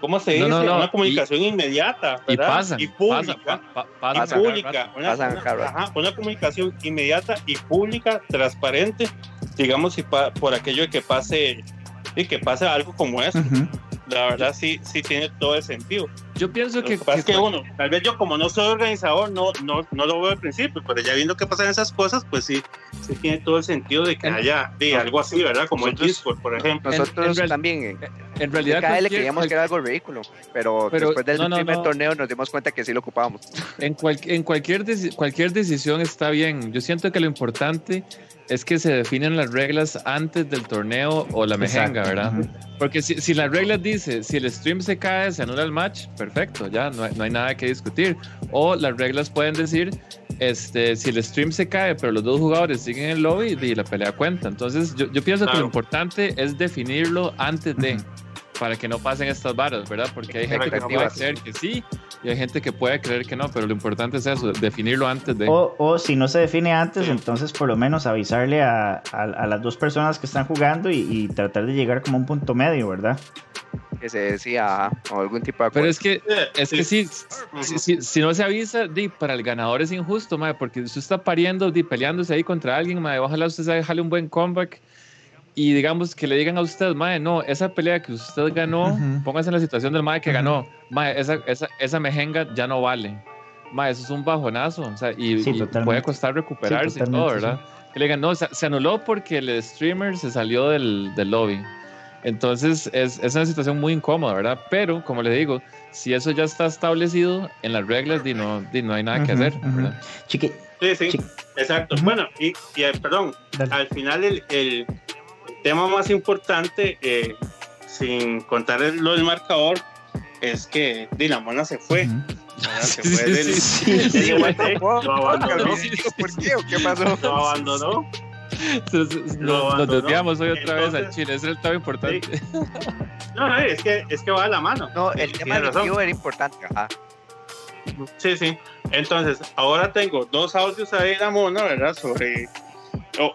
¿cómo se dice? una comunicación inmediata, ¿verdad? Y, pasa, y pública. Pasa, y pública. Una, una, comunicación inmediata y pública, transparente, digamos, si por aquello de que pase, y que pase algo como eso la verdad sí, sí tiene todo el sentido. Yo pienso que, que, que, uno, tal vez yo como no soy organizador, no, no, no lo veo al principio, pero ya viendo que pasan esas cosas, pues sí, sí tiene todo el sentido de que haya de algo así, ¿verdad? Como el Discord, por ejemplo. Nosotros también, en realidad, le queríamos que era algo ridículo, pero, después del primer torneo nos dimos cuenta que sí lo ocupábamos. En, en cualquier, cualquier decisión está bien. Yo siento que lo importante es que se definen las reglas antes del torneo o la mejenga, ¿verdad? Porque si, si las reglas dice, si el stream se cae, se anula el match, perfecto, ya no hay, no hay nada que discutir. O las reglas pueden decir, este, si el stream se cae, pero los dos jugadores siguen en el lobby, y la pelea cuenta. Entonces, yo, yo pienso que lo importante es definirlo antes de para que no pasen estas varas, ¿verdad? Porque hay gente que puede creer que sí y hay gente que puede creer que no, pero lo importante es eso, definirlo antes de... O, si no se define antes, entonces por lo menos avisarle a, a, las dos personas que están jugando y, tratar de llegar como a un punto medio, ¿verdad? Que se decía o algún tipo de... Pero es que, es que sí, si, si, no se avisa, di, para el ganador es injusto, madre, porque usted está pariendo, di, peleándose ahí contra alguien, madre, ojalá usted se dejarle un buen comeback y digamos que le digan a usted, mae, no, esa pelea que usted ganó, póngase en la situación del mae que ganó, mae, esa, esa, esa mejenga ya no vale. Mae, eso es un bajonazo, o sea, y, puede costar recuperarse y todo, ¿verdad? Que le digan, no, se, anuló porque el streamer se salió del, del lobby. Entonces es, es, una situación muy incómoda, ¿verdad? Pero, como le digo, si eso ya está establecido en las reglas, di no, di no hay nada que hacer, ¿verdad? Chiqui. Sí, sí, exacto. Bueno, y, y eh, perdón, al final el, el tema más importante, eh, sin contar lo del marcador, es que Dinamona se fue. Se [LAUGHS] fue del, lo abandonó. ¿Por qué? ¿O qué pasó? [LAUGHS] Lo abandonó. Nos desviamos hoy otra vez al Chile, ese es el tema importante. No, no, es que, es que va a la mano. No, el tema del era importante. Ajá. Sí, sí. Entonces, ahora tengo dos audios ahí de la mona, ¿verdad? Sobre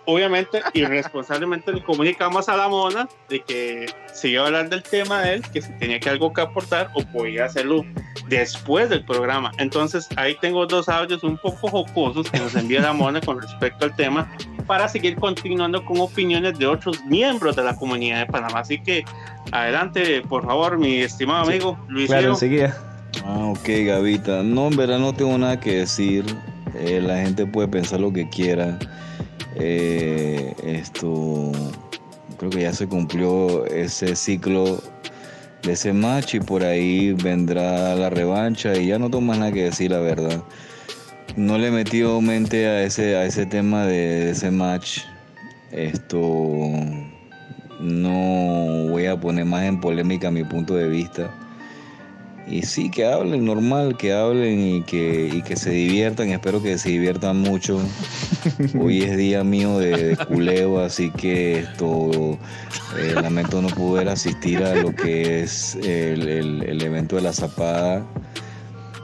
obviamente, irresponsablemente le comunicamos a la mona de que se iba a hablar del tema de él, que si tenía que algo que aportar o podía hacerlo después del programa. Entonces, ahí tengo dos audios un poco jocosos que nos envía la mona con respecto al tema para seguir continuando con opiniones de otros miembros de la comunidad de Panamá. Así que, adelante, por favor, mi estimado amigo Luis. Claro, enseguida. Ah, ok, Gavita. No, en verdad no tengo nada que decir. Eh, la gente puede pensar lo que quiera. Eh, esto creo que ya se cumplió ese ciclo de ese match y por ahí vendrá la revancha y ya no tomas nada que decir la verdad. No le he metido mente a ese, a ese tema de, ese match. Esto no voy a poner más en polémica mi punto de vista. Y sí, que hablen normal, que hablen y que, y que se diviertan. Espero que se diviertan mucho. Hoy es día mío de, culeo, así que eh, lamento no poder asistir a lo que es el, el evento de la zapada.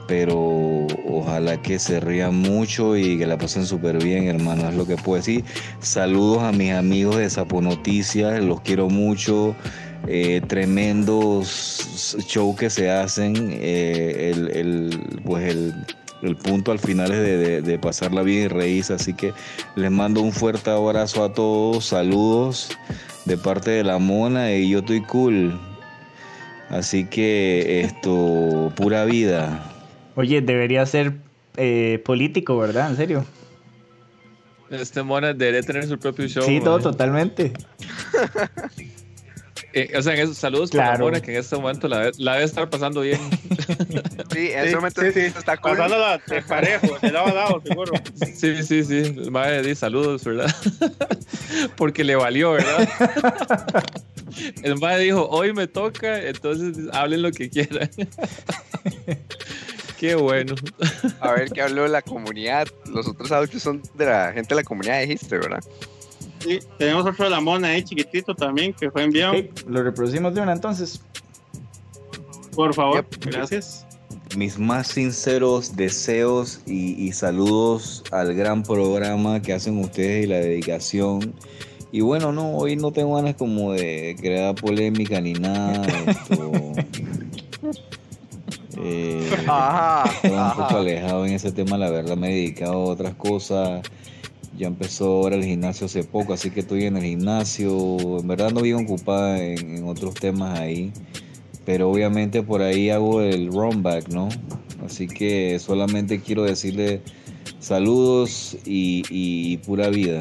Pero ojalá que se rían mucho y que la pasen súper bien, hermano. Es lo que puedo decir. Saludos a mis amigos de Sapo Noticias, los quiero mucho. Eh, tremendos shows que se hacen, eh, el, pues el, el punto al final es de, de, pasarla bien y reírse. Así que les mando un fuerte abrazo a todos, saludos de parte de la mona y yo estoy cool. Así que esto, pura vida. Oye, debería ser eh, político, ¿verdad? En serio. Este mona debería tener su propio show. Sí, todo totalmente. [LAUGHS] Eh, o sea, en esos saludos para Mona, que en este momento la, la, debe estar pasando bien. [LAUGHS] Sí, en este momento sí, sí. está cool. Pasándola de parejo, de lado a lado, seguro. Sí, sí, sí. El madre di saludos, ¿verdad? [LAUGHS] Porque le valió, ¿verdad? [LAUGHS] El madre dijo, hoy me toca, entonces hablen lo que quieran. Qué bueno. A ver qué habló la comunidad. Los otros audios son de la gente de la comunidad, dijiste, ¿verdad? Sí, tenemos otro de la mona ahí chiquitito también que fue enviado. lo reproducimos de una entonces. Por favor, gracias. Mis más sinceros deseos y, saludos al gran programa que hacen ustedes y la dedicación. Y bueno, no, hoy no tengo ganas como de crear polémica ni nada. [LAUGHS] Esto, eh, estoy un poco alejado en ese tema, la verdad me he dedicado a otras cosas ya empezó ahora el gimnasio hace poco, así que estoy en el gimnasio. En verdad no vivo ocupada en, otros temas ahí, pero obviamente por ahí hago el run back, ¿no? Así que solamente quiero decirle saludos y, pura vida.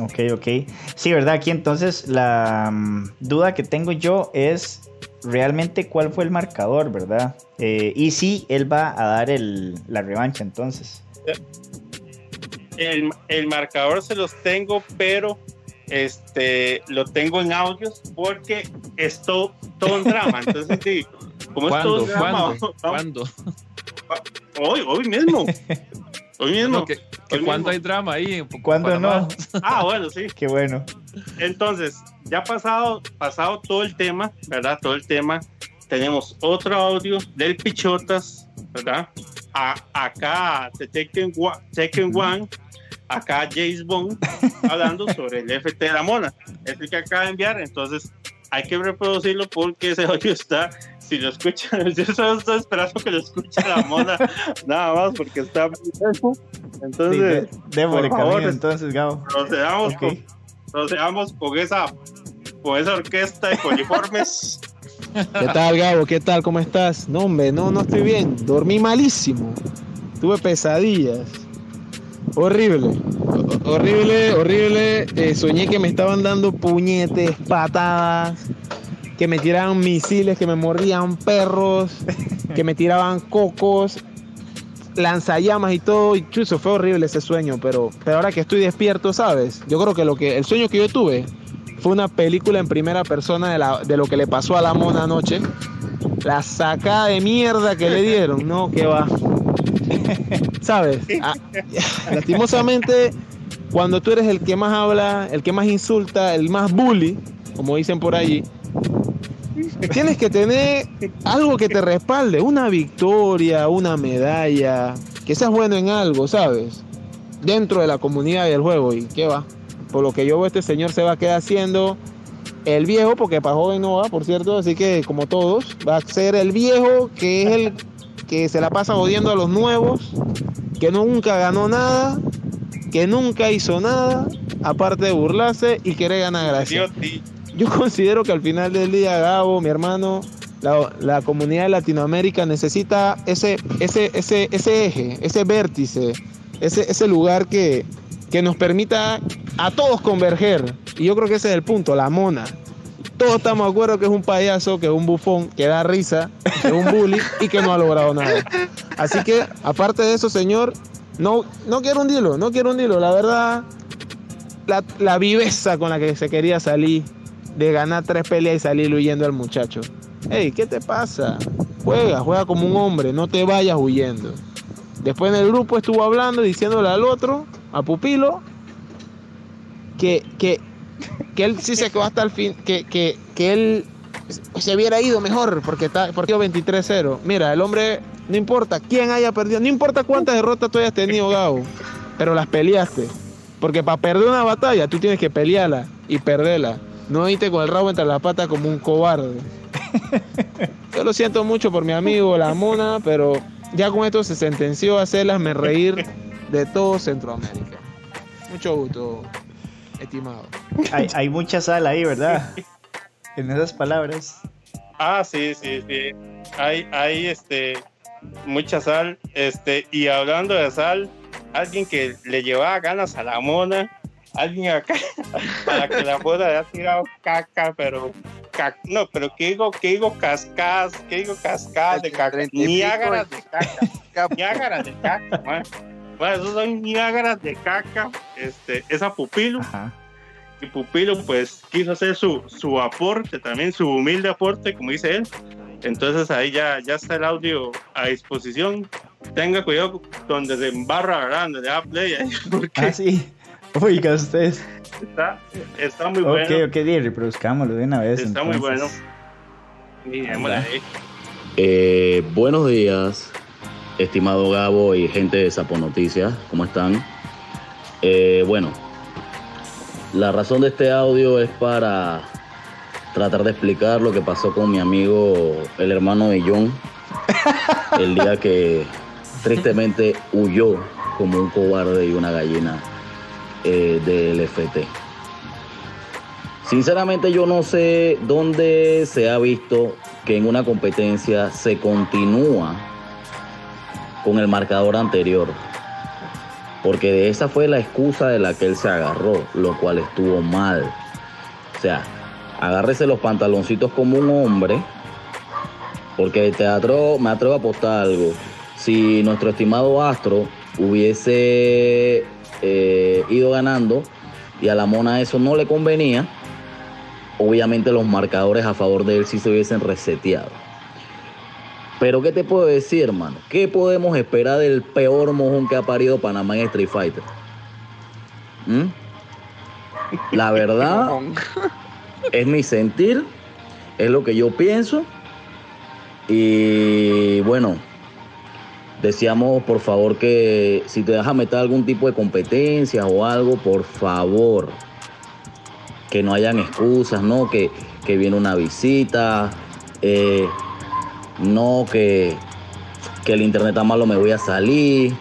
Ok, ok. Sí, ¿verdad? Aquí entonces la mm, duda que tengo yo es realmente cuál fue el marcador, ¿verdad? Eh, y si él va a dar el, la revancha entonces el, marcador se los tengo, pero este lo tengo en audios porque es todo, un drama. [LAUGHS] Entonces, sí, como es todo un drama, ¿Cuándo? Hoy, hoy mismo. [LAUGHS] Hoy mismo. que, cuando hay drama ahí. ¿Cuándo no? [LAUGHS] Ah, bueno, sí. Qué bueno. Entonces, ya pasado, pasado todo el tema, ¿verdad? Todo el tema. Tenemos otro audio del Pichotas, ¿verdad? A, acá, de Tekken One, acá James Bond hablando sobre el FT de la mona. Es el que acaba de enviar, entonces hay que reproducirlo porque ese audio está, si lo escuchan, [LAUGHS] yo solo estoy esperando que lo escuche la mona, nada más porque está Entonces, sí, por favor, entonces, Gabo. Procedamos, con, procedamos con esa con esa orquesta de coliformes. ¿Qué tal, Gabo? ¿Qué tal? ¿Cómo estás? No, hombre, no, no estoy bien. Dormí malísimo. Tuve pesadillas. Horrible, horrible, horrible. Eh, soñé que me estaban dando puñetes, patadas, que me tiraban misiles, que me mordían perros, [LAUGHS] que me tiraban cocos, lanzallamas y todo. Y chuzo, fue horrible ese sueño, pero, pero ahora que estoy despierto, ¿sabes? Yo creo que, lo que el sueño que yo tuve fue una película en primera persona de, de lo que le pasó a la mona anoche. La sacada de mierda que le dieron, no, que va. [LAUGHS] ¿Sabes? Ah, [LAUGHS] lastimosamente, cuando tú eres el que más habla, el que más insulta, el más bully, como dicen por allí, tienes que tener algo que te respalde, una victoria, una medalla, que seas bueno en algo, ¿sabes? Dentro de la comunidad del juego. ¿Y qué va? Por lo que yo veo, este señor se va a quedar haciendo el viejo, porque para joven no va, por cierto, así que como todos, va a ser el viejo que es el que se la pasa odiando a los nuevos, que nunca ganó nada, que nunca hizo nada, aparte de burlarse y querer ganar gracias. Yo [LAUGHS] considero que al final del día, Gabo, mi hermano, la, comunidad de Latinoamérica necesita ese, ese, ese, ese eje, ese vértice, ese, ese lugar que, que nos permita a todos converger. Y yo creo que ese es el punto, la mona todos estamos de acuerdo que es un payaso, que es un bufón, que da risa, que es un bully y que no ha logrado nada. Así que, aparte de eso, señor, no, no quiero hundirlo, no quiero hundirlo. La verdad, la, la viveza con la que se quería salir, de ganar tres peleas y salir huyendo al muchacho. Hey, ¿qué te pasa? Juega, juega como un hombre, no te vayas huyendo. Después en el grupo estuvo hablando, diciéndole al otro, a Pupilo, que, que que él sí se quedó hasta el fin, que, que, que él se hubiera ido mejor porque está porque 23-0. Mira, el hombre, no importa quién haya perdido, no importa cuántas derrotas tú hayas tenido, Gabo, pero las peleaste. Porque para perder una batalla tú tienes que pelearla y perderla. No irte con el rabo entre las patas como un cobarde. [LAUGHS] Yo lo siento mucho por mi amigo La Mona, pero ya con esto se sentenció a hacerlas reír de todo Centroamérica. Mucho gusto, estimado. Hay, hay mucha sal ahí, ¿verdad? En esas palabras. Ah, sí, sí, sí. Hay, hay este, mucha sal. Este, y hablando de sal, alguien que le llevaba ganas a la mona, alguien acá, [LAUGHS] para que la mona haya tirado caca, pero no, pero ¿qué digo? ¿Qué digo cascadas? ¿Qué digo cascadas de caca? Niágaras de caca. Niágaras de caca, bueno, esos son Niágaras de caca. Este, esa pupilo. Y Pupilo, pues, quiso hacer su, su aporte, también su humilde aporte, como dice él. Entonces ahí ya, ya está el audio a disposición. Tenga cuidado donde se embarra, ¿verdad? Donde le da play. [LAUGHS] Porque ah, sí. Oiga, usted. Está, está muy bueno. Ok, ok, reproduzcámoslo de una vez. Está muy bueno. Eh, buenos días, estimado Gabo y gente de Sapo Noticias. ¿Cómo están? Eh, bueno, la razón de este audio es para tratar de explicar lo que pasó con mi amigo, el hermano de John, [LAUGHS] el día que tristemente huyó como un cobarde y una gallina eh, del FT. Sinceramente yo no sé dónde se ha visto que en una competencia se continúa con el marcador anterior. Porque de esa fue la excusa de la que él se agarró, lo cual estuvo mal. O sea, agárrese los pantaloncitos como un hombre, porque te atrevo, me atrevo a apostar algo. Si nuestro estimado Astro hubiese eh, ido ganando y a la mona eso no le convenía, obviamente los marcadores a favor de él sí se hubiesen reseteado. Pero ¿qué te puedo decir, hermano? ¿Qué podemos esperar del peor mojón que ha parido Panamá en Street Fighter? ¿Mm? La [LAUGHS] verdad es mi sentir, es lo que yo pienso. Y bueno, decíamos por favor que si te dejas meter algún tipo de competencia o algo, por favor, que no hayan excusas, ¿no? Que, que viene una visita. Eh, no que, el internet está malo, me voy a salir,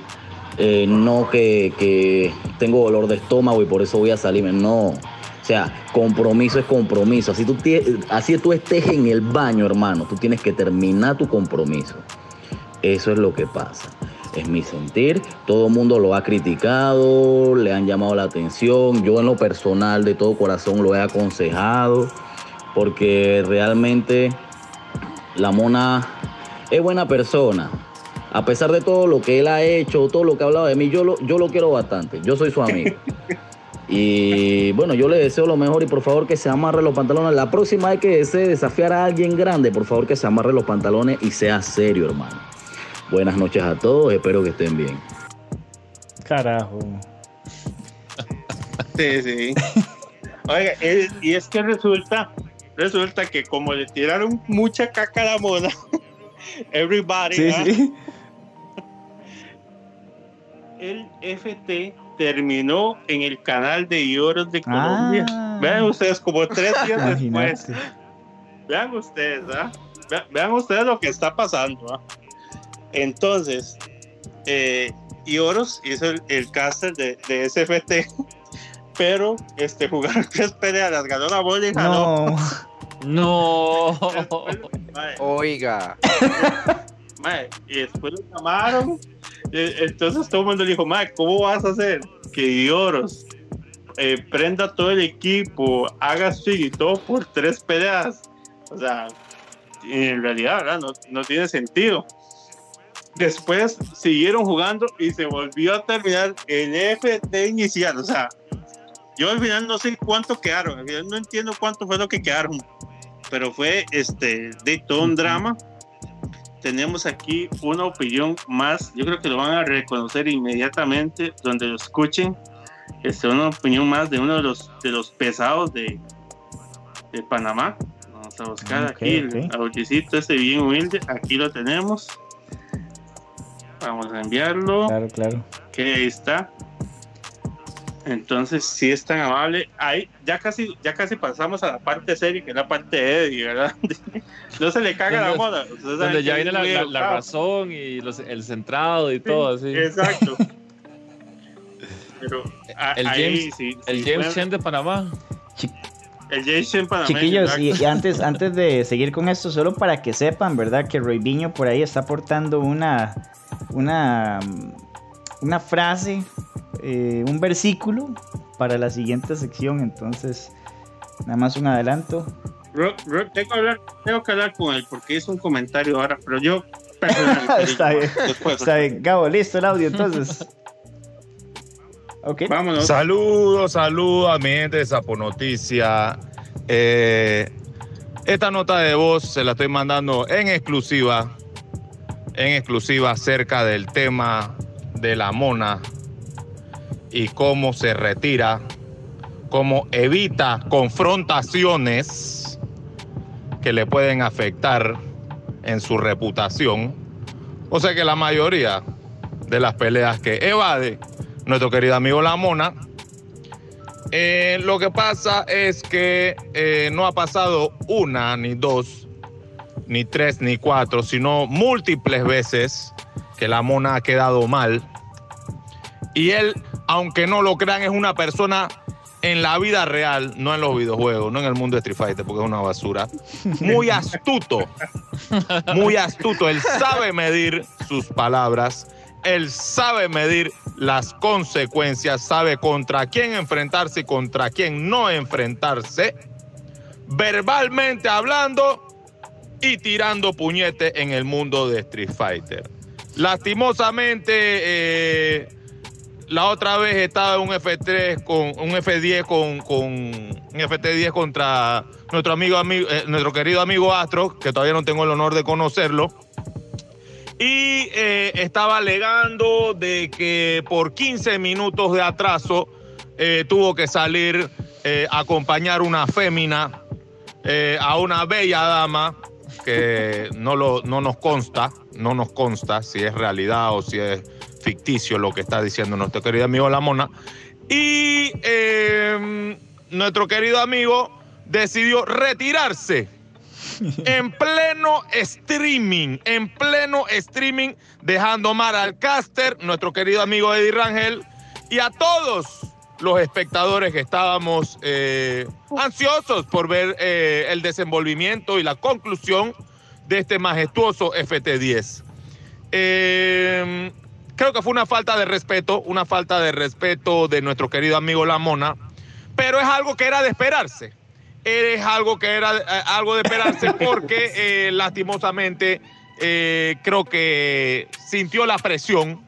eh, no que, tengo dolor de estómago y por eso voy a salirme, no. O sea, compromiso es compromiso. Así tú, así tú estés en el baño, hermano, tú tienes que terminar tu compromiso. Eso es lo que pasa. Es mi sentir. Todo el mundo lo ha criticado, le han llamado la atención. Yo en lo personal, de todo corazón, lo he aconsejado. Porque realmente la mona es buena persona. A pesar de todo lo que él ha hecho, todo lo que ha hablado de mí, yo lo, yo lo quiero bastante. Yo soy su amigo. [LAUGHS] Y bueno, yo le deseo lo mejor y por favor que se amarre los pantalones. La próxima vez que desee desafiar a alguien grande, por favor que se amarre los pantalones y sea serio, hermano. Buenas noches a todos, espero que estén bien. Carajo. Sí, sí. Oiga, y es que resulta resulta que como le tiraron mucha caca a la mona, [LAUGHS] everybody, ¿ah? el FT terminó en el canal de Lloros de Colombia. Ah. Vean ustedes, como tres días [LAUGHS] después. Vean ustedes, ¿ah? vean, ustedes lo que está pasando. ¿ah? Entonces, eh, Ioros hizo el, caster de, de, SFT, pero este, jugaron [LAUGHS] tres peleas, ganó la bola y ganó. No. [LAUGHS] Oiga. y después lo llamaron. Entonces todo el mundo le dijo, Mae, ¿cómo vas a hacer que Dioros eh, prenda todo el equipo, haga swing y todo por tres peleas? O sea, en realidad, ¿verdad? No, no tiene sentido. Después siguieron jugando y se volvió a terminar el FT inicial. O sea, yo al final no sé cuánto quedaron, al final no entiendo cuánto fue lo que quedaron, pero fue este de todo un drama. Tenemos aquí una opinión más, yo creo que lo van a reconocer inmediatamente donde lo escuchen. Este, una opinión más de uno de los, de los pesados de, de Panamá. Vamos a buscar aquí el audicito ese bien humilde. Aquí lo tenemos. Vamos a enviarlo. Claro, claro. Que ahí está. Entonces, sí es tan amable. Ahí ya casi, ya casi pasamos a la parte seria, que es la parte de Eddie, ¿verdad? [LAUGHS] no se le caga la moda. Donde ya viene la, razón y el centrado y todo, así. Exacto. [LAUGHS] Pero el James, el James Chen de Panamá. El James Chen Panamá. Chiquillos, y, antes, antes de seguir con esto, solo para que sepan, ¿verdad? Que Roy Viño por ahí está aportando una, una, una frase eh, un versículo para la siguiente sección, entonces nada más un adelanto. tengo, que hablar, tengo que hablar con él porque es un comentario ahora, pero yo [LAUGHS] está bien, está bien. Gabo, listo el audio entonces. ok. Vámonos. Saludos, saludos a mi gente de Sapo Noticia. Eh, esta nota de voz se la estoy mandando en exclusiva, en exclusiva acerca del tema de la mona y cómo se retira, cómo evita confrontaciones que le pueden afectar en su reputación. O sea que la mayoría de las peleas que evade nuestro querido amigo La Mona, eh, lo que pasa es que eh, no ha pasado una, ni dos, ni tres, ni cuatro, sino múltiples veces que La Mona ha quedado mal. Y él aunque no lo crean, es una persona en la vida real, no en los videojuegos, no en el mundo de Street Fighter, porque es una basura. Muy [LAUGHS] astuto, muy astuto. Él sabe medir sus palabras, él sabe medir las consecuencias, sabe contra quién enfrentarse y contra quién no enfrentarse, verbalmente hablando y tirando puñete en el mundo de Street Fighter. Lastimosamente, eh, la otra vez estaba en un F3 con un F10 con, con un FT10 contra nuestro amigo, amigo eh, nuestro querido amigo Astro, que todavía no tengo el honor de conocerlo. Y eh, estaba alegando de que por 15 minutos de atraso eh, tuvo que salir a acompañar una fémina a una bella dama que no, lo, no nos consta, no nos consta si es realidad o si es ficticio lo que está diciendo nuestro querido amigo La Mona. Y em, nuestro querido amigo decidió retirarse [LAUGHS] en pleno streaming, en pleno streaming, dejando mar al caster, nuestro querido amigo Eddie Rangel, y a todos los espectadores que estábamos eh, ansiosos por ver eh, el desenvolvimiento y la conclusión de este majestuoso FT10. Eh, Creo que fue una falta de respeto, una falta de respeto de nuestro querido amigo La Mona, pero es algo que era de esperarse. Es algo que era eh, algo de esperarse [LAUGHS] porque eh, lastimosamente eh, creo que sintió la presión,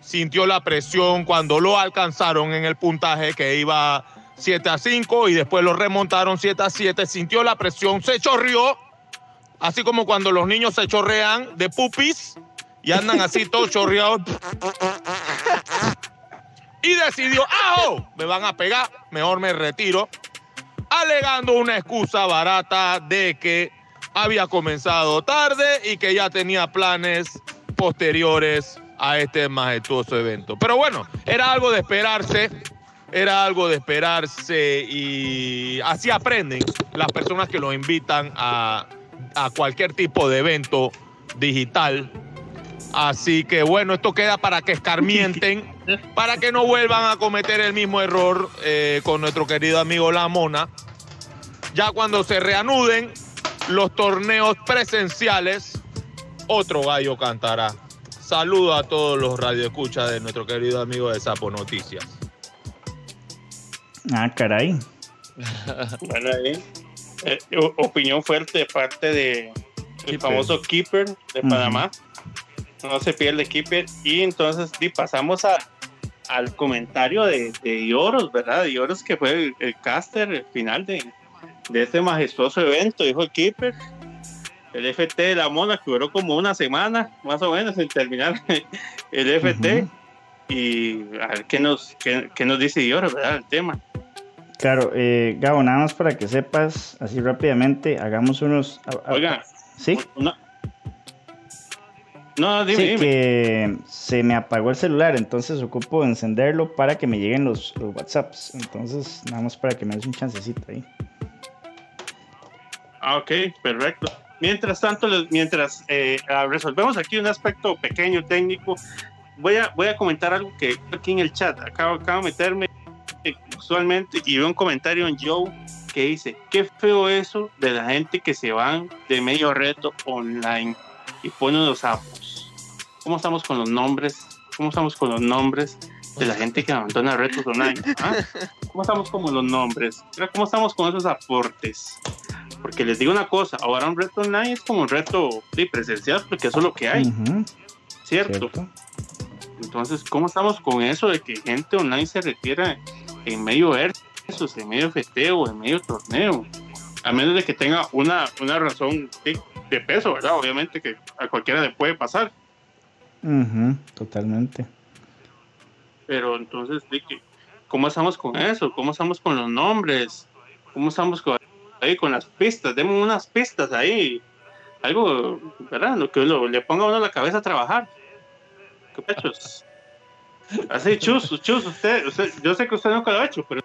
sintió la presión cuando lo alcanzaron en el puntaje que iba 7 a 5 y después lo remontaron 7 a 7, sintió la presión, se chorrió, así como cuando los niños se chorrean de pupis y andan así todos chorreados. Y decidió, ¡ah! Me van a pegar, mejor me retiro. Alegando una excusa barata de que había comenzado tarde y que ya tenía planes posteriores a este majestuoso evento. Pero bueno, era algo de esperarse, era algo de esperarse y así aprenden las personas que lo invitan a, a cualquier tipo de evento digital Así que bueno, esto queda para que escarmienten, [LAUGHS] para que no vuelvan a cometer el mismo error eh, con nuestro querido amigo La Mona. Ya cuando se reanuden los torneos presenciales, otro gallo cantará. Saludo a todos los radioescuchas de nuestro querido amigo de Sapo Noticias. Ah, caray. bueno, ahí. Eh, opinión fuerte de parte de el famoso Keeper de Panamá no se pierde Keeper. Y entonces pasamos a, al comentario de, de Ioros, ¿verdad? Ioros que fue el, caster final de, de este majestuoso evento, dijo el Keeper. El FT de la Mona que duró como una semana, más o menos, en terminar [LAUGHS] el FT. Y a ver qué nos, qué, nos dice Ioros, ¿verdad? El tema. Claro, eh, Gabo, nada más para que sepas, así rápidamente, hagamos unos. Oiga, ¿sí? Una, No, dime, que se me apagó el celular, entonces ocupo encenderlo para que me lleguen los, WhatsApps. Entonces, nada más para que me des un chancecito ahí. Ah, ok, perfecto. Mientras tanto, mientras eh, ah, resolvemos aquí un aspecto pequeño técnico, voy a, voy a comentar algo que aquí en el chat. Acabo, acabo de meterme usualmente y veo un comentario en Joe que dice, qué feo eso de la gente que se van de medio reto online y ponen los sapos. ¿Cómo estamos con los nombres? ¿Cómo estamos con los nombres de la gente que abandona retos online? ¿Ah? ¿Cómo estamos con los nombres? ¿Cómo estamos con esos aportes? Porque les digo una cosa, ahora un reto online es como un reto de presencial porque eso es lo que hay. ¿Cierto? Entonces, ¿cómo estamos con eso de que gente online se retira en medio versus, en medio festeo, en medio torneo? A menos de que tenga una, una razón de, peso, ¿verdad? Obviamente que a cualquiera le puede pasar. Totalmente. Pero entonces, ¿cómo estamos con eso? ¿Cómo estamos con los nombres? ¿Cómo estamos con, ahí con las pistas? Demos unas pistas ahí. Algo, ¿verdad? Lo que le ponga a uno la cabeza a trabajar. ¿Qué pechos? Así, chus, chus, usted, yo sé que usted nunca lo ha hecho, pero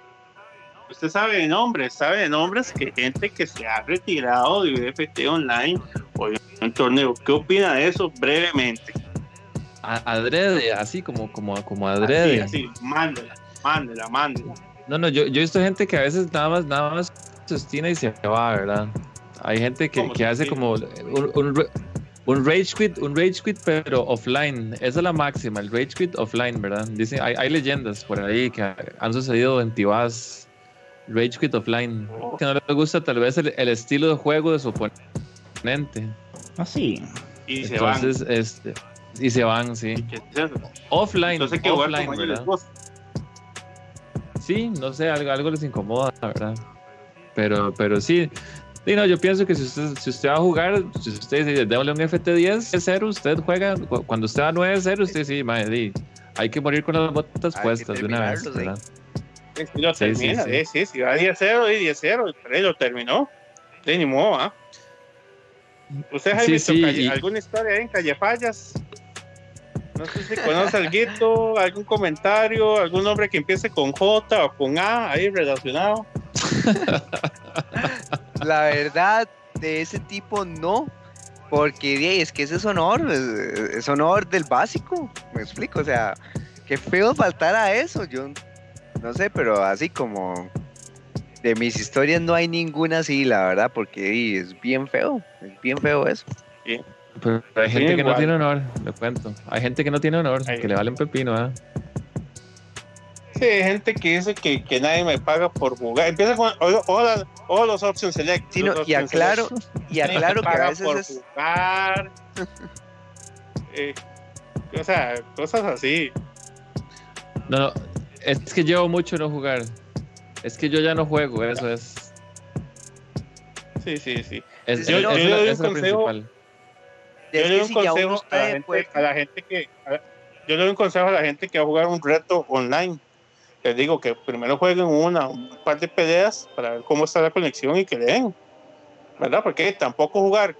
usted sabe de nombres, sabe de nombres que gente que se ha retirado de UFT online o de un torneo. ¿Qué opina de eso brevemente? Adrede, así como, como, como adrede. Así, así, mándela, mándela, mándela. No, no, yo, yo he visto gente que a veces nada más, nada más sostiene y se va, ¿verdad? Hay gente que, que hace como un, un, rage quit, un rage quit, pero offline. Esa es la máxima, el rage quit offline, ¿verdad? Dicen, hay, hay leyendas por ahí que han sucedido en Tibas Rage Quit Offline. Que no le gusta tal vez el, estilo de juego de su oponente. Ah, sí. Y se van. Este, y se van, sí. Offline. Entonces, offline, ¿verdad? Sí, no sé, algo, algo les incomoda, ¿verdad? Pero, pero sí. Sí, no, yo pienso que si usted, si usted va a jugar, si usted dice, démosle un FT10 0, usted juega, cuando usted va 9-0, usted sí, madre, hay que morir con las botas puestas de una vez, ¿verdad? Sí, lo termina, sí, sí, sí, va 10-0 y 10-0, pero lo terminó. De ni modo, ¿ah? ¿Usted ha visto alguna historia en Calle Fallas? No sé si conoce algo, algún comentario, algún nombre que empiece con J o con A ahí relacionado. [LAUGHS] La verdad, de ese tipo no, porque es que ese es honor, es honor del básico, me explico, o sea, qué feo faltar a eso, yo no sé, pero así como de mis historias no hay ninguna así, la verdad, porque es bien feo, es bien feo eso. Pero hay gente que no tiene honor, le cuento. Hay gente que no tiene honor, que le valen pepino, ¿eh? Sí, hay gente que dice que, que nadie me paga por jugar. Empieza con o, los options select. Sí, y aclaro, y aclaro que a veces por es... jugar. [LAUGHS] Eh, o sea, cosas así. No, no, es que llevo mucho no jugar. Es que yo ya no juego, eso es. Sí, sí, sí. Es, yo, yo, le doy un consejo. Yo le doy un consejo a la, gente, a la gente que. yo le doy un consejo a la gente que va a jugar un reto online. Les digo que primero jueguen una, un par de peleas para ver cómo está la conexión y que le den. ¿Verdad? Porque tampoco jugar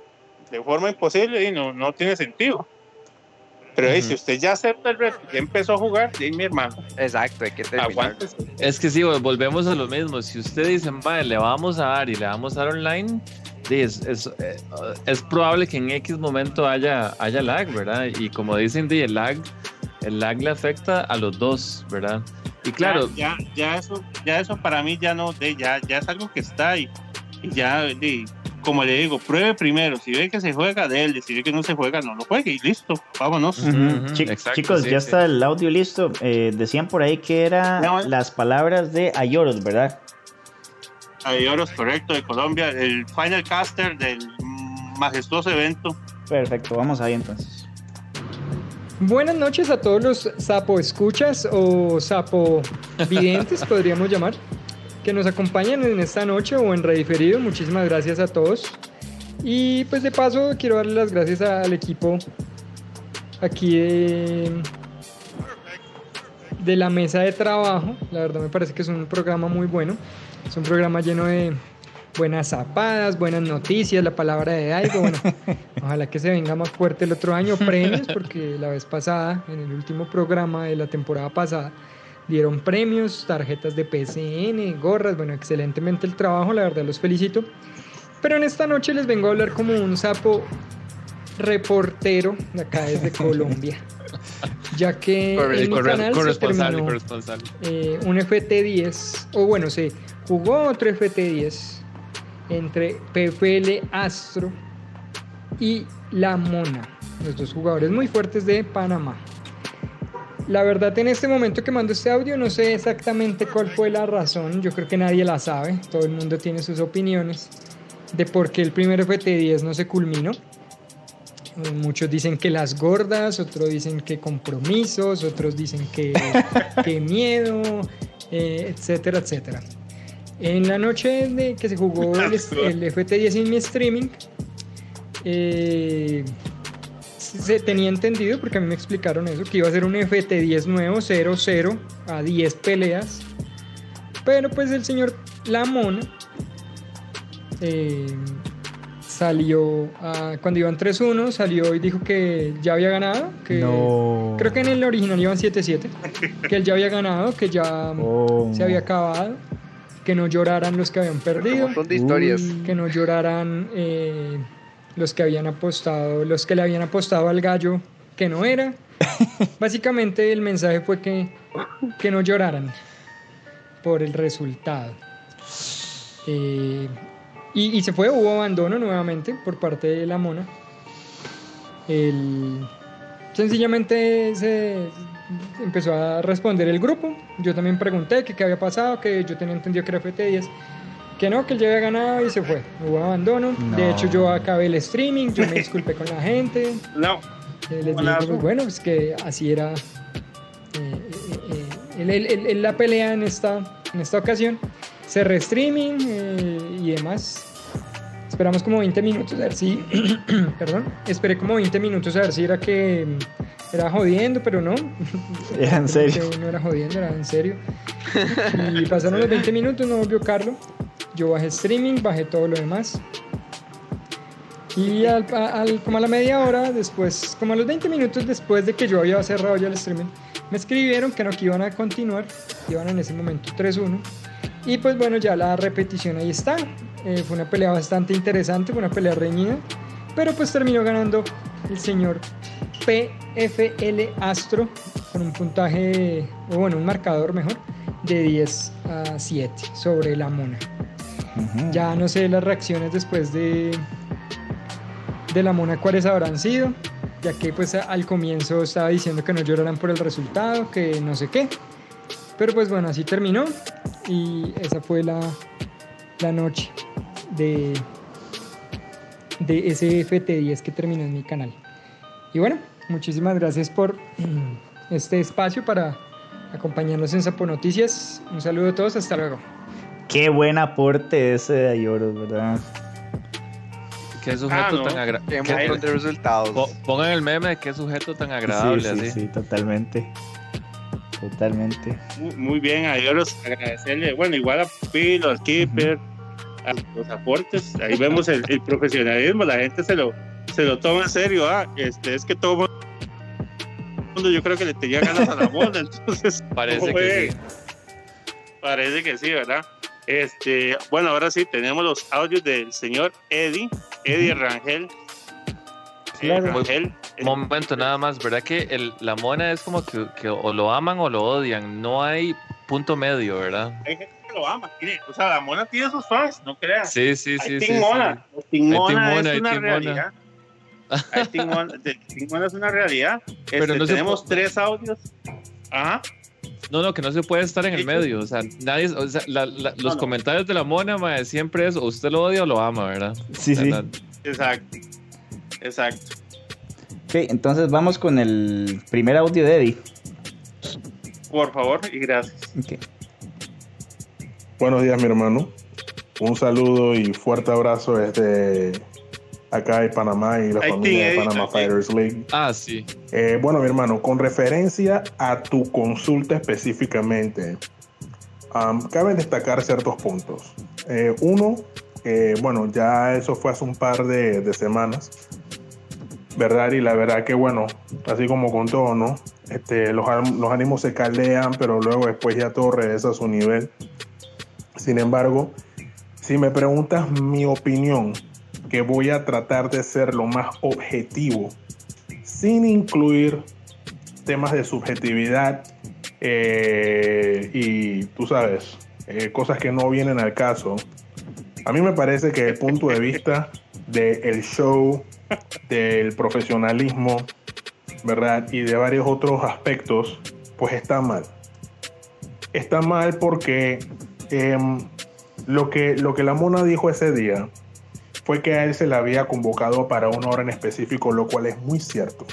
de forma imposible y no, no tiene sentido. Pero si usted ya acepta el reto, ya empezó a jugar, sí, mi hermano. Exacto, hay que terminar. Es que sí, volvemos a lo mismo. Si usted dice, vale, le vamos a dar y le vamos a dar online, es, es, eh, es, probable que en X momento haya, haya lag, ¿verdad? Y como dicen, el lag, el lag le afecta a los dos, ¿verdad? Y claro. Ya, ya, eso, ya eso para mí ya no, de, ya, ya es algo que está ahí. Y ya, de, como le digo, pruebe primero. Si ve que se juega, de él. Si ve que no se juega, no lo juegue y listo. Vámonos. chicos, ya está el audio listo. Eh, decían por ahí que eran las palabras de Ayoros, ¿verdad? Ayoros, correcto, de Colombia. El final caster del majestuoso evento. Perfecto, vamos ahí entonces. Buenas noches a todos los sapo escuchas o sapo videntes, [LAUGHS] podríamos llamar que nos acompañan en esta noche o en rediferido. Muchísimas gracias a todos. Y pues de paso quiero darle las gracias al equipo aquí de, de la mesa de trabajo. La verdad me parece que es un programa muy bueno. Es un programa lleno de buenas zapadas, buenas noticias, la palabra de algo. Bueno, [LAUGHS] Ojalá que se venga más fuerte el otro año premios, porque la vez pasada, en el último programa de la temporada pasada, dieron premios, tarjetas de PCN, gorras, bueno, excelentemente el trabajo, la verdad los felicito. Pero en esta noche les vengo a hablar como un sapo reportero de acá desde [LAUGHS] Colombia. Ya que en mi canal se terminó eh, un FT10, o bueno, se jugó otro FT10 entre PFL Astro y La Mona, los dos jugadores muy fuertes de Panamá. La verdad en este momento que mando este audio no sé exactamente cuál fue la razón, yo creo que nadie la sabe, todo el mundo tiene sus opiniones de por qué el primer FT10 no se culminó. Muchos dicen que las gordas, otros dicen que compromisos, otros dicen que, [LAUGHS] miedo, eh, etcétera, etcétera. En la noche de que se jugó el, FT10 en mi streaming, eh, se tenía entendido, porque a mí me explicaron eso, que iba a ser un FT10 nuevo, 0-0, a 10 peleas. Pero pues el señor Lamona eh, salió cuando iban 3-1, salió y dijo que ya había ganado. Que Creo que en el original iban 7-7. Que él ya había ganado, que ya oh. se había acabado. Que no lloraran los que habían perdido. historias. Que no lloraran eh, los que habían apostado, los que le habían apostado al gallo que no era. [LAUGHS] Básicamente el mensaje fue que, que no lloraran por el resultado. Eh, y, se fue, hubo abandono nuevamente por parte de la mona. sencillamente se empezó a responder el grupo. Yo también pregunté que qué había pasado, que yo tenía entendido que era FT10. Que no, que él ya había ganado y se fue. Hubo abandono. De hecho, yo acabé el streaming, yo me disculpé con la gente. No. Eh, les dije, pues, bueno, pues que así era eh, eh, la pelea en esta, en esta ocasión cerré streaming eh, y demás. Esperamos como 20 minutos a ver si. [CLEARS THROAT] perdón. Esperé como 20 minutos a ver si era que. Era jodiendo, pero no. [LAUGHS] Era en serio. No era jodiendo, era en serio. [LAUGHS] Y pasaron los 20 minutos, no volvió Carlos. Yo bajé streaming, bajé todo lo demás. Y al, como a la media hora después, como a los 20 minutos después de que yo había cerrado ya el streaming, me escribieron que no, que iban a continuar, iban en ese momento 3-1 y pues bueno, ya la repetición ahí está. Eh, fue una pelea bastante interesante, fue una pelea reñida. Pero pues terminó ganando el señor PFL Astro con un puntaje, o bueno, un marcador mejor, de 10 a 7 sobre la mona. Ya no sé las reacciones después de, de la mona cuáles habrán sido, ya que pues al comienzo estaba diciendo que no lloraran por el resultado, que no sé qué. Pero pues bueno, así terminó y esa fue la, la noche de, de ese FT10 que terminó en mi canal. Y bueno, muchísimas gracias por este espacio para acompañarnos en Sapo Noticias. Un saludo a todos, hasta luego. Qué buen aporte ese de Ayoros, ¿verdad? Qué sujeto ah, tan agradable. Qué resultados. Pongan el meme de qué sujeto tan agradable. Sí, sí, sí, totalmente totalmente. Muy, bien, a ellos agradecerle, bueno, igual a Pilo, al Keeper, a los aportes, ahí vemos el, profesionalismo, la gente se lo, se lo toma en serio, ah, este, es que todo mundo yo creo que le tenía ganas a la [LAUGHS] moda, entonces parece que sí. Parece que sí, ¿verdad? Este, bueno, ahora sí tenemos los audios del señor Eddie, Eddie Rangel. Claro. Rangel, momento nada más, ¿verdad que el, la mona es como que, que, o lo aman o lo odian? No hay punto medio, ¿verdad? Hay gente que lo ama, o sea, la mona tiene sus fans, no creas. Sí, sí, sí. sí, mona. Sí. Mona es una realidad. Hay mona, es una realidad. Pero este, no tenemos tres audios. Ajá. No, no, que no se puede estar en el medio. O sea, nadie, o sea, la, la, los comentarios de la mona, siempre es o usted lo odia o lo ama, ¿verdad? Sí, sí. Exacto. Exacto. Ok, entonces vamos con el primer audio de Eddie. Por favor y gracias. Okay. Buenos días, mi hermano. Un saludo y fuerte abrazo desde acá en Panamá y la familia de Panama Fighters League. Ah, sí. Eh, bueno, mi hermano, con referencia a tu consulta específicamente, cabe destacar ciertos puntos. Eh, uno, bueno, ya eso fue hace un par de, de semanas ¿verdad? Y la verdad que bueno, así como con todo, ¿no? Este, los, los ánimos se caldean, pero luego después ya todo regresa a su nivel. Sin embargo, si me preguntas mi opinión, que voy a tratar de ser lo más objetivo, sin incluir temas de subjetividad eh, y tú sabes, eh, cosas que no vienen al caso. A mí me parece que el punto de vista del show, del profesionalismo, ¿verdad? Y de varios otros aspectos, pues está mal. Está mal porque em, lo, que, lo que la mona dijo ese día fue que a él se le había convocado para una hora en específico, lo cual es muy cierto.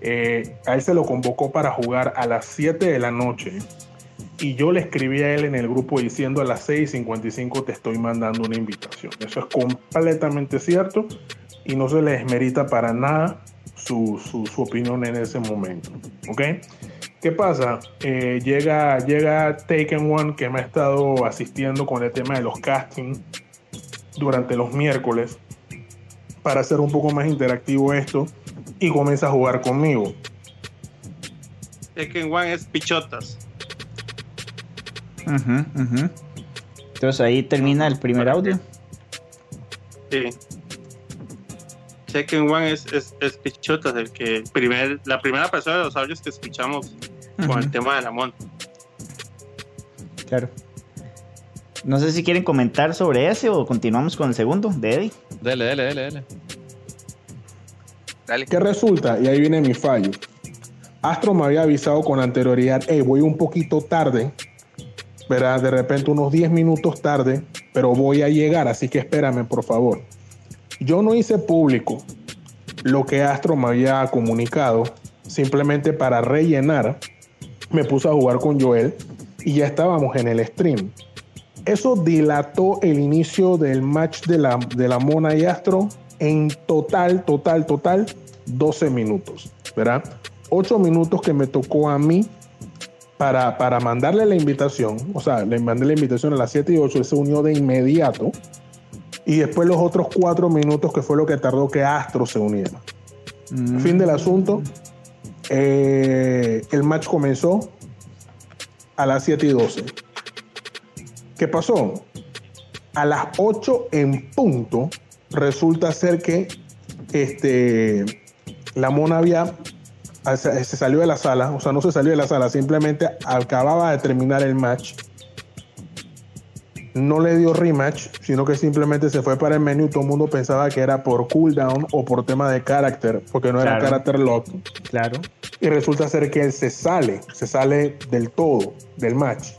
Eh, a él se lo convocó para jugar a las 7 de la noche y yo le escribí a él en el grupo diciendo a las 6.55 te estoy mandando una invitación. Eso es completamente cierto y no se le desmerita para nada su, su, opinión en ese momento. ¿Ok? ¿Qué pasa? Eh, llega, llega Taken One que me ha estado asistiendo con el tema de los castings durante los miércoles para hacer un poco más interactivo esto y comienza a jugar conmigo. Tekken One es pichotas. Entonces ahí termina el primer audio. Sí. Tekken One es, es, pichotas, el que primer, la primera persona de los audios que escuchamos con el tema de la monta. Claro. No sé si quieren comentar sobre ese o continuamos con el segundo de Eddie. Dale, dale, dale, dale. Dale. ¿Qué resulta? Y ahí viene mi fallo. Astro me había avisado con anterioridad, hey, voy un poquito tarde, ¿verdad? De repente unos 10 minutos tarde, pero voy a llegar, así que espérame, por favor. Yo no hice público lo que Astro me había comunicado, simplemente para rellenar, me puse a jugar con Joel y ya estábamos en el stream. Eso dilató el inicio del match de la, de la Mona y Astro en total, total, total, 12 minutos, ¿verdad? 8 minutos que me tocó a mí para, para mandarle la invitación, o sea, le mandé la invitación a las 7 y 8, él se unió de inmediato, y después los otros 4 minutos que fue lo que tardó que Astro se uniera. Mm. Fin del asunto, eh, el match comenzó a las 7 y 12 ¿Qué pasó? A las 8 en punto, resulta ser que este, la mona había se salió de la sala, o sea, no se salió de la sala, simplemente acababa de terminar el match. No le dio rematch, sino que simplemente se fue para el menú todo el mundo pensaba que era por cooldown o por tema de carácter, porque no era carácter lock. Claro. Y resulta ser que él se sale, se sale del todo del match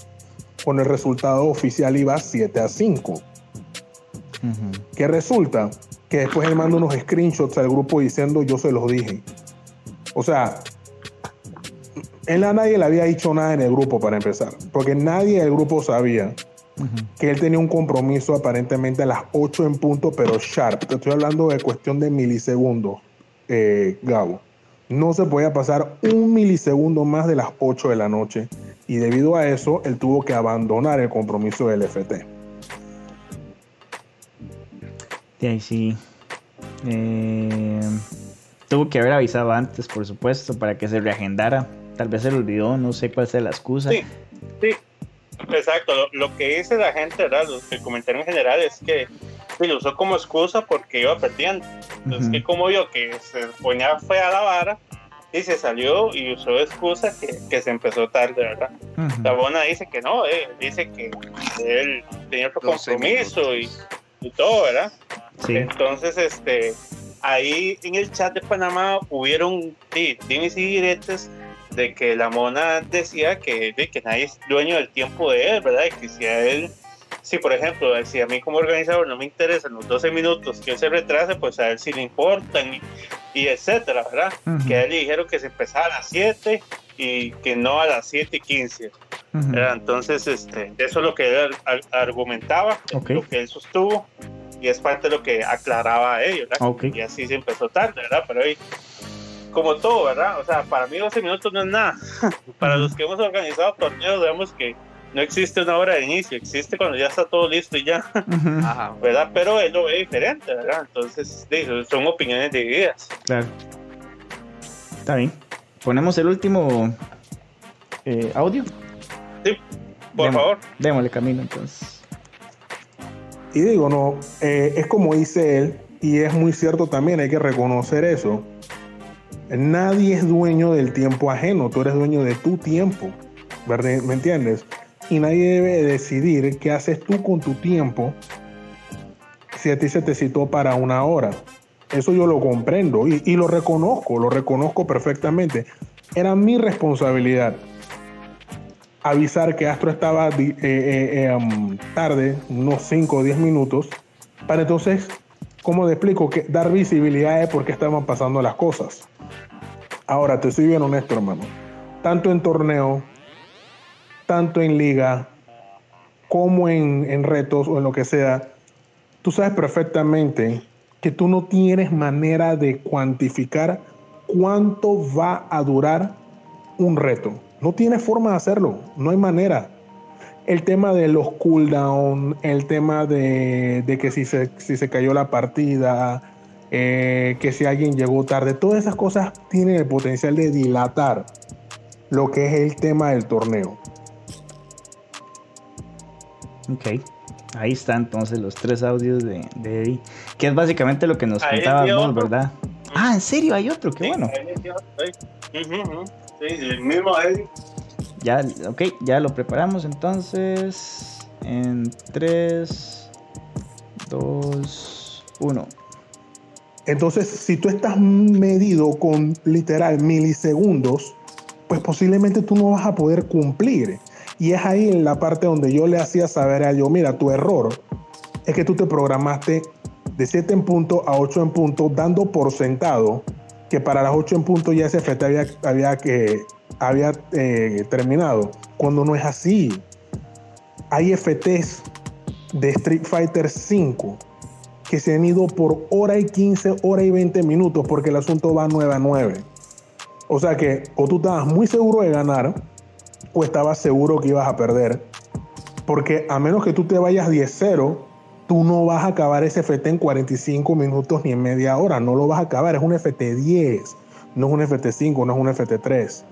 con el resultado oficial iba 7 a 5. ¿Qué resulta? Que después él manda unos screenshots al grupo diciendo yo se los dije. O sea, él a nadie le había dicho nada en el grupo para empezar, porque nadie del grupo sabía que él tenía un compromiso aparentemente a las 8 en punto, pero sharp. Te estoy hablando de cuestión de milisegundos, eh, Gabo. No se podía pasar un milisegundo más de las 8 de la noche y debido a eso él tuvo que abandonar el compromiso del FT. Ahí sí. Eh, tuvo que haber avisado antes, por supuesto, para que se reagendara. Tal vez se le olvidó, no sé cuál sea la excusa. Sí, sí, exacto. Lo, que dice la gente, ¿verdad? el comentario en general es que lo usó como excusa porque iba perdiendo. Entonces, que como vio que se ponía fue a la vara, y se salió y usó excusa que, que se empezó tarde, ¿verdad? La Bona dice que no, eh, dice que él tenía otro compromiso y, y, todo, ¿verdad? Sí. Entonces, este, ahí en el chat de Panamá hubieron sí, dimes y diretes de que la mona decía que, de, que nadie es dueño del tiempo de él, ¿verdad? Y que si a él si por ejemplo, si a mí como organizador no me interesan los 12 minutos que él se retrase, pues a él sí le importan y, etcétera, ¿verdad? Que a él le dijeron que se empezaba a las 7 y que no a las 7 y 15. Entonces, este, eso es lo que él argumentaba, lo que él sostuvo y es parte de lo que aclaraba a ellos, ¿verdad? Y así se empezó tarde, ¿verdad? Pero ahí, como todo, ¿verdad? O sea, para mí 12 minutos no es nada. [LAUGHS] para los que hemos organizado torneos, vemos que no existe una hora de inicio, existe cuando ya está todo listo y ya, [LAUGHS] ¿verdad? Pero él lo ve diferente, ¿verdad? Entonces, son opiniones divididas. Claro. Está bien. Ponemos el último eh, audio. Sí, por favor. Démosle camino entonces. Y digo, no, eh, es como dice él, y es muy cierto también, hay que reconocer eso. Nadie es dueño del tiempo ajeno, tú eres dueño de tu tiempo, ¿verdad? ¿me entiendes? Y nadie debe decidir qué haces tú con tu tiempo si a ti se te citó para una hora. Eso yo lo comprendo y, lo reconozco, lo reconozco perfectamente. Era mi responsabilidad avisar que Astro estaba eh, eh, eh, tarde, unos 5 o 10 minutos, para entonces, ¿cómo te explico? Que dar visibilidad de por qué estaban pasando las cosas. Ahora, te soy bien honesto, hermano. Tanto en torneo, tanto en liga, como en, retos o en lo que sea, tú sabes perfectamente que tú no tienes manera de cuantificar cuánto va a durar un reto. No tiene forma de hacerlo, no hay manera. El tema de los cooldown, el tema de, que si se, si se cayó la partida, eh, que si alguien llegó tarde, todas esas cosas tienen el potencial de dilatar lo que es el tema del torneo. Ok, ahí están entonces los tres audios de, Eddie, que es básicamente lo que nos contaba vos, ¿verdad? Ah, ¿en serio? Hay otro, qué bueno. Sí, el mismo Eddie. Ya, ok, ya lo preparamos entonces. En 3, 2, 1. Entonces, si tú estás medido con literal milisegundos, pues posiblemente tú no vas a poder cumplir. Y es ahí en la parte donde yo le hacía saber a yo, mira, tu error es que tú te programaste de 7 en punto a 8 en punto, dando por sentado que para las 8 en punto ya ese FT había, había, que, había eh, terminado, cuando no es así. Hay FTs de Street Fighter 5 que se han ido por hora y 15, hora y 20 minutos porque el asunto va 9 a 9. O sea que o tú estabas muy seguro de ganar o estabas seguro que ibas a perder. Porque a menos que tú te vayas 10-0, tú no vas a acabar ese FT en 45 minutos ni en media hora, no lo vas a acabar, es un FT10, no es un FT5, no es un FT3.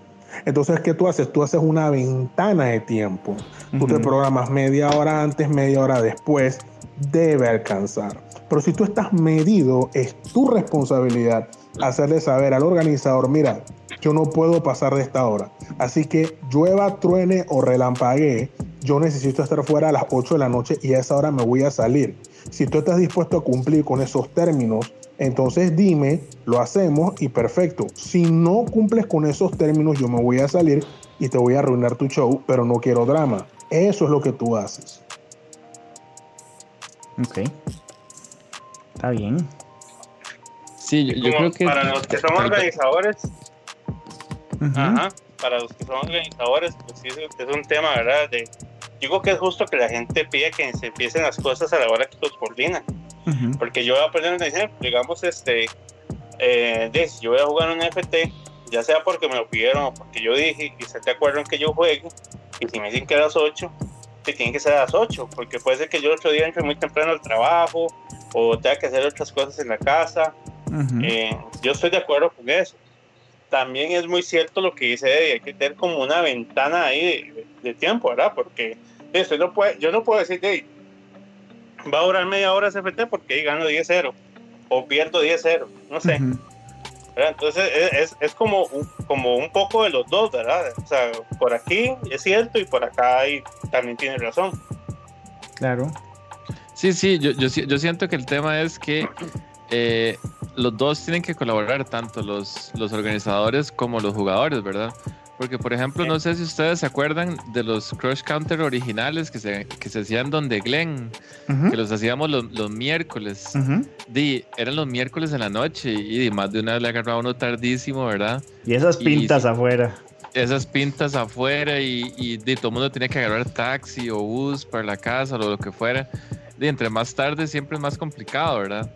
Entonces, ¿qué tú haces? Tú haces una ventana de tiempo. Tú te programas media hora antes, media hora después, debe alcanzar. Pero si tú estás medido, es tu responsabilidad hacerle saber al organizador, mira, yo no puedo pasar de esta hora. Así que llueva, truene o relampaguee, yo necesito estar fuera a las 8 de la noche y a esa hora me voy a salir. Si tú estás dispuesto a cumplir con esos términos, entonces dime, lo hacemos y perfecto. Si no cumples con esos términos, yo me voy a salir y te voy a arruinar tu show, pero no quiero drama. Eso es lo que tú haces. Ok. Está bien. Sí, yo, creo que... Para los que son organizadores... Ajá para los que son organizadores, pues sí, es un tema, ¿verdad? De, digo que es justo que la gente pide que se empiecen las cosas a la hora que los coordinan. Porque yo voy a poner un ejemplo, digamos, este, eh, de, yo voy a jugar un FT, ya sea porque me lo pidieron o porque yo dije, y se te acuerdan que yo juegue, y si me dicen que a las 8, que tienen que ser a las 8, porque puede ser que yo el otro día entre muy temprano al trabajo, o tenga que hacer otras cosas en la casa. Eh, yo estoy de acuerdo con eso también es muy cierto lo que dice Eddie, hay que tener como una ventana ahí de, tiempo, ¿verdad? Porque esto no puede, yo no puedo decir, que va a durar media hora ese FT porque ahí gano 10-0 o pierdo 10-0, no sé. Entonces es, es, como, un, como un poco de los dos, ¿verdad? O sea, por aquí es cierto y por acá hay, también tiene razón. Claro. Sí, sí, yo, yo, yo siento que el tema es que eh, los dos tienen que colaborar, tanto los, los organizadores como los jugadores, ¿verdad? Porque, por ejemplo, no sé si ustedes se acuerdan de los Crush Counter originales que se, que se hacían donde Glenn, que los hacíamos los, los miércoles. eran los miércoles en la noche y, más de una vez le agarraba uno tardísimo, ¿verdad? Y esas pintas afuera. Esas pintas afuera y, y, todo el mundo tenía que agarrar taxi o bus para la casa o lo que fuera de entre más tarde siempre es más complicado, ¿verdad?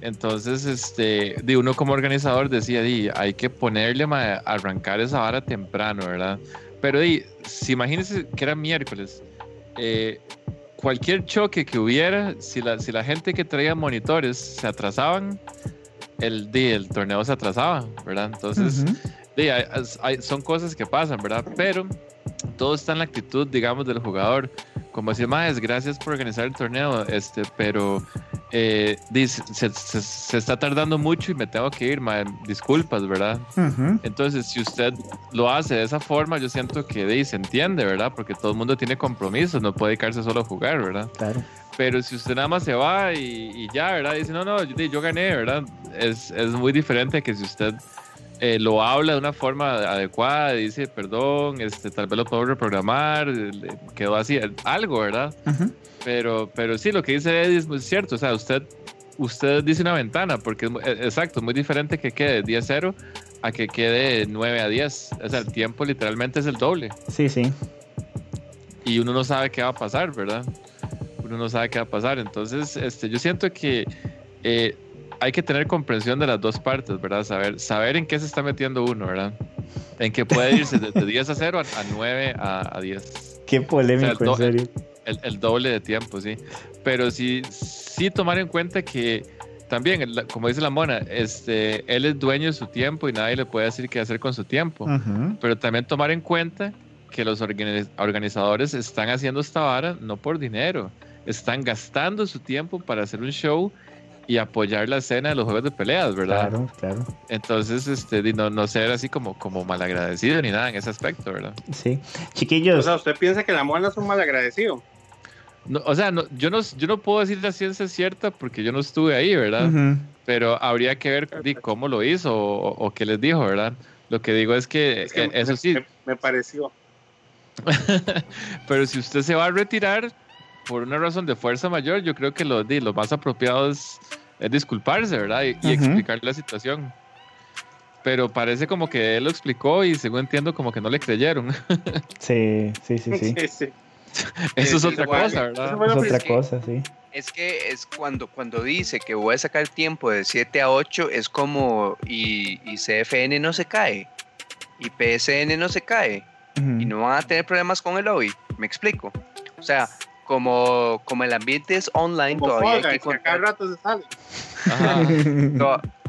Entonces, este, de uno como organizador decía, di, hay que ponerle a arrancar esa vara temprano, ¿verdad? pero si imagínense que era miércoles, eh, cualquier choque que hubiera, si la, si la gente que traía monitores se atrasaban, el, el torneo se atrasaba, ¿verdad? Entonces, son cosas que pasan, ¿verdad? Pero todo está en la actitud, digamos, del jugador. Como decía más, gracias por organizar el torneo, este, pero eh, dice, se, está tardando mucho y me tengo que ir, disculpas, ¿verdad? Entonces, si usted lo hace de esa forma, yo siento que dice, se entiende, ¿verdad? Porque todo el mundo tiene compromisos, no puede dedicarse solo a jugar, ¿verdad? Claro. Pero si usted nada más se va y, ya, ¿verdad? Dice, no, no, yo, yo gané, ¿verdad? Es, es muy diferente que si usted eh, lo habla de una forma adecuada, dice, perdón, este, tal vez lo puedo reprogramar, quedó así, algo, ¿verdad? pero, pero sí, lo que dice Eddie es muy cierto, o sea, usted, usted dice una ventana, porque es e, exacto, muy diferente que quede 10-0 a que quede 9 a 10, o sea, el tiempo literalmente es el doble. Sí, sí. Y uno no sabe qué va a pasar, ¿verdad? Uno no sabe qué va a pasar, entonces, este, yo siento que... Eh, hay que tener comprensión de las dos partes, ¿verdad? Saber, saber en qué se está metiendo uno, ¿verdad? En que puede irse de 10 [LAUGHS] a 0 a, 9 a, 10. Qué polémico, en serio. El, doble de tiempo, sí. Pero sí, sí tomar en cuenta que también, como dice la mona, este, él es dueño de su tiempo y nadie le puede decir qué hacer con su tiempo. Pero también tomar en cuenta que los organizadores están haciendo esta vara no por dinero, están gastando su tiempo para hacer un show y apoyar la escena de los juegos de peleas, ¿verdad? Claro, claro. Entonces, este, no, no ser así como, como malagradecido ni nada en ese aspecto, ¿verdad? Sí. Chiquillos. O sea, ¿usted piensa que la mona es un malagradecido? No, o sea, no, yo, no, yo no puedo decir la ciencia cierta porque yo no estuve ahí, ¿verdad? Pero habría que ver cómo lo hizo o, qué les dijo, ¿verdad? Lo que digo es que, eh, eso sí. Me, pareció. [LAUGHS] Pero si usted se va a retirar, por una razón de fuerza mayor, yo creo que lo, lo más apropiado es, disculparse, ¿verdad? Y, explicar la situación. Pero parece como que él lo explicó y según entiendo como que no le creyeron. [LAUGHS] sí, sí, sí, sí. Eso es otra cosa, ¿verdad? Es otra cosa, sí. Es que es cuando, cuando dice que voy a sacar el tiempo de 7 a 8, es como y, y CFN no se cae, y PSN no se cae, y no van a tener problemas con el lobby. ¿Me explico? O sea, como, como el ambiente es online todavía hay que rato se sale. [LAUGHS]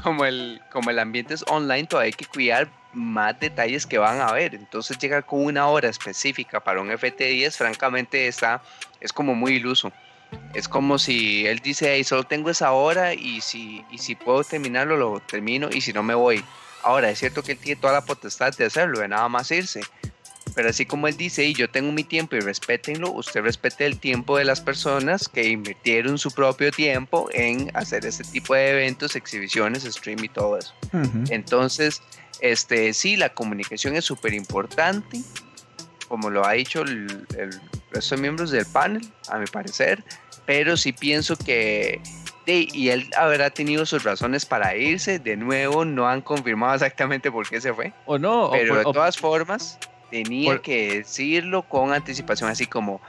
como, el, como el ambiente es online todavía hay que cuidar más detalles que van a ver. Entonces llegar con una hora específica para un FT10 francamente está, es como muy iluso. Es como si él dice, hey, solo tengo esa hora y si, y si puedo terminarlo, lo termino y si no me voy. Ahora, es cierto que él tiene toda la potestad de hacerlo, de nada más irse pero así como él dice, y yo tengo mi tiempo y respétenlo, usted respete el tiempo de las personas que invirtieron su propio tiempo en hacer ese tipo de eventos, exhibiciones, stream y todo eso. Entonces, este, sí, la comunicación es súper importante, como lo ha dicho el, resto de miembros del panel, a mi parecer, pero sí pienso que y él habrá tenido sus razones para irse. De nuevo, no han confirmado [LAUGHS] exactamente por qué se fue. O no. Pero de todas formas, tenía que decirlo con anticipación, así como,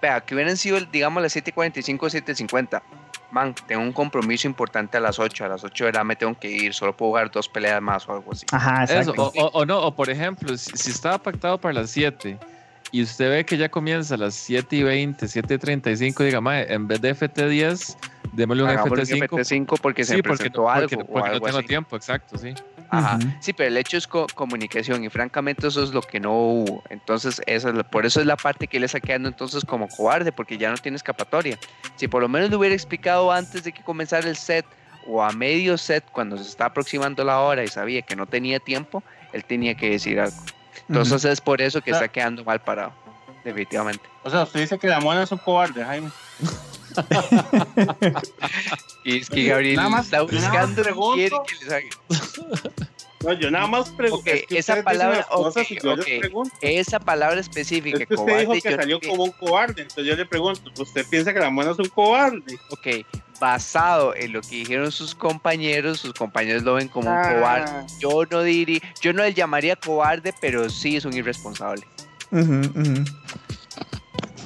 vea, que hubieran sido, digamos, las 7.45 o 7.50. Man, tengo un compromiso importante a las 8, a las 8 de la me tengo que ir, solo puedo jugar dos peleas más o algo así. Ajá, exacto. o, no, o por ejemplo, si, estaba pactado para las 7 y usted ve que ya comienza a las 7 y 20, 7 y 35, diga, en vez de FT10, démosle un FT5. FT5 porque se presentó algo. Porque, no tengo tiempo, exacto, sí. Ajá. Sí, pero el hecho es comunicación y francamente eso es lo que no hubo. Entonces, esa por eso es la parte que le está quedando entonces como cobarde, porque ya no tiene escapatoria. Si por lo menos le hubiera explicado antes de que comenzara el set o a medio set, cuando se está aproximando la hora y sabía que no tenía tiempo, él tenía que decir algo. Entonces es por eso que está quedando mal parado, definitivamente. O sea, usted dice que la mona es un cobarde, Jaime. [LAUGHS] y [LAUGHS] es que Gabriel nada más, está buscando quiere que les haga. No, yo nada más pregunto. esa palabra, esa palabra específica. Es que usted dijo que salió como un cobarde, entonces yo le pregunto, ¿usted piensa que la mona es un cobarde? Ok, basado en lo que dijeron sus compañeros, sus compañeros lo ven como un ah. cobarde. Yo no diría, yo no le llamaría cobarde, pero sí es un irresponsable.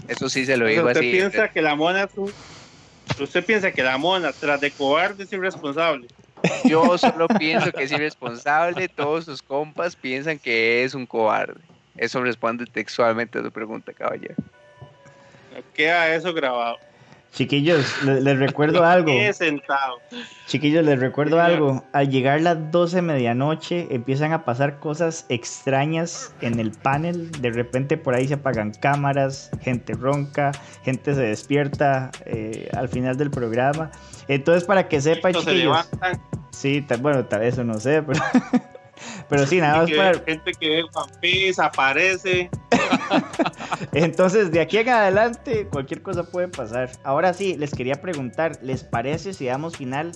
Eso sí se lo digo usted así. Piensa que la mona Usted piensa que la mona, tras de cobarde, es irresponsable. Yo solo pienso que es irresponsable. Todos sus compas piensan que es un cobarde. Eso responde textualmente a tu pregunta, caballero. Queda eso grabado. Chiquillos, les, recuerdo [LAUGHS] algo. sentado. Chiquillos, les recuerdo algo. Al llegar las 12 de medianoche empiezan a pasar cosas extrañas en el panel. De repente por ahí se apagan cámaras, gente ronca, gente se despierta eh, al final del programa. Entonces, para que sepan, chiquillos. Sí, bueno, tal vez eso no sé, pero [LAUGHS] Pero sí, nada más para. Gente que ve One Piece, aparece. [LAUGHS] Entonces, de aquí en adelante, cualquier cosa puede pasar. Ahora sí, les quería preguntar: ¿les parece si damos final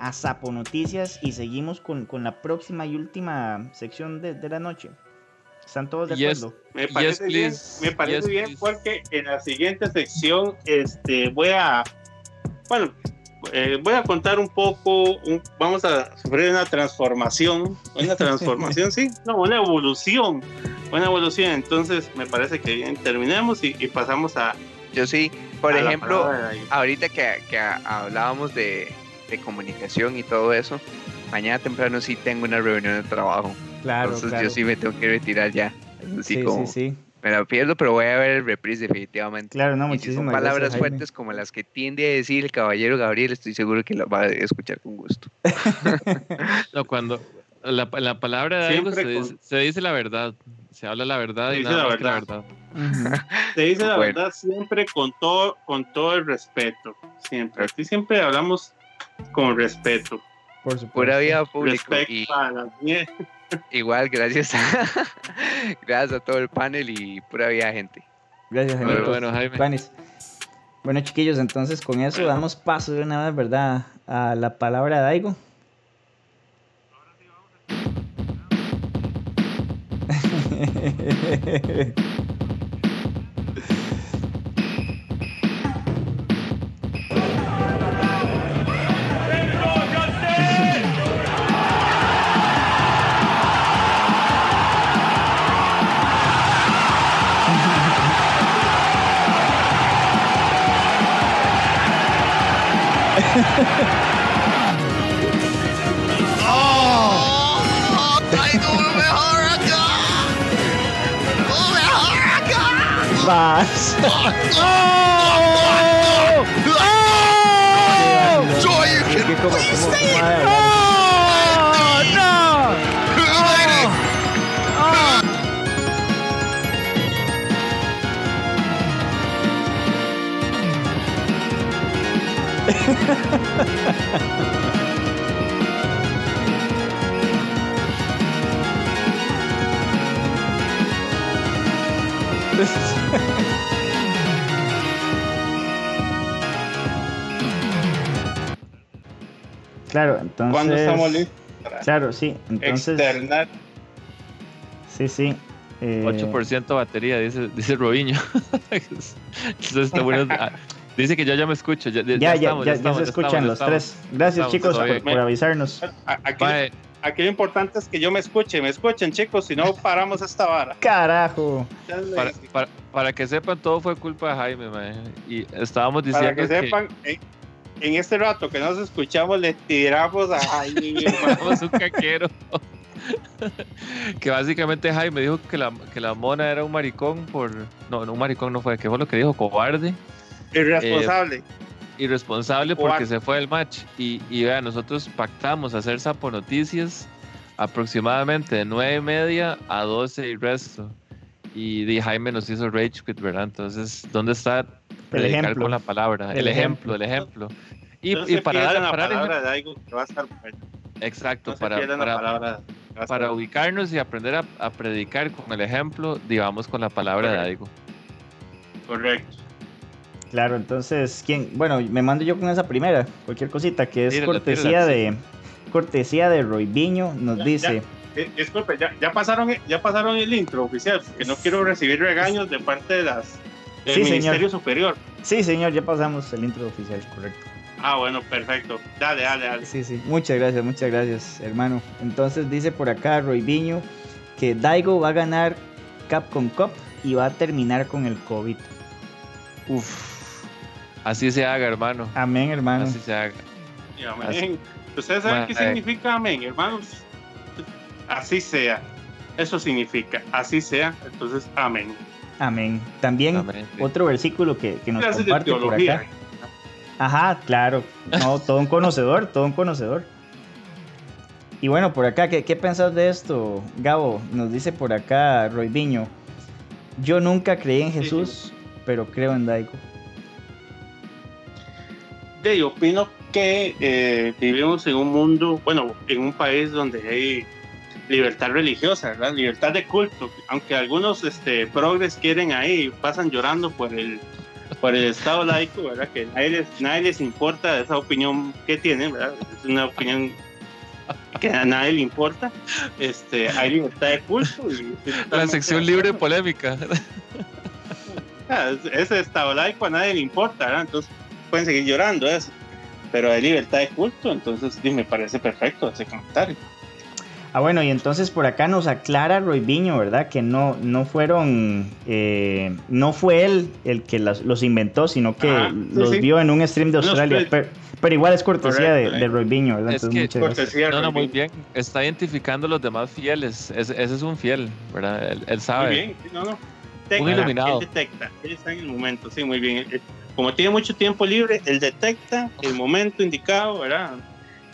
a Sapo Noticias y seguimos con, la próxima y última sección de, la noche? ¿Están todos de acuerdo? Me parece bien, me parece bien porque en la siguiente sección este, voy a. Bueno, eh, voy a contar un poco, vamos a sufrir una transformación, una [LAUGHS] transformación, sí, no, una evolución, una evolución. Entonces, me parece que bien, terminemos y, pasamos a. Yo sí, por ejemplo, ahorita que, que hablábamos de, de, comunicación y todo eso, mañana temprano sí tengo una reunión de trabajo. Claro. Entonces, yo sí me tengo que retirar ya. Así sí, sí, sí me la pierdo, pero voy a ver el reprise definitivamente. Claro, no, muchísimas son palabras fuertes como las que tiende a decir el caballero Gabriel, estoy seguro que las va a escuchar con gusto. [LAUGHS] no, cuando la, la palabra de algo se, dice, la verdad, se habla la verdad y nada la verdad. se dice la verdad siempre con todo, con todo el respeto, siempre. Aquí siempre hablamos con respeto. Por supuesto. Pura vida pública. Y... Igual, gracias. [LAUGHS] gracias a todo el panel y pura vida, gente. Gracias, Jaime. Bueno, Jaime. Bueno, chiquillos, entonces con eso damos paso de una vez, ¿verdad? A la palabra de Daigo. ¡Oh! ¡Traigo un mejor acá! ¡Un mejor acá! ¡Vas! ¡Oh! ¡Oh! ¡Joy, you can please stay ¡Oh! [LAUGHS] claro, entonces. Cuando estamos listos? Claro, sí. Entonces. Externar. Sí, sí. 8% eh, batería, dice, dice Robiño. Ah, [LAUGHS] [LAUGHS] dice que yo ya me escucho. Ya, ya, ya, ya, se escuchan los tres. Gracias, chicos, por, avisarnos. Aquí, aquí, lo importante es que yo me escuche. Me escuchen, chicos, si no paramos esta vara. Carajo. Para, para, que sepan, todo fue culpa de Jaime, Y estábamos diciendo. Para que, sepan, en, este rato que nos escuchamos, le tiramos a Jaime. [LAUGHS] un caquero. [LAUGHS] que básicamente Jaime dijo que la, que la mona era un maricón por. No, no, un maricón no fue, que fue lo que dijo, cobarde. Irresponsable. Eh, irresponsable porque se fue el match. Y, y vea, nosotros pactamos hacer Sapo Noticias aproximadamente de 9 y media a 12 y resto. Y di Jaime nos hizo Rage Quit, ¿verdad? Entonces, ¿dónde está el ejemplo con la palabra? El, ejemplo, el ejemplo. Y, para dar la palabra de algo que va a estar Exacto, para, para, para ubicarnos y aprender a, predicar con el ejemplo, digamos con la palabra de algo. Correcto. Claro, entonces, ¿quién? Bueno, me mando yo con esa primera, cualquier cosita que es cortesía de cortesía de Roy Viño, nos dice. Eh, disculpe, ya, pasaron, ya pasaron el intro oficial, porque no quiero recibir regaños de parte de las del Ministerio Superior. Sí, señor, ya pasamos el intro oficial, correcto. Ah, bueno, perfecto. Dale, dale, dale. Sí, sí. Muchas gracias, muchas gracias, hermano. Entonces dice por acá Roy Viño que Daigo va a ganar Capcom Cup y va a terminar con el COVID. Uf. Así se haga, hermano. Amén, hermano. Así se haga. amén. ¿Ustedes saben qué significa amén, hermanos? Así sea. Eso significa, así sea, entonces amén. Amén. También Amén, sí. otro versículo que, que nos de comparte por acá. Ajá, claro. No, todo un conocedor, todo un conocedor. Y bueno, por acá, ¿qué, qué pensás de esto, Gabo? Nos dice por acá Roy Viño. Yo nunca creí en Jesús, pero creo en Daigo. De, yo opino que eh, vivimos en un mundo, bueno, en un país donde hay libertad religiosa, ¿verdad? Libertad de culto. Aunque algunos este, progres quieren ahí, pasan llorando por el, por el Estado laico, ¿verdad? Que nadie les, nadie les importa esa opinión que tienen, ¿verdad? Es una opinión que a nadie le importa. Este, hay libertad de culto. y- La sección libre de polémica. Ah, ese estado laico a nadie le importa, ¿verdad? Entonces pueden seguir llorando eso. Pero hay libertad de culto, entonces sí, me parece perfecto ese comentario. Ah, bueno, y entonces por acá nos aclara Roy Viño, ¿verdad? Que no, no fueron, eh, no fue él el que las- los inventó, sino que Ajá, sí, los sí. vio en un stream de Australia. tweets. Pero, pero igual es cortesía de, Correcto, de eh. Roy Viño, ¿verdad? Es Entonces, que- muchas gracias. Cortesía No, no, muy bien. Está identificando a los demás fieles. Ese, ese es un fiel, ¿verdad? Él, él sabe. Muy bien, no, no. Un iluminado. Él detecta, él está en el momento, sí, muy bien. Él- Como tiene mucho tiempo libre, él detecta el momento indicado, ¿verdad?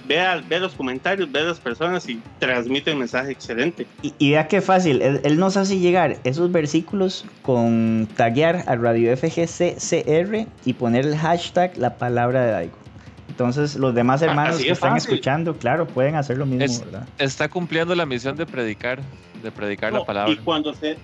Ve, a- ve los comentarios, ve a las personas y transmite el mensaje excelente. Y, y vea qué fácil, él, él nos hace llegar esos versículos con taguear a Radio FGCCR y poner el hashtag la palabra de Daigo. Entonces los demás hermanos Así que es están fácil. escuchando, claro, pueden hacer lo mismo, Es- ¿verdad? Está cumpliendo la misión de predicar, de predicar No, la palabra. Y cuando se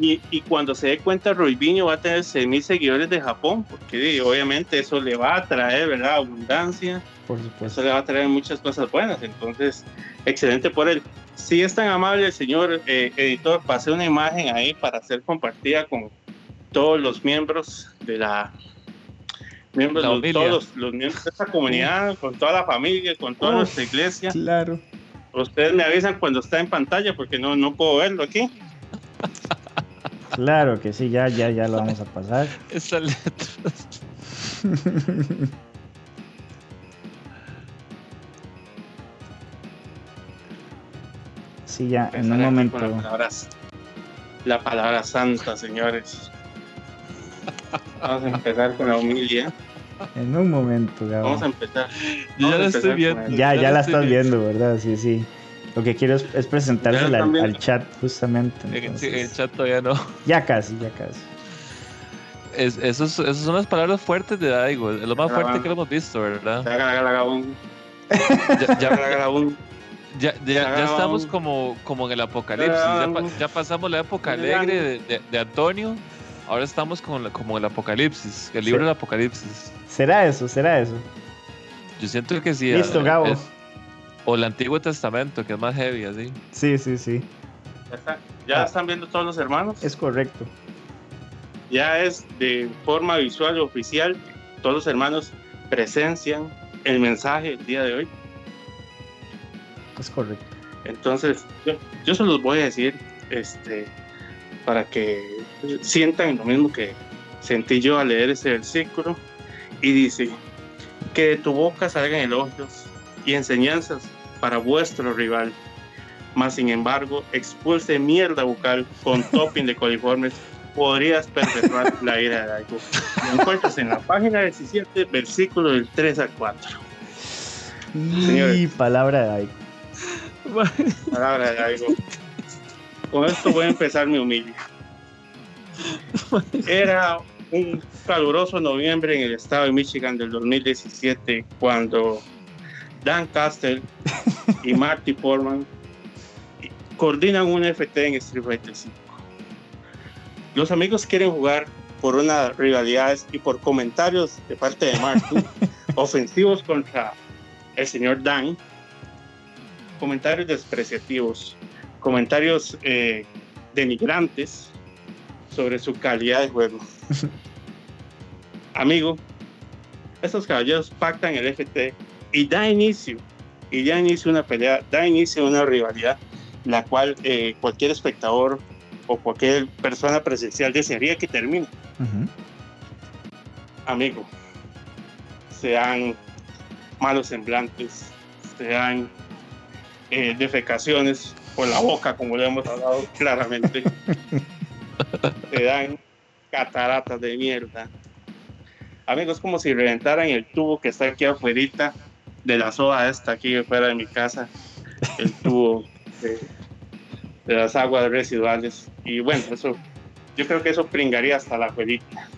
y, y cuando se dé cuenta, Roy Viño va a tener 6.000 seguidores de Japón, porque obviamente eso le va a traer, ¿verdad? Abundancia, Por supuesto. eso le va a traer muchas cosas buenas. Entonces, excelente por él. Si es tan amable el señor eh, editor, pase una imagen ahí para ser compartida con todos los miembros de la. Miembros, La los- todos los, los miembros de esta comunidad, con toda la familia, con toda Uf. nuestra iglesia. Claro. Ustedes me avisan cuando está en pantalla porque no, no puedo verlo aquí. [LAUGHS] Claro que sí, ya, ya, ya lo vamos a pasar. [LAUGHS] Esa letra. Sí, ya, en un momento. con las palabras- la palabra santa, señores. Vamos a empezar con la humildad. En un momento, Gabo. Vamos a empezar. Yo ya Vamos a la estoy viendo. Ya, Ya ya la estás viendo. viendo, ¿verdad? Sí, sí. Lo que quiero es, es presentársela al, chat, justamente. En, sí, entonces, en el chat todavía no. Ya casi, ya casi. Es, esos, esos son las palabras fuertes de Daigo. Es lo más fuerte que lo hemos visto, ¿verdad? Un- Ya, ya- ya- ya- ya estamos como, como en el apocalipsis. Ya, pa- ya pasamos la época alegre de, de- de Antonio. Ahora estamos con la- como el apocalipsis, el libro Sí. del apocalipsis. ¿Será eso? ¿Será eso? Yo siento que sí. Listo, eh, Gabo. es- o el Antiguo Testamento, que es más heavy, así. Sí, sí, sí. Ya, está- ya Ah. están viendo todos los hermanos. Es correcto. Ya es de forma visual y oficial. Todos los hermanos presencian el mensaje el día de hoy. Es correcto. Entonces, yo, yo se los voy a decir este, para que sientan lo mismo que sentí yo al leer ese versículo. Y dice, que de tu boca salgan elogios y enseñanzas para vuestro rival. Mas, sin embargo, expulse mierda bucal con [LAUGHS] topping de coliformes. Podrías perpetuar la ira de Daigo. Lo encuentras en la página 17, versículo del 3 al 4. Y Señores. palabra de Daigo. Palabra de Daigo. Con esto voy a empezar mi humilde. Era un caluroso noviembre en el estado de Michigan del 2017 cuando Dan Castle y Marty Foreman coordinan un FT en Street Fighter 5. Los amigos quieren jugar por unas rivalidades y por comentarios de parte de Marty [LAUGHS] ofensivos contra el señor Dan comentarios despreciativos, comentarios eh, denigrantes sobre su calidad de juego. [LAUGHS] Amigo, estos caballeros pactan el FT y da inicio, y da inicio una pelea, da inicio a una rivalidad, la cual eh, cualquier espectador o cualquier persona presencial desearía que termine. Ujú. Amigo, sean malos semblantes, sean eh, defecaciones, por la boca, como le hemos hablado claramente. [LAUGHS] Te dan cataratas de mierda. Amigos, como si reventaran el tubo que está aquí afuera de la soda esta aquí afuera de mi casa. El tubo de, de las aguas residuales. Y bueno, eso, yo creo que eso pringaría hasta la abuelita.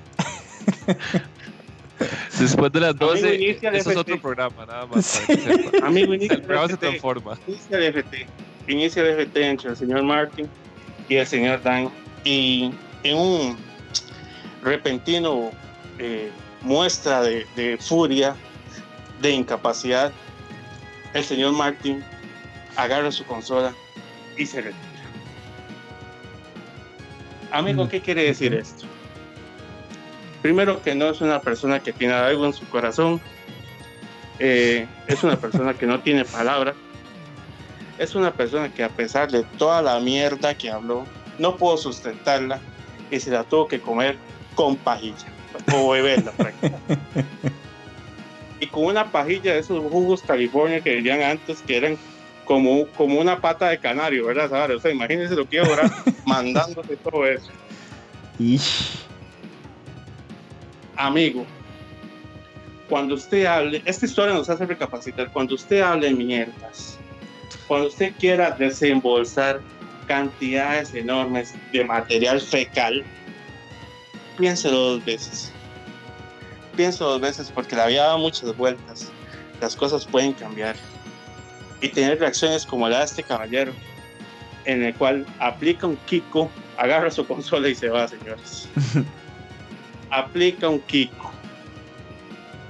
[LAUGHS] Después de las Amigo, 12, inicia el eso es otro programa, nada más. para que sepa. [LAUGHS] Amigo, inicia el programa se transforma. Inicia el FT. Inicia el FT entre el señor Martin y el señor Dan. Y en un repentino eh, muestra de, de furia, de incapacidad, el señor Martin agarra su consola y se retira. Amigo, ¿qué quiere decir esto? Primero que no es una persona que tiene algo en su corazón, eh, es una persona que no tiene palabra, es una persona que a pesar de toda la mierda que habló, no pudo sustentarla y se la tuvo que comer con pajilla o beberla prácticamente. [LAUGHS] Y con una pajilla de esos jugos California que dirían antes que eran como, como una pata de canario, ¿verdad? Sara? O sea, imagínense lo que iba a durar [LAUGHS] mandándose todo eso. Amigo, cuando usted hable, esta historia nos hace recapacitar, cuando usted hable mierdas, cuando usted quiera desembolsar cantidades enormes de material fecal, piénselo dos veces. Piénselo dos veces porque la vida da muchas vueltas, las cosas pueden cambiar y tener reacciones como la de este caballero, en el cual aplica un Kiko, agarra su consola y se va, señores. [LAUGHS] aplica un Kiko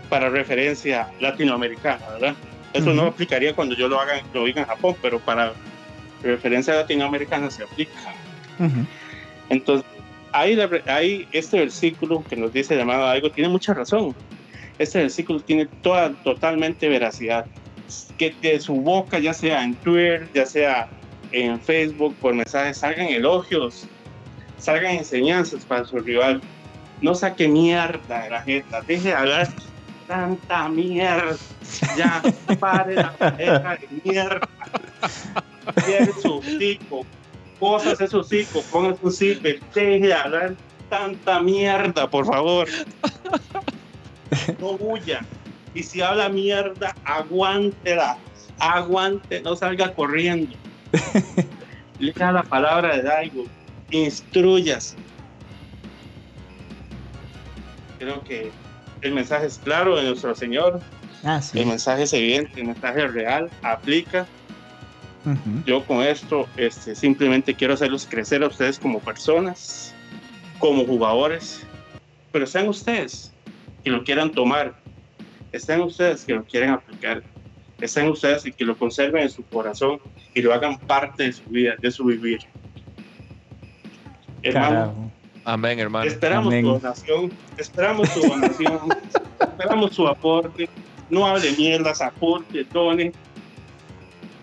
para referencia latinoamericana, ¿verdad? Eso no Ujú. aplicaría cuando yo lo haga, lo diga en Japón, pero para referencia latinoamericana se aplica. Ujú. Entonces, ahí, la- ahí este versículo que nos dice llamado algo tiene mucha razón. Este versículo tiene toda, totalmente veracidad. Que de su boca, ya sea en Twitter, ya sea en Facebook, por mensajes, salgan elogios, salgan enseñanzas para su rival. No saque mierda de la jeta, deje de hablar tanta mierda. Ya, pare la pareja de mierda. Cierre su hocico, cosas ese hocico, ponga su zipper, deje de hablar tanta mierda, por favor. No huya. Y si habla mierda, aguántela. Aguante, no salga corriendo. Lea la palabra de Daigo. Instruyas. Creo que el mensaje es claro de nuestro Señor. Ah, sí. El mensaje es evidente, el mensaje es real, aplica. Ujú. Yo con esto este, simplemente quiero hacerlos crecer a ustedes como personas, como jugadores, pero sean ustedes que lo quieran tomar, estén ustedes que lo quieran aplicar, estén ustedes y que lo conserven en su corazón y lo hagan parte de su vida, de su vivir. Hermano, Carajo. Amén, hermano. Esperamos Amén. su donación, esperamos su donación, [LAUGHS] esperamos su aporte. No hable mierdas, aporte, done.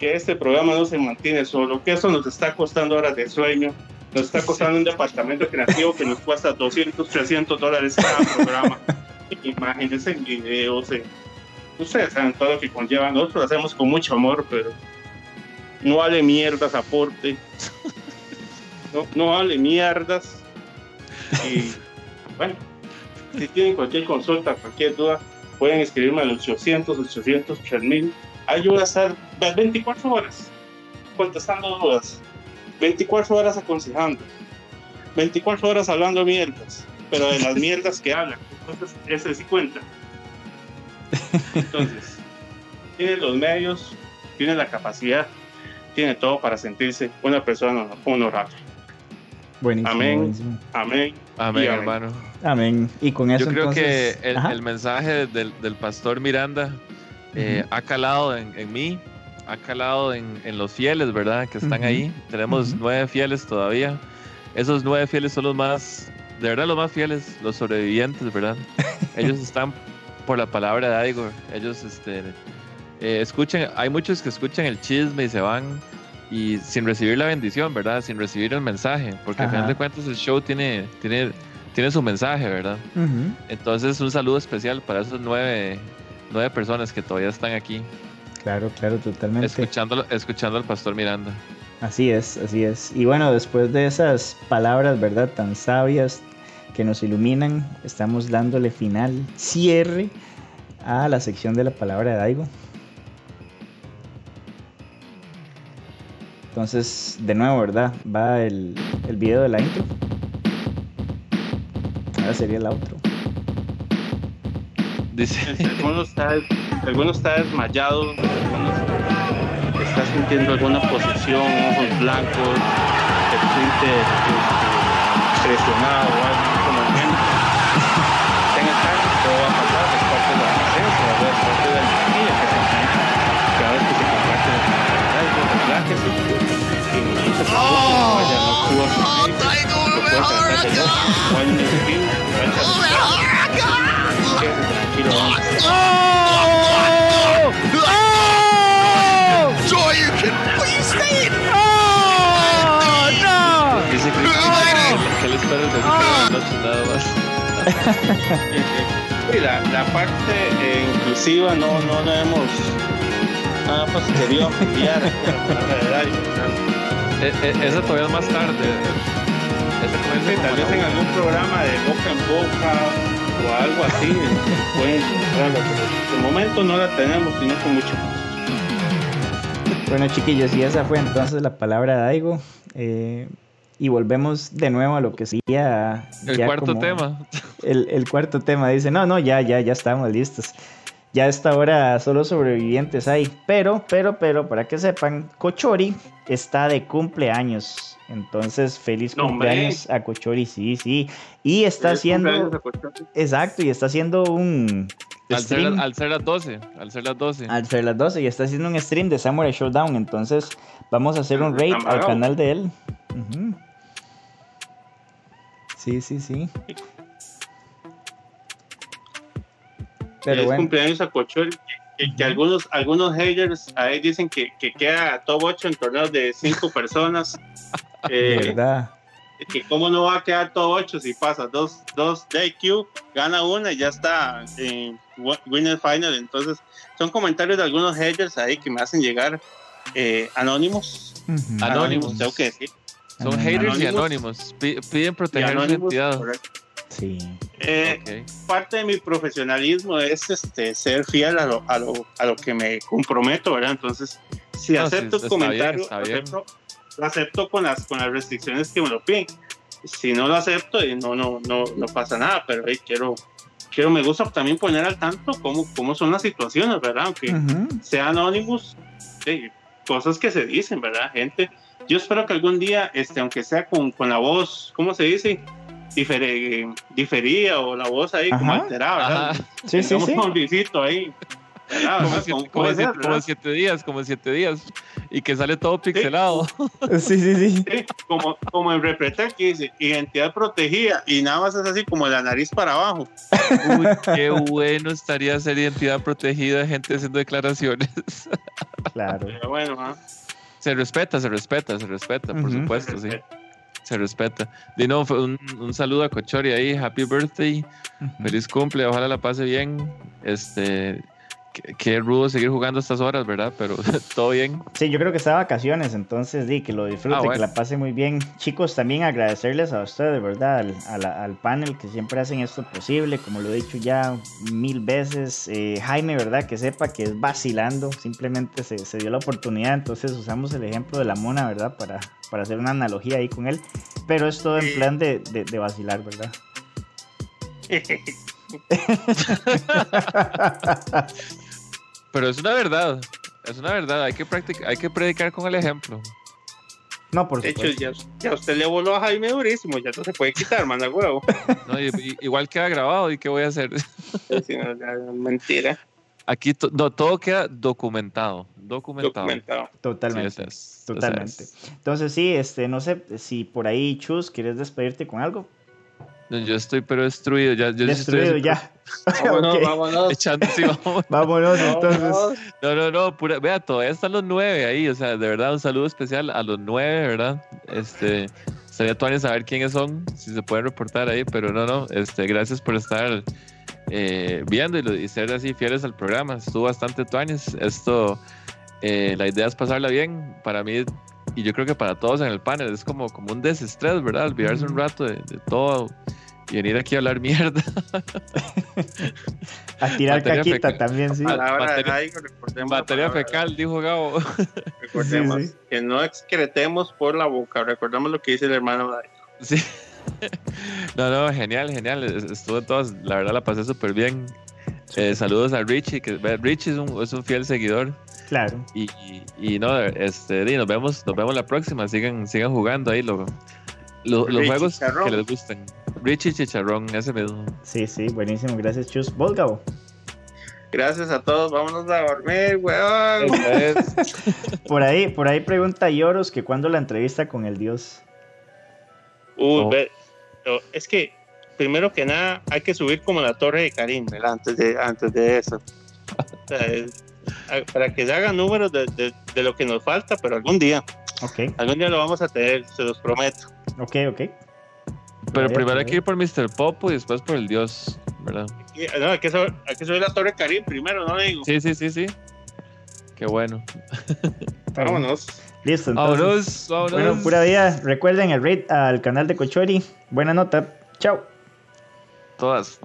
Que este programa no se mantiene solo, que eso nos está costando horas de sueño, nos está costando un departamento creativo que nos cuesta 200, 300 dólares cada programa. [LAUGHS] Imagínense en videos, en- ustedes saben todo lo que conlleva. Nosotros lo hacemos con mucho amor, pero no hable mierdas, aporte. No, no hable mierdas. Y bueno, si tienen cualquier consulta, cualquier duda, pueden escribirme al 800, 800, 3000. Voy a estar las 24 horas contestando dudas, 24 horas aconsejando, 24 horas hablando mierdas, pero de las [LAUGHS] mierdas que hablan. Entonces, ese sí cuenta. Entonces, tiene los medios, tiene la capacidad, tiene todo para sentirse una persona honorable. Buenísimo, Amén. buenísimo. Amén. Amén, amén. hermano. Amén. Y con eso Yo creo entonces... que el, el mensaje del, del pastor Miranda eh, ha calado en, en mí, ha calado en, en los fieles, ¿verdad? Que están Ujú. ahí. Tenemos nueve fieles todavía. Esos nueve fieles son los más, de verdad, los más fieles, los sobrevivientes, ¿verdad? [LAUGHS] Ellos están por la palabra de Igor. Ellos, este, eh, escuchan, hay muchos que escuchan el chisme y se van y sin recibir la bendición, ¿verdad? Sin recibir el mensaje, porque al Ajá. final de cuentas el show tiene, tiene, tiene su mensaje, ¿verdad? Entonces, un saludo especial para esos nueve, nueve personas que todavía están aquí Claro, claro, totalmente. escuchando, escuchando al pastor Miranda. Así es, así es. Y bueno, después de esas palabras, ¿verdad? Tan sabias que nos iluminan, estamos dándole final, cierre a la sección de la palabra de Daigo. Entonces, de nuevo, ¿verdad? Va el, el video de la intro. Ahora sería el outro. Dice. [LAUGHS] Alguno está, alguno está desmayado, alguno está sintiendo alguna posición, ojos blancos, se siente este, presionado o algo como el. Tenga calma, todo va a pasar, es parte de la es parte de la energía que se siente cada vez que se comparte algo, relájese y no se preocupe, no vaya, no suba su médico, lo puede tratar de loco, no hay un espíritu, no hay que asustarse. Quédese tranquilo, a hacer. Joy, you stay in. Dice que, la nada más. La, la parte eh, inclusiva no, no la hemos nada posterior a enviar la verdad. Eh, eh, esa todavía es más tarde. Comienza Sí, tal vez en algún programa de boca en boca o algo así pueden encontrarla, pero de momento no la tenemos, sino con mucho gusto. Bueno, chiquillos, y esa fue entonces la palabra de Daigo. Eh, y volvemos de nuevo a lo que sería. El ya cuarto tema. El, el cuarto tema dice: No, no, ya, ya, ya estamos listos. Ya a esta hora solo sobrevivientes hay. Pero, pero, pero, para que sepan, Cochori está de cumpleaños. Entonces, feliz No, hombre. cumpleaños a Cochori, sí, sí. Y está Feliz haciendo. Exacto, y está haciendo un. Al ser, stream. al ser las 12. Al ser las 12. Al ser las 12 y está haciendo un stream de Samurai Showdown. Entonces vamos a hacer un raid al canal de él. Ujú. Sí, sí, sí. Pero bueno, cumpleaños a Cochori. Que, que- que algunos, algunos haters ahí dicen que, que queda top 8 en torneos de 5 [LAUGHS] personas. de Eh, verdad. que cómo no va a quedar top 8 si pasa dos, dos de IQ, gana una y ya está en wi- Winner Final. Entonces, son comentarios de algunos haters ahí que me hacen llegar eh, anónimos. Anónimos. tengo que decir. Son Anónimos. haters y Anónimos. anónimos. Pi- Piden Y proteger su anónimos, identidad. correcto. Sí. Eh, Ok. parte de mi profesionalismo es este ser fiel a lo, a lo, a lo que me comprometo, ¿verdad? Entonces, si No, sí, acepto está el comentario, bien, bien. acepto- lo acepto con las, con las restricciones que me lo piden. Si no lo acepto, eh, no, no, no, no pasa nada, pero eh, quiero, quiero, me gusta también poner al tanto cómo, cómo son las situaciones, ¿verdad? Aunque Ujú. sea anónimos, eh, cosas que se dicen, ¿verdad? Gente, yo espero que algún día, este, aunque sea con, con la voz, ¿cómo se dice? Difere, diferida o la voz ahí como Ajá. alterada. Sí, sí, sí. un visito ahí. Como, siete, días, como siete días. Y que sale todo pixelado. [LAUGHS] Sí, sí, sí. Sí, como, como en Repretel que dice identidad protegida y nada más es así como la nariz para abajo. Uy, qué bueno estaría ser identidad protegida, gente haciendo declaraciones. Claro. Pero bueno. Se respeta, se respeta, se respeta, por supuesto, sí. Se respeta. Dino, fue un, un saludo a Cochori ahí, happy birthday, feliz cumple, ojalá la pase bien. Este, qué, qué rudo seguir jugando a estas horas, ¿verdad? Pero [LAUGHS] todo bien. Sí, yo creo que está de vacaciones, entonces di que lo disfrute, Ah, bueno. que la pase muy bien. Chicos, también agradecerles a ustedes, ¿verdad? Al, al panel que siempre hacen esto posible, como lo he dicho ya mil veces. Eh, Jaime, ¿verdad? Que sepa que es vacilando, simplemente se, se dio la oportunidad, entonces usamos el ejemplo de la mona, ¿verdad? Para, para hacer una analogía ahí con él, pero es todo en plan de, de- de vacilar, ¿verdad? [LAUGHS] [LAUGHS] Pero es una verdad, es una verdad, hay que practicar, hay que predicar con el ejemplo. No, por De hecho, ya, ya usted le voló a Jaime durísimo, ya no se puede quitar, manda huevo. [LAUGHS] ¿no? Y- y- igual queda grabado, ¿y qué voy a hacer? Sí, no, ya, mentira, Aquí to- no, todo queda documentado, documentado. documentado. Totalmente. Sí, es, Totalmente. es. Entonces sí, este, no sé si por ahí, Chus, ¿quieres despedirte con algo? No, Yo estoy pero destruido, ya, yo sí estoy Destruido ya. [LAUGHS] Vámonos, Ok. vámonos. echando sí, [LAUGHS] vamos. Vámonos entonces. No, no, no, pura, vea, todavía están los nueve ahí, o sea, de verdad, un saludo especial a los nueve, ¿verdad? Este, sería tuanis saber quiénes son, si se pueden reportar ahí, pero no, no, este, gracias por estar eh, viendo y, ser así fieles al programa, estuvo bastante tuanis, esto, eh, la idea es pasarla bien, para mí y yo creo que para todos en el panel es como, como un desestrés, ¿verdad? Olvidarse un rato de, de todo y venir aquí a hablar mierda. [LAUGHS] A tirar Batería caquita fecal. también, sí. Palabra de Batería- Daigo, recordemos la Batería palabra. fecal, dijo Gabo. [LAUGHS] Recordemos Sí, sí. que no excretemos por la boca. Recordemos lo que dice el hermano Daigo. Sí. [LAUGHS] No, no, genial, genial. Es- Estuvo en todas, la verdad la pasé súper bien. Eh, saludos a Richie, que Richie es un, es un fiel seguidor. Claro. Y, y, y no, este, di, nos vemos, nos vemos la próxima. Sigan, sigan jugando ahí lo- lo- los juegos Chicharrón. que les gusten. Richie Chicharrón, ese mismo. Sí, sí, buenísimo. Gracias, Chus. ¿Vos, Gabo? Gracias a todos. Vámonos a dormir, weón. [LAUGHS] Por ahí, por ahí pregunta Yoros que cuando la entrevista con el dios. Uy, Oh. ve- es que primero que nada hay que subir como la torre de Karim, ¿verdad? Antes de, antes de eso. O sea, es- a- para que se hagan números de, de- de lo que nos falta, pero algún día, algún día lo vamos a tener, se los prometo. ok, ok. Pero Vaya, primero hay que ir por Mr. Popo y después por el Dios, ¿verdad? No, hay, que subir, hay que subir la torre de Karim primero, ¿no? Digo, Sí, sí, sí, sí. Qué bueno. vámonos. Listo, entonces. Vámonos, vámonos. Bueno, pura vida. Recuerden el raid al canal de Cochori. Buena nota. Chao. Todas.